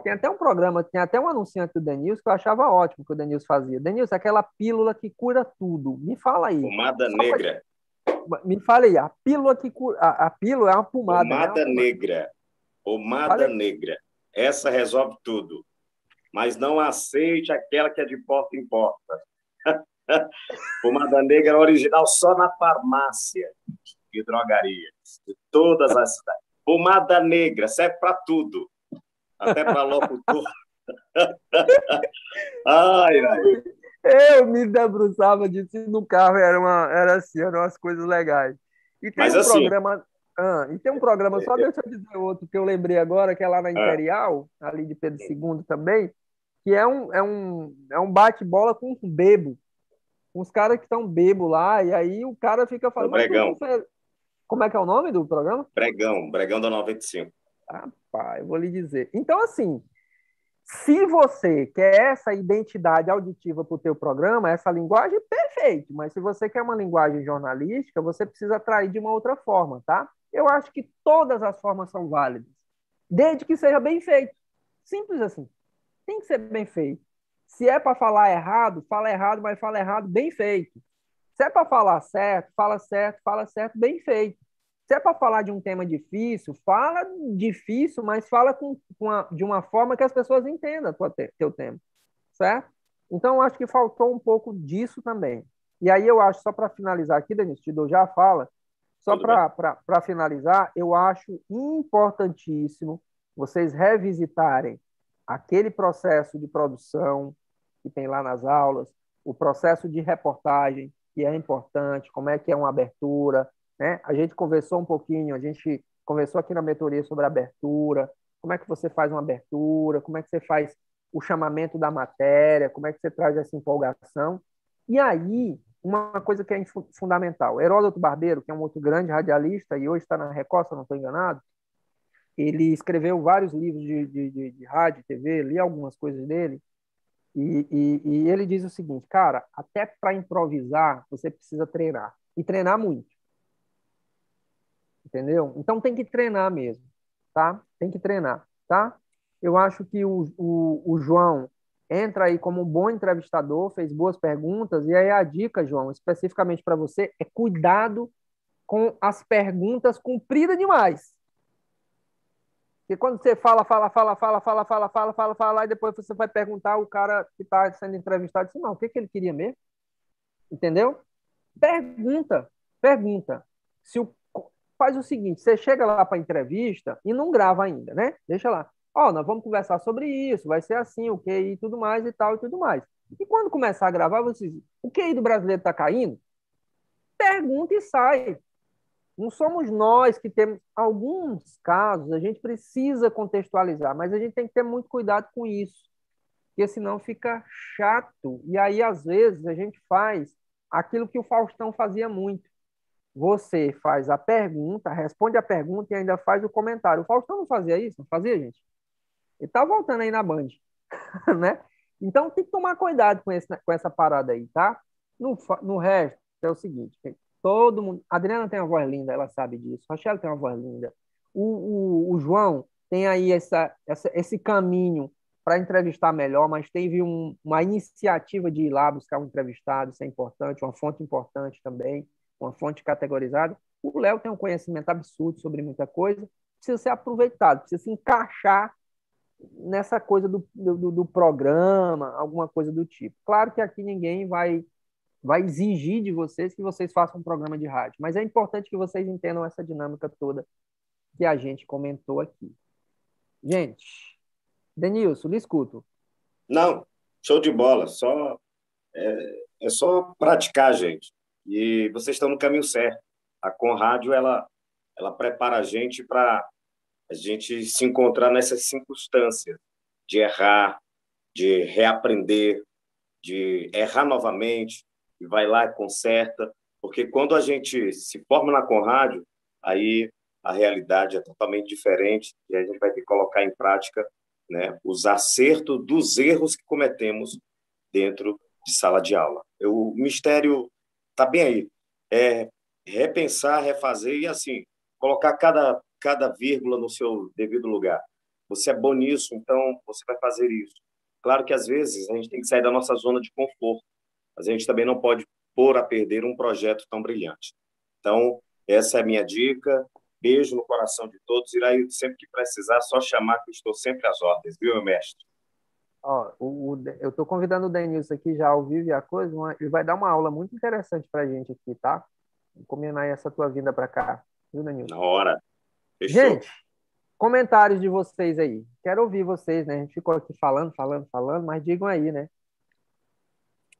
Tem até um programa, tem até um anunciante do Denilson que eu achava ótimo que o Denilson fazia. Denilson, aquela pílula que cura tudo. Me fala aí. Pomada negra. Pra... Me fala aí, a pílula que cura. A, a pílula é uma pomada. Pomada né? uma negra. Pomada negra. Essa resolve tudo. Mas não aceite aquela que é de porta em porta. pomada negra original só na farmácia e drogarias de todas as cidades. Pomada negra serve para tudo até para locutor. ai, ai. Eu me debruçava disso no carro, era, uma, era assim, eram umas coisas legais. E tem Mas um assim, programa. Ah, e tem um programa, só deixa eu dizer outro que eu lembrei agora, que é lá na ah. Imperial, é. ali de Pedro II também, que é um, é um, é um bate-bola com um bebo. Uns caras que estão bebo lá, e aí o cara fica falando. Bregão. Como é que é o nome do programa? Bregão, Bregão da 95. Rapaz, eu vou lhe dizer. Então, assim, se você quer essa identidade auditiva para o teu programa, essa linguagem, perfeito. Mas se você quer uma linguagem jornalística, você precisa atrair de uma outra forma, tá? Eu acho que todas as formas são válidas, desde que seja bem feito. Simples assim. Tem que ser bem feito. Se é para falar errado, fala errado, mas fala errado bem feito. Se é para falar certo, fala certo, fala certo, bem feito. Se é para falar de um tema difícil, fala difícil, mas fala com, com a, de uma forma que as pessoas entendam o teu tema, certo? Então, acho que faltou um pouco disso também. E aí eu acho, só para finalizar aqui, Denis, Tidor já fala, só para finalizar, eu acho importantíssimo vocês revisitarem aquele processo de produção que tem lá nas aulas, o processo de reportagem, que é importante, como é que é uma abertura, né? A gente conversou um pouquinho, a gente conversou aqui na mentoria sobre abertura, como é que você faz uma abertura, como é que você faz o chamamento da matéria, como é que você traz essa empolgação. E aí, uma coisa que é fundamental, Heródoto Barbeiro, que é um outro grande radialista e hoje está na Record, se não estou enganado, ele escreveu vários livros de, de, de, de rádio, TV, li algumas coisas dele, e, e, e ele diz o seguinte, cara, até para improvisar, você precisa treinar, e treinar muito entendeu? Então tem que treinar mesmo, tá? Tem que treinar, tá? Eu acho que o, o, o João entra aí como um bom entrevistador, fez boas perguntas, e aí a dica, João, especificamente para você, é cuidado com as perguntas compridas demais. Porque quando você fala, fala, fala, fala, fala, fala, fala, fala, fala, e depois você vai perguntar o cara que está sendo entrevistado, assim, não, o que, que ele queria mesmo? Entendeu? Pergunta, pergunta. Se o faz o seguinte: você chega lá para a entrevista e não grava ainda, né? Deixa lá. Ó, oh, nós vamos conversar sobre isso, vai ser assim, o QI e tudo mais e tal e tudo mais. E quando começar a gravar, vocês, o QI do brasileiro está caindo? Pergunta e sai. Não somos nós que temos alguns casos, a gente precisa contextualizar, mas a gente tem que ter muito cuidado com isso, porque senão fica chato. E aí, às vezes, a gente faz aquilo que o Faustão fazia muito. Você faz a pergunta, responde a pergunta e ainda faz o comentário. O Faustão não fazia isso? Não fazia, gente? Ele está voltando aí na Band, né? Então tem que tomar cuidado com, esse, com essa parada aí, tá? No, no resto, é o seguinte: todo mundo. A Adriana tem uma voz linda, ela sabe disso. A Rochelle tem uma voz linda. O, o, o João tem aí essa, essa esse caminho para entrevistar melhor, mas teve um, uma iniciativa de ir lá buscar um entrevistado, isso é importante, uma fonte importante também, uma fonte categorizada. O Léo tem um conhecimento absurdo sobre muita coisa, precisa ser aproveitado, precisa se encaixar nessa coisa do, do, do, programa, alguma coisa do tipo. Claro que aqui ninguém vai, vai exigir de vocês que vocês façam um programa de rádio, mas é importante que vocês entendam essa dinâmica toda que a gente comentou aqui. Gente, Denilson, lhe escuto. Não, show de bola. Só é, é só praticar, gente. E vocês estão no caminho certo. A Conrádio ela ela prepara a gente para a gente se encontrar nessas circunstâncias de errar, de reaprender, de errar novamente, e vai lá e conserta, porque quando a gente se forma na Conrádio, aí a realidade é totalmente diferente e a gente vai ter que colocar em prática né, os acertos dos erros que cometemos dentro de sala de aula. O mistério está bem aí. É repensar, refazer e, assim, colocar cada cada vírgula no seu devido lugar. Você é bom nisso, então você vai fazer isso. Claro que às vezes a gente tem que sair da nossa zona de conforto, mas a gente também não pode pôr a perder um projeto tão brilhante. Então, essa é a minha dica. Beijo no coração de todos. Iraí, sempre que precisar, só chamar que eu estou sempre às ordens, viu, meu mestre? Ó, o, o, eu estou convidando o Denilson aqui já ao vivo e a coisa, uma, ele vai dar uma aula muito interessante para a gente aqui, tá? Vou combinar essa tua vinda para cá, viu, Denilson? Na hora. Fechou? Gente, comentários de vocês aí. Quero ouvir vocês, né? A gente ficou aqui falando, falando, falando, mas digam aí, né?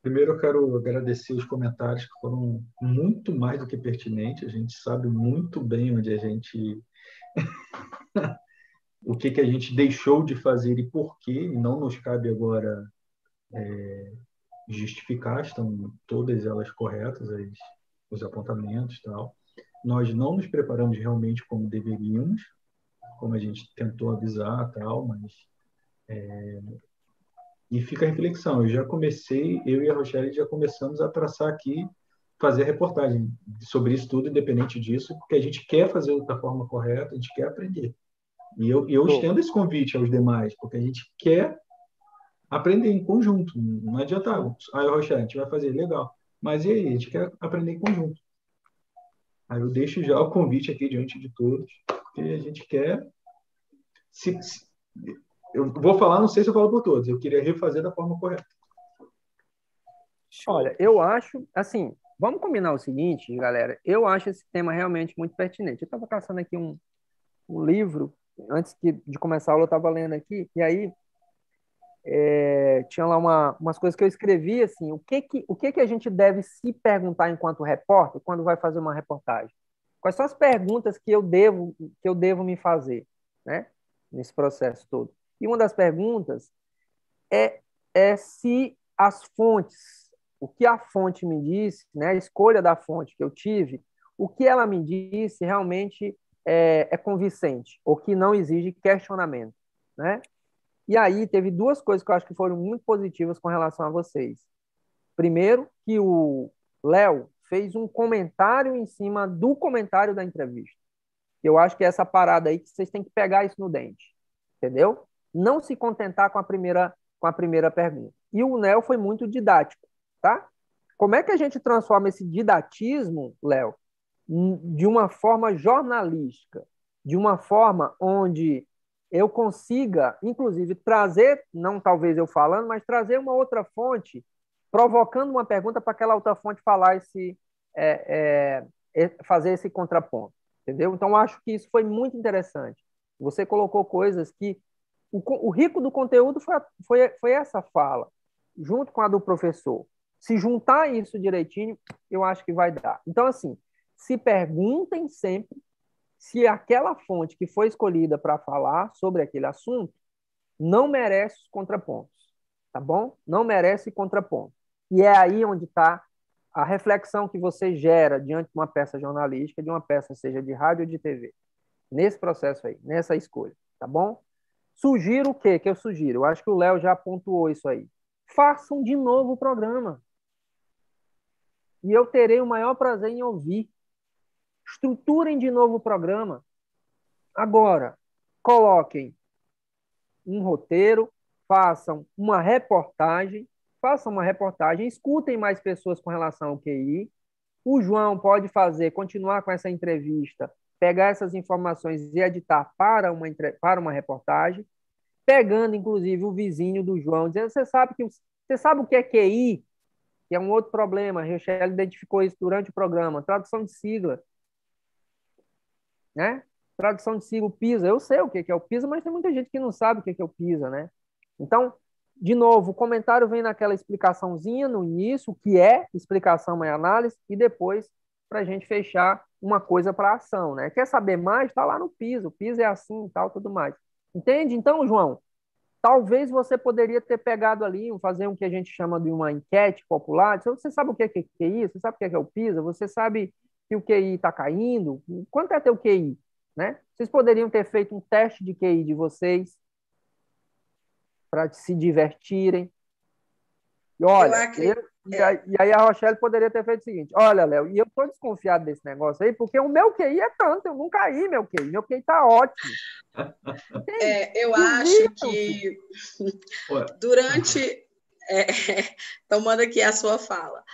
Primeiro, eu quero agradecer os comentários que foram muito mais do que pertinentes. A gente sabe muito bem onde a gente. o que, que a gente deixou de fazer e por quê, e não nos cabe agora é, justificar, estão todas elas corretas, as, os apontamentos e tal nós não nos preparamos realmente como deveríamos, como a gente tentou avisar tal, mas é... e fica a reflexão. Eu já comecei, eu e a Rochelle já começamos a traçar aqui, fazer reportagem sobre isso tudo, independente disso, porque a gente quer fazer da forma correta, a gente quer aprender. E eu, eu estendo esse convite aos demais, porque a gente quer aprender em conjunto. Não adianta, ah, Rochelle, a gente vai fazer, legal. Mas e aí? A gente quer aprender em conjunto. Aí eu deixo já o convite aqui diante de todos, porque a gente quer. Se, se, eu vou falar, não sei se eu falo por todos, eu queria refazer da forma correta. Olha, eu acho, assim, vamos combinar o seguinte, galera. Eu acho esse tema realmente muito pertinente. Eu estava caçando aqui um, um livro, antes de começar a aula, eu estava lendo aqui, e aí é, tinha lá uma, umas coisas que eu escrevi assim, o que que, o que que a gente deve se perguntar enquanto repórter quando vai fazer uma reportagem? Quais são as perguntas que eu devo que eu devo me fazer, né, nesse processo todo? E uma das perguntas é, é se as fontes, o que a fonte me disse, né, a escolha da fonte que eu tive, o que ela me disse realmente é, é convincente, ou que não exige questionamento, né? E aí teve duas coisas que eu acho que foram muito positivas com relação a vocês. Primeiro, que o Léo fez um comentário em cima do comentário da entrevista. Eu acho que é essa parada aí que vocês têm que pegar isso no dente, entendeu? Não se contentar com a primeira com a primeira pergunta. E o Léo foi muito didático, tá? Como é que a gente transforma esse didatismo, Léo, de uma forma jornalística, de uma forma onde eu consiga, inclusive, trazer, não talvez eu falando, mas trazer uma outra fonte, provocando uma pergunta para aquela outra fonte falar esse, é, é, fazer esse contraponto, entendeu? Então, acho que isso foi muito interessante. Você colocou coisas que o, o rico do conteúdo foi, foi, foi essa fala, junto com a do professor. Se juntar isso direitinho, eu acho que vai dar. Então, assim, se perguntem sempre se aquela fonte que foi escolhida para falar sobre aquele assunto não merece os contrapontos, tá bom? Não merece contraponto. E é aí onde está a reflexão que você gera diante de uma peça jornalística, de uma peça seja de rádio ou de TV, nesse processo aí, nessa escolha, tá bom? Sugiro o quê que eu sugiro? Eu acho que o Léo já pontuou isso aí. Façam de novo o programa. E eu terei o maior prazer em ouvir. Estruturem de novo o programa. Agora, coloquem um roteiro, façam uma reportagem, façam uma reportagem, escutem mais pessoas com relação ao QI. O João pode fazer, continuar com essa entrevista, pegar essas informações e editar para uma, para uma reportagem, pegando inclusive o vizinho do João, dizendo: você sabe que você sabe o que é QI? Que é um outro problema. A Rochelle identificou isso durante o programa. Tradução de sigla. Né? tradução de siglo PISA. Eu sei o que é o PISA, mas tem muita gente que não sabe o que é o PISA, né? Então, de novo, o comentário vem naquela explicaçãozinha no início, que é explicação e análise, e depois para a gente fechar uma coisa para ação, né? Quer saber mais? Está lá no PISA. O PISA é assim e tal, tudo mais. Entende? Então, João, talvez você poderia ter pegado ali, fazer o que a gente chama de uma enquete popular. Você sabe o que é isso? Você sabe o que é o PISA? Você sabe que o QI está caindo? Quanto é teu QI? Né? Vocês poderiam ter feito um teste de QI de vocês para se divertirem. E olha, eu, e, e, aí a Rochelle poderia ter feito o seguinte: olha, Léo, e eu estou desconfiado desse negócio aí, porque o meu QI é tanto, eu não caí meu QI, meu QI está ótimo. É, eu acho que durante. É, tomando aqui a sua fala.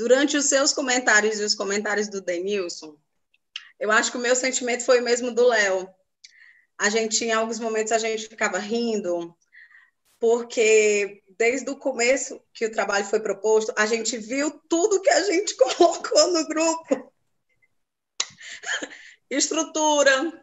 Durante os seus comentários e os comentários do Denilson, eu acho que o meu sentimento foi o mesmo do Léo. A gente, em alguns momentos, a gente ficava rindo, porque desde o começo que o trabalho foi proposto, a gente viu tudo que a gente colocou no grupo. Estrutura,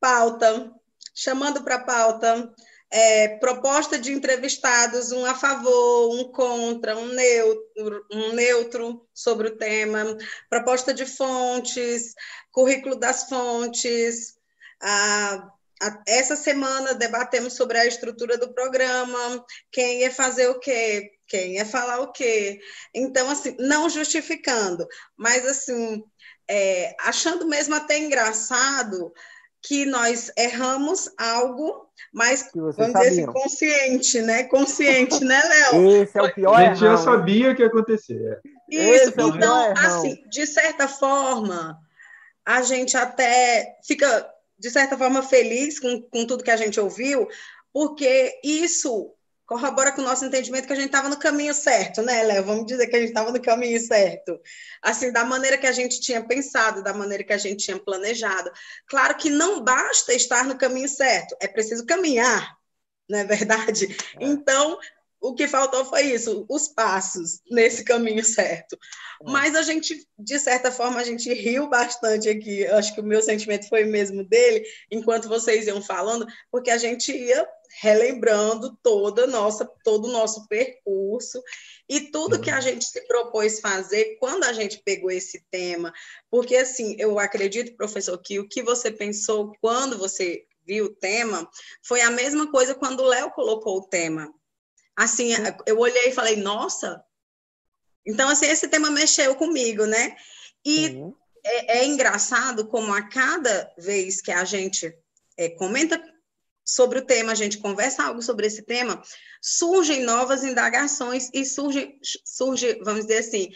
pauta, chamando para pauta, é, proposta de entrevistados, um a favor, um contra, um neutro, um neutro sobre o tema, proposta de fontes, currículo das fontes. A, a, essa semana debatemos sobre a estrutura do programa, quem ia fazer o quê, quem ia falar o quê. Então, assim, não justificando, mas assim, é, achando mesmo até engraçado que nós erramos algo, mas vamos sabiam. dizer assim, consciente, né? Consciente, né, Léo? Esse é o pior A gente já sabia que ia acontecer. Isso, é então, assim, de certa forma, a gente até fica, de certa forma, feliz com, com tudo que a gente ouviu, porque isso corrobora com o nosso entendimento que a gente estava no caminho certo, né, Léo? Vamos dizer que a gente estava no caminho certo. Assim, da maneira que a gente tinha pensado, da maneira que a gente tinha planejado. Claro que não basta estar no caminho certo, é preciso caminhar, não é verdade? É. Então, o que faltou foi isso, os passos nesse caminho certo. É. Mas a gente, de certa forma, a gente riu bastante aqui. Eu acho que o meu sentimento foi o mesmo dele, enquanto vocês iam falando, porque a gente ia relembrando toda nossa, todo o nosso percurso e tudo que a uhum. gente se propôs fazer quando a gente pegou esse tema. Porque, assim, eu acredito, professor, que o que você pensou quando você viu o tema foi a mesma coisa quando o Léo colocou o tema. Assim, eu olhei e falei, nossa. Então, assim, esse tema mexeu comigo, né? E uhum. é, é, engraçado como a cada vez que a gente é, comenta sobre o tema, a gente conversa algo sobre esse tema, surgem novas indagações e surge, surge vamos dizer assim,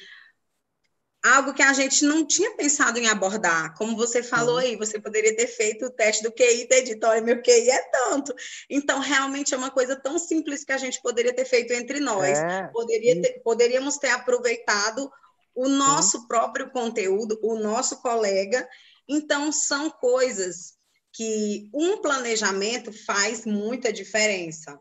algo que a gente não tinha pensado em abordar. Como você falou uhum. aí, você poderia ter feito o teste do QI e ter dito, olha, meu QI é tanto. Então, realmente é uma coisa tão simples que a gente poderia ter feito entre nós. É. Poderia ter, poderíamos ter aproveitado o nosso uhum. próprio conteúdo, o nosso colega. Então, são coisas que um planejamento faz muita diferença. Tá,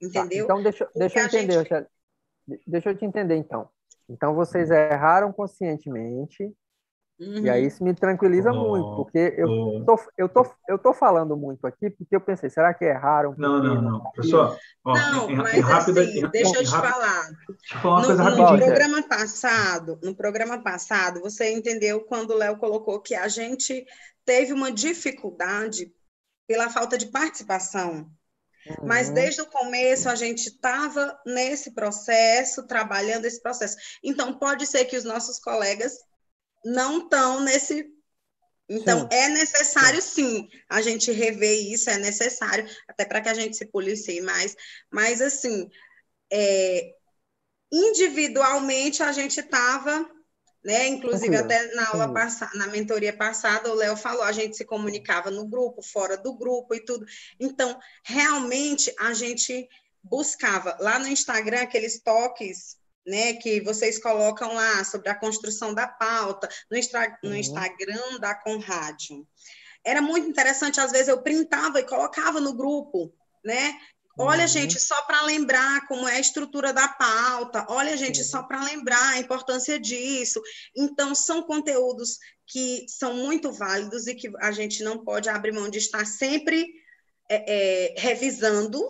Entendeu? Tá, então, deixa, deixa eu entender, gente... deixa eu te entender, então. Então, vocês erraram conscientemente, Uhum. E aí isso me tranquiliza oh, muito, porque eu, oh. tô, eu, tô, eu tô falando muito aqui, porque eu pensei, será que erraram? Não, não, não. Pessoal, ó, não, em, mas em rápido, assim, em, deixa eu te falar. Deixa eu falar uma no, coisa no programa passado, no programa passado, você entendeu quando o Léo colocou que a gente teve uma dificuldade pela falta de participação. Uhum. Mas desde o começo a gente estava nesse processo, trabalhando esse processo. Então, pode ser que os nossos colegas não estão nesse. Então, sim. é necessário, sim, a gente rever isso, é necessário, até para que a gente se policie mais. Mas, assim, é, individualmente a gente estava né? Inclusive, até na aula passada, na mentoria passada, o Léo falou, a gente se comunicava no grupo, fora do grupo e tudo. Então, realmente, a gente buscava lá no Instagram aqueles toques né, que vocês colocam lá sobre a construção da pauta, no, no uhum. Instagram da Conrádio. Era muito interessante, às vezes eu printava e colocava no grupo, né? Olha, uhum. gente, só para lembrar como é a estrutura da pauta, olha, gente, uhum. só para lembrar a importância disso. Então, são conteúdos que são muito válidos e que a gente não pode abrir mão de estar sempre é, é, revisando,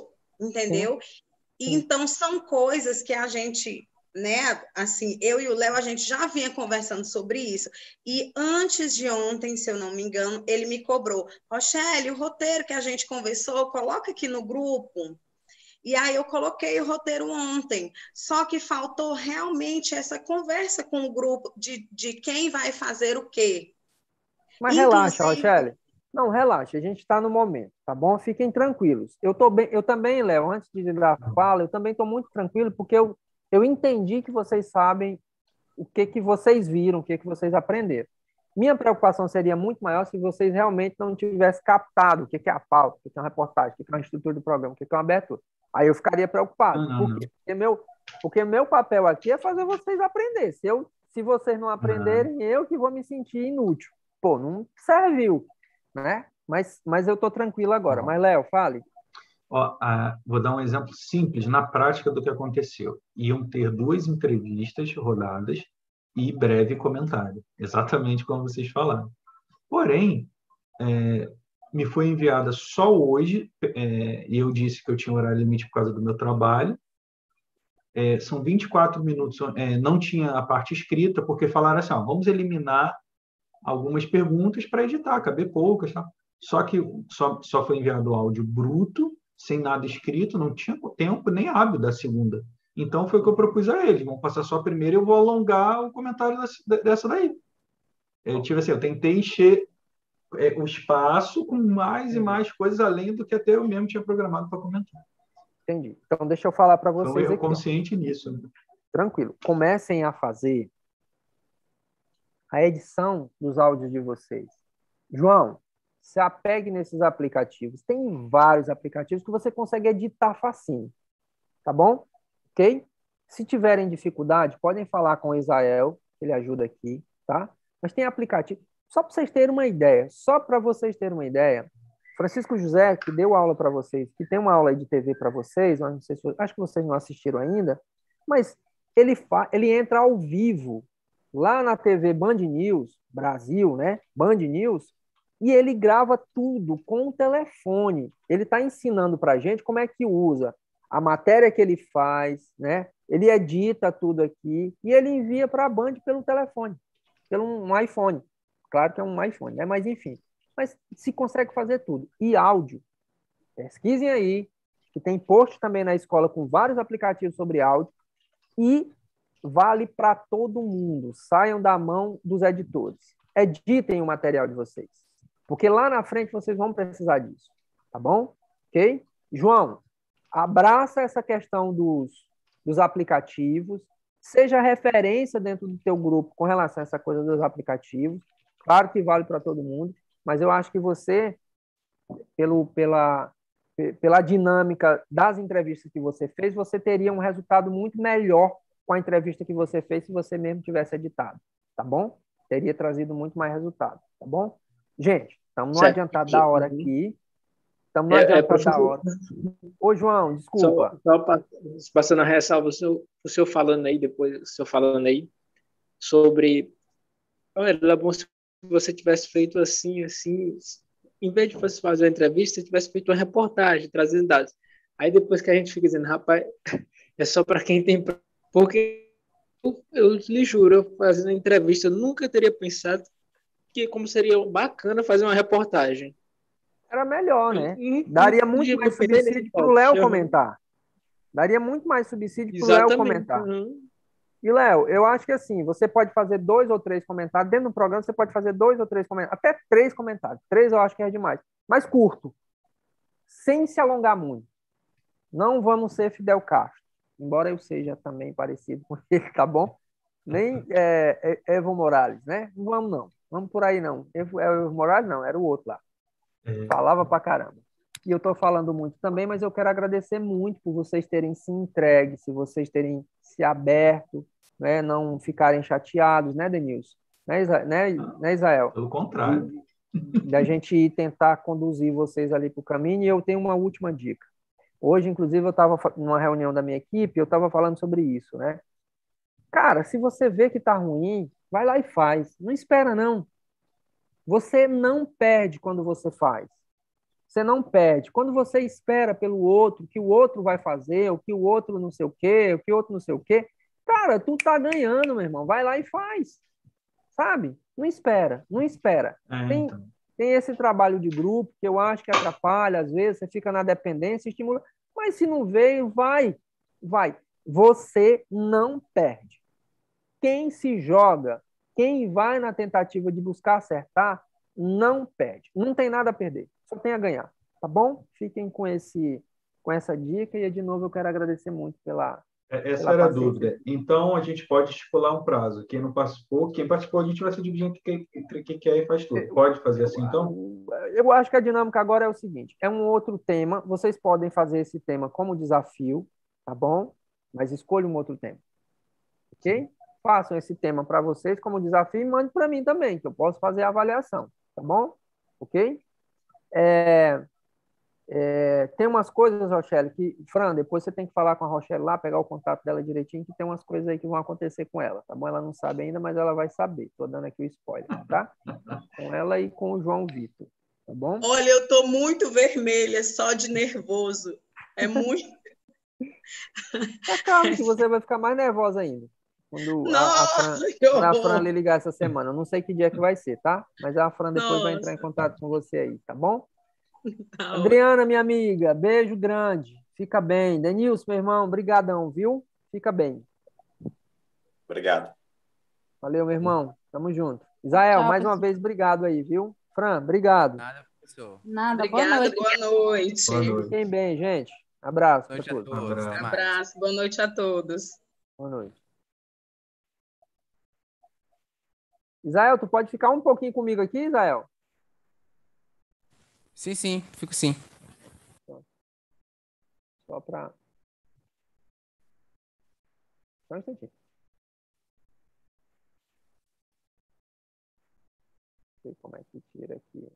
entendeu? E então, são coisas que a gente né, assim, eu e o Léo, a gente já vinha conversando sobre isso. E antes de ontem, se eu não me engano, ele me cobrou: Rochelle, o roteiro que a gente conversou, coloca aqui no grupo. E aí eu coloquei o roteiro ontem. Só que faltou realmente essa conversa com o grupo de, de quem vai fazer o quê. Mas Inclusive... relaxa, Rochelle. Não, relaxa, a gente está no momento, tá bom? Fiquem tranquilos. Eu tô bem, eu também, Léo, antes de dar a fala, eu também estou muito tranquilo, porque eu eu entendi que vocês sabem o que, que vocês viram, o que, que vocês aprenderam. Minha preocupação seria muito maior se vocês realmente não tivessem captado o que, que é a pauta, o que, que é uma reportagem, o que, que é uma estrutura do programa, o que, que é uma abertura. Aí eu ficaria preocupado. Não, não, Por quê? Porque meu, porque meu papel aqui é fazer vocês aprender. Se, eu, se vocês não aprenderem, não. eu que vou me sentir inútil. Pô, não serviu, né? Mas, mas eu estou tranquilo agora. Mas, Léo, fale. Ó, a, vou dar um exemplo simples, na prática, do que aconteceu. Iam ter duas entrevistas rodadas e breve comentário, exatamente como vocês falaram. Porém, é, me foi enviada só hoje, é, e eu disse que eu tinha horário limite por causa do meu trabalho. É, são 24 minutos, é, não tinha a parte escrita, porque falaram assim: ó, vamos eliminar algumas perguntas para editar, caber poucas. Tá? Só que só, só foi enviado o áudio bruto sem nada escrito, não tinha tempo nem hábil da segunda. Então foi o que eu propus a eles. Vamos passar só a primeira e eu vou alongar o comentário dessa daí. Eu tive assim, eu tentei encher é, o espaço com mais e mais coisas além do que até eu mesmo tinha programado para comentar. Entendi. Então deixa eu falar para então, vocês. Então, eu consciente nisso. Né? Tranquilo. Comecem a fazer a edição dos áudios de vocês. João, se apegue nesses aplicativos. Tem vários aplicativos que você consegue editar facinho. Tá bom? Ok? Se tiverem dificuldade, podem falar com o Israel, ele ajuda aqui, tá? Mas tem aplicativo. Só para vocês terem uma ideia, só para vocês terem uma ideia, Francisco José, que deu aula para vocês, que tem uma aula de TV para vocês, não sei se, acho que vocês não assistiram ainda, mas ele, fa, ele entra ao vivo lá na TV Band News, Brasil, né? Band News, e ele grava tudo com o telefone. Ele está ensinando para a gente como é que usa a matéria que ele faz, né? Ele edita tudo aqui e ele envia para a Band pelo telefone, pelo um iPhone. Claro que é um iPhone, né? Mas enfim. Mas se consegue fazer tudo. E áudio. Pesquisem aí, que tem post também na escola com vários aplicativos sobre áudio. E vale para todo mundo. Saiam da mão dos editores. Editem o material de vocês. Porque lá na frente vocês vão precisar disso. Tá bom? Ok? João, abraça essa questão dos, dos aplicativos. Seja referência dentro do teu grupo com relação a essa coisa dos aplicativos. Claro que vale para todo mundo, mas eu acho que você, pelo, pela, pela dinâmica das entrevistas que você fez, você teria um resultado muito melhor com a entrevista que você fez se você mesmo tivesse editado, tá bom? Teria trazido muito mais resultado, tá bom? Gente, Estamos no adiantado da hora aqui. Estamos no é, adiantado é, da hora. Ô, João, desculpa. Só, só passando a ressalva, o senhor, o senhor falando aí, depois o senhor falando aí, sobre era bom se você tivesse feito assim, assim, em vez de você fazer uma entrevista, tivesse feito uma reportagem, trazendo dados. Aí depois que a gente fica dizendo, rapaz, é só para quem tem. Porque eu, eu lhe juro, eu fazendo a entrevista, eu nunca teria pensado que como seria bacana fazer uma reportagem. Era melhor, né? Daria muito mais subsídio para o Léo comentar. Daria muito mais subsídio para o Léo comentar. Uhum. E, Léo, eu acho que assim, você pode fazer dois ou três comentários. Dentro do programa, você pode fazer dois ou três comentários. Até três comentários. Três eu acho que é demais. Mas curto. Sem se alongar muito. Não vamos ser Fidel Castro. Embora eu seja também parecido com ele, tá bom? Nem é, é, Evo Morales, né? Não vamos, não. Vamos por aí, não. Evo, Evo Morales, não. Era o outro lá. É. Falava pra caramba. E eu estou falando muito também, mas eu quero agradecer muito por vocês terem se entregue, se vocês terem se aberto, né, não ficarem chateados, né, Denilson? Né, Isa né, né Israel? Pelo contrário. Da gente tentar conduzir vocês ali para o caminho. E eu tenho uma última dica. Hoje, inclusive, eu estava numa reunião da minha equipe, eu estava falando sobre isso, né? Cara, se você vê que está ruim, vai lá e faz. Não espera, não. Você não perde quando você faz. Você não perde. Quando você espera pelo outro, que o outro vai fazer, o que o outro não sei o quê, o que o outro não sei o quê, cara, tu tá ganhando, meu irmão. Vai lá e faz. Sabe? Não espera, não espera. É, tem, então. tem esse trabalho de grupo que eu acho que atrapalha, às vezes, você fica na dependência, estimula. Mas se não veio, vai, vai. Você não perde. Quem se joga quem vai na tentativa de buscar acertar não perde. Não tem nada a perder, só tem a ganhar. Tá bom? Fiquem com esse com essa dica e de novo eu quero agradecer muito pela é, essa era a dúvida. Então, a gente pode estipular um prazo. Quem não participou, quem participou, a gente vai se dividir entre quem quer e faz tudo. Pode fazer assim, então? Eu acho que a dinâmica agora é o seguinte: é um outro tema. Vocês podem fazer esse tema como desafio, tá bom? Mas escolha um outro tema. Ok? Façam esse tema para vocês como desafio e mande para mim também, que eu posso fazer a avaliação, tá bom? Ok? É, é, tem umas coisas, Rochelle, que, Fran, depois você tem que falar com a Rochelle lá, pegar o contato dela direitinho, que tem umas coisas aí que vão acontecer com ela, tá bom? Ela não sabe ainda, mas ela vai saber. Tô dando aqui o spoiler, tá? Com ela e com o João Vitor, tá bom? Olha, eu tô muito vermelha, só de nervoso. É muito. Tá calma, que você vai ficar mais nervosa ainda. Quando Nossa, a, Fran, a Fran lhe ligar essa semana. Eu não sei que dia que vai ser, tá? Mas a Fran depois Nossa. vai entrar em contato com você aí, tá bom? Tá Adriana, minha amiga, beijo grande. Fica bem. Denilson, meu irmão, brigadão, viu? Fica bem. Obrigado. Valeu, meu irmão. Tamo junto. Israel, Tchau, mais uma vez, obrigado aí, viu? Fran, obrigado. Nada, professor. Nada, Obrigada, boa noite. Boa noite. Boa noite. Fiquem bem, gente. Abraço. Boa noite a todos. Abraço. Abraço. Boa noite a todos. Boa noite. Israel, tu pode ficar um pouquinho comigo aqui, Israel? Sim, sim, fico sim. Só para. Só um instantinho. Não sei como é que tira aqui.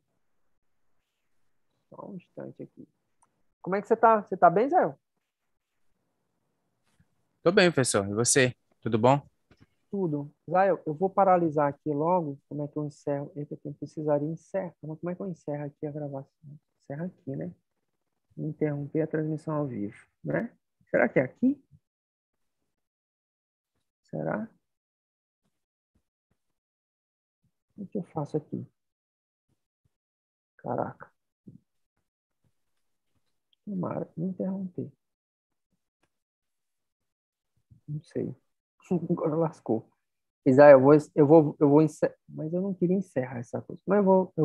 Só um instante aqui. Como é que você tá? Você tá bem, Israel? Tô bem, professor. E você? Tudo bom? Tudo. Zael, eu vou paralisar aqui logo. Como é que eu encerro? Eu precisaria encerrar. Como é que eu encerro aqui a gravação? Encerra aqui, né? Interromper a transmissão ao vivo, né? Será que é aqui? Será? O que eu faço aqui? Caraca. Tomara, interromper. Não sei. Agora lascou. Isaia, eu vou, eu vou, eu vou encerrar, mas eu não queria encerrar essa coisa. Mas eu vou, eu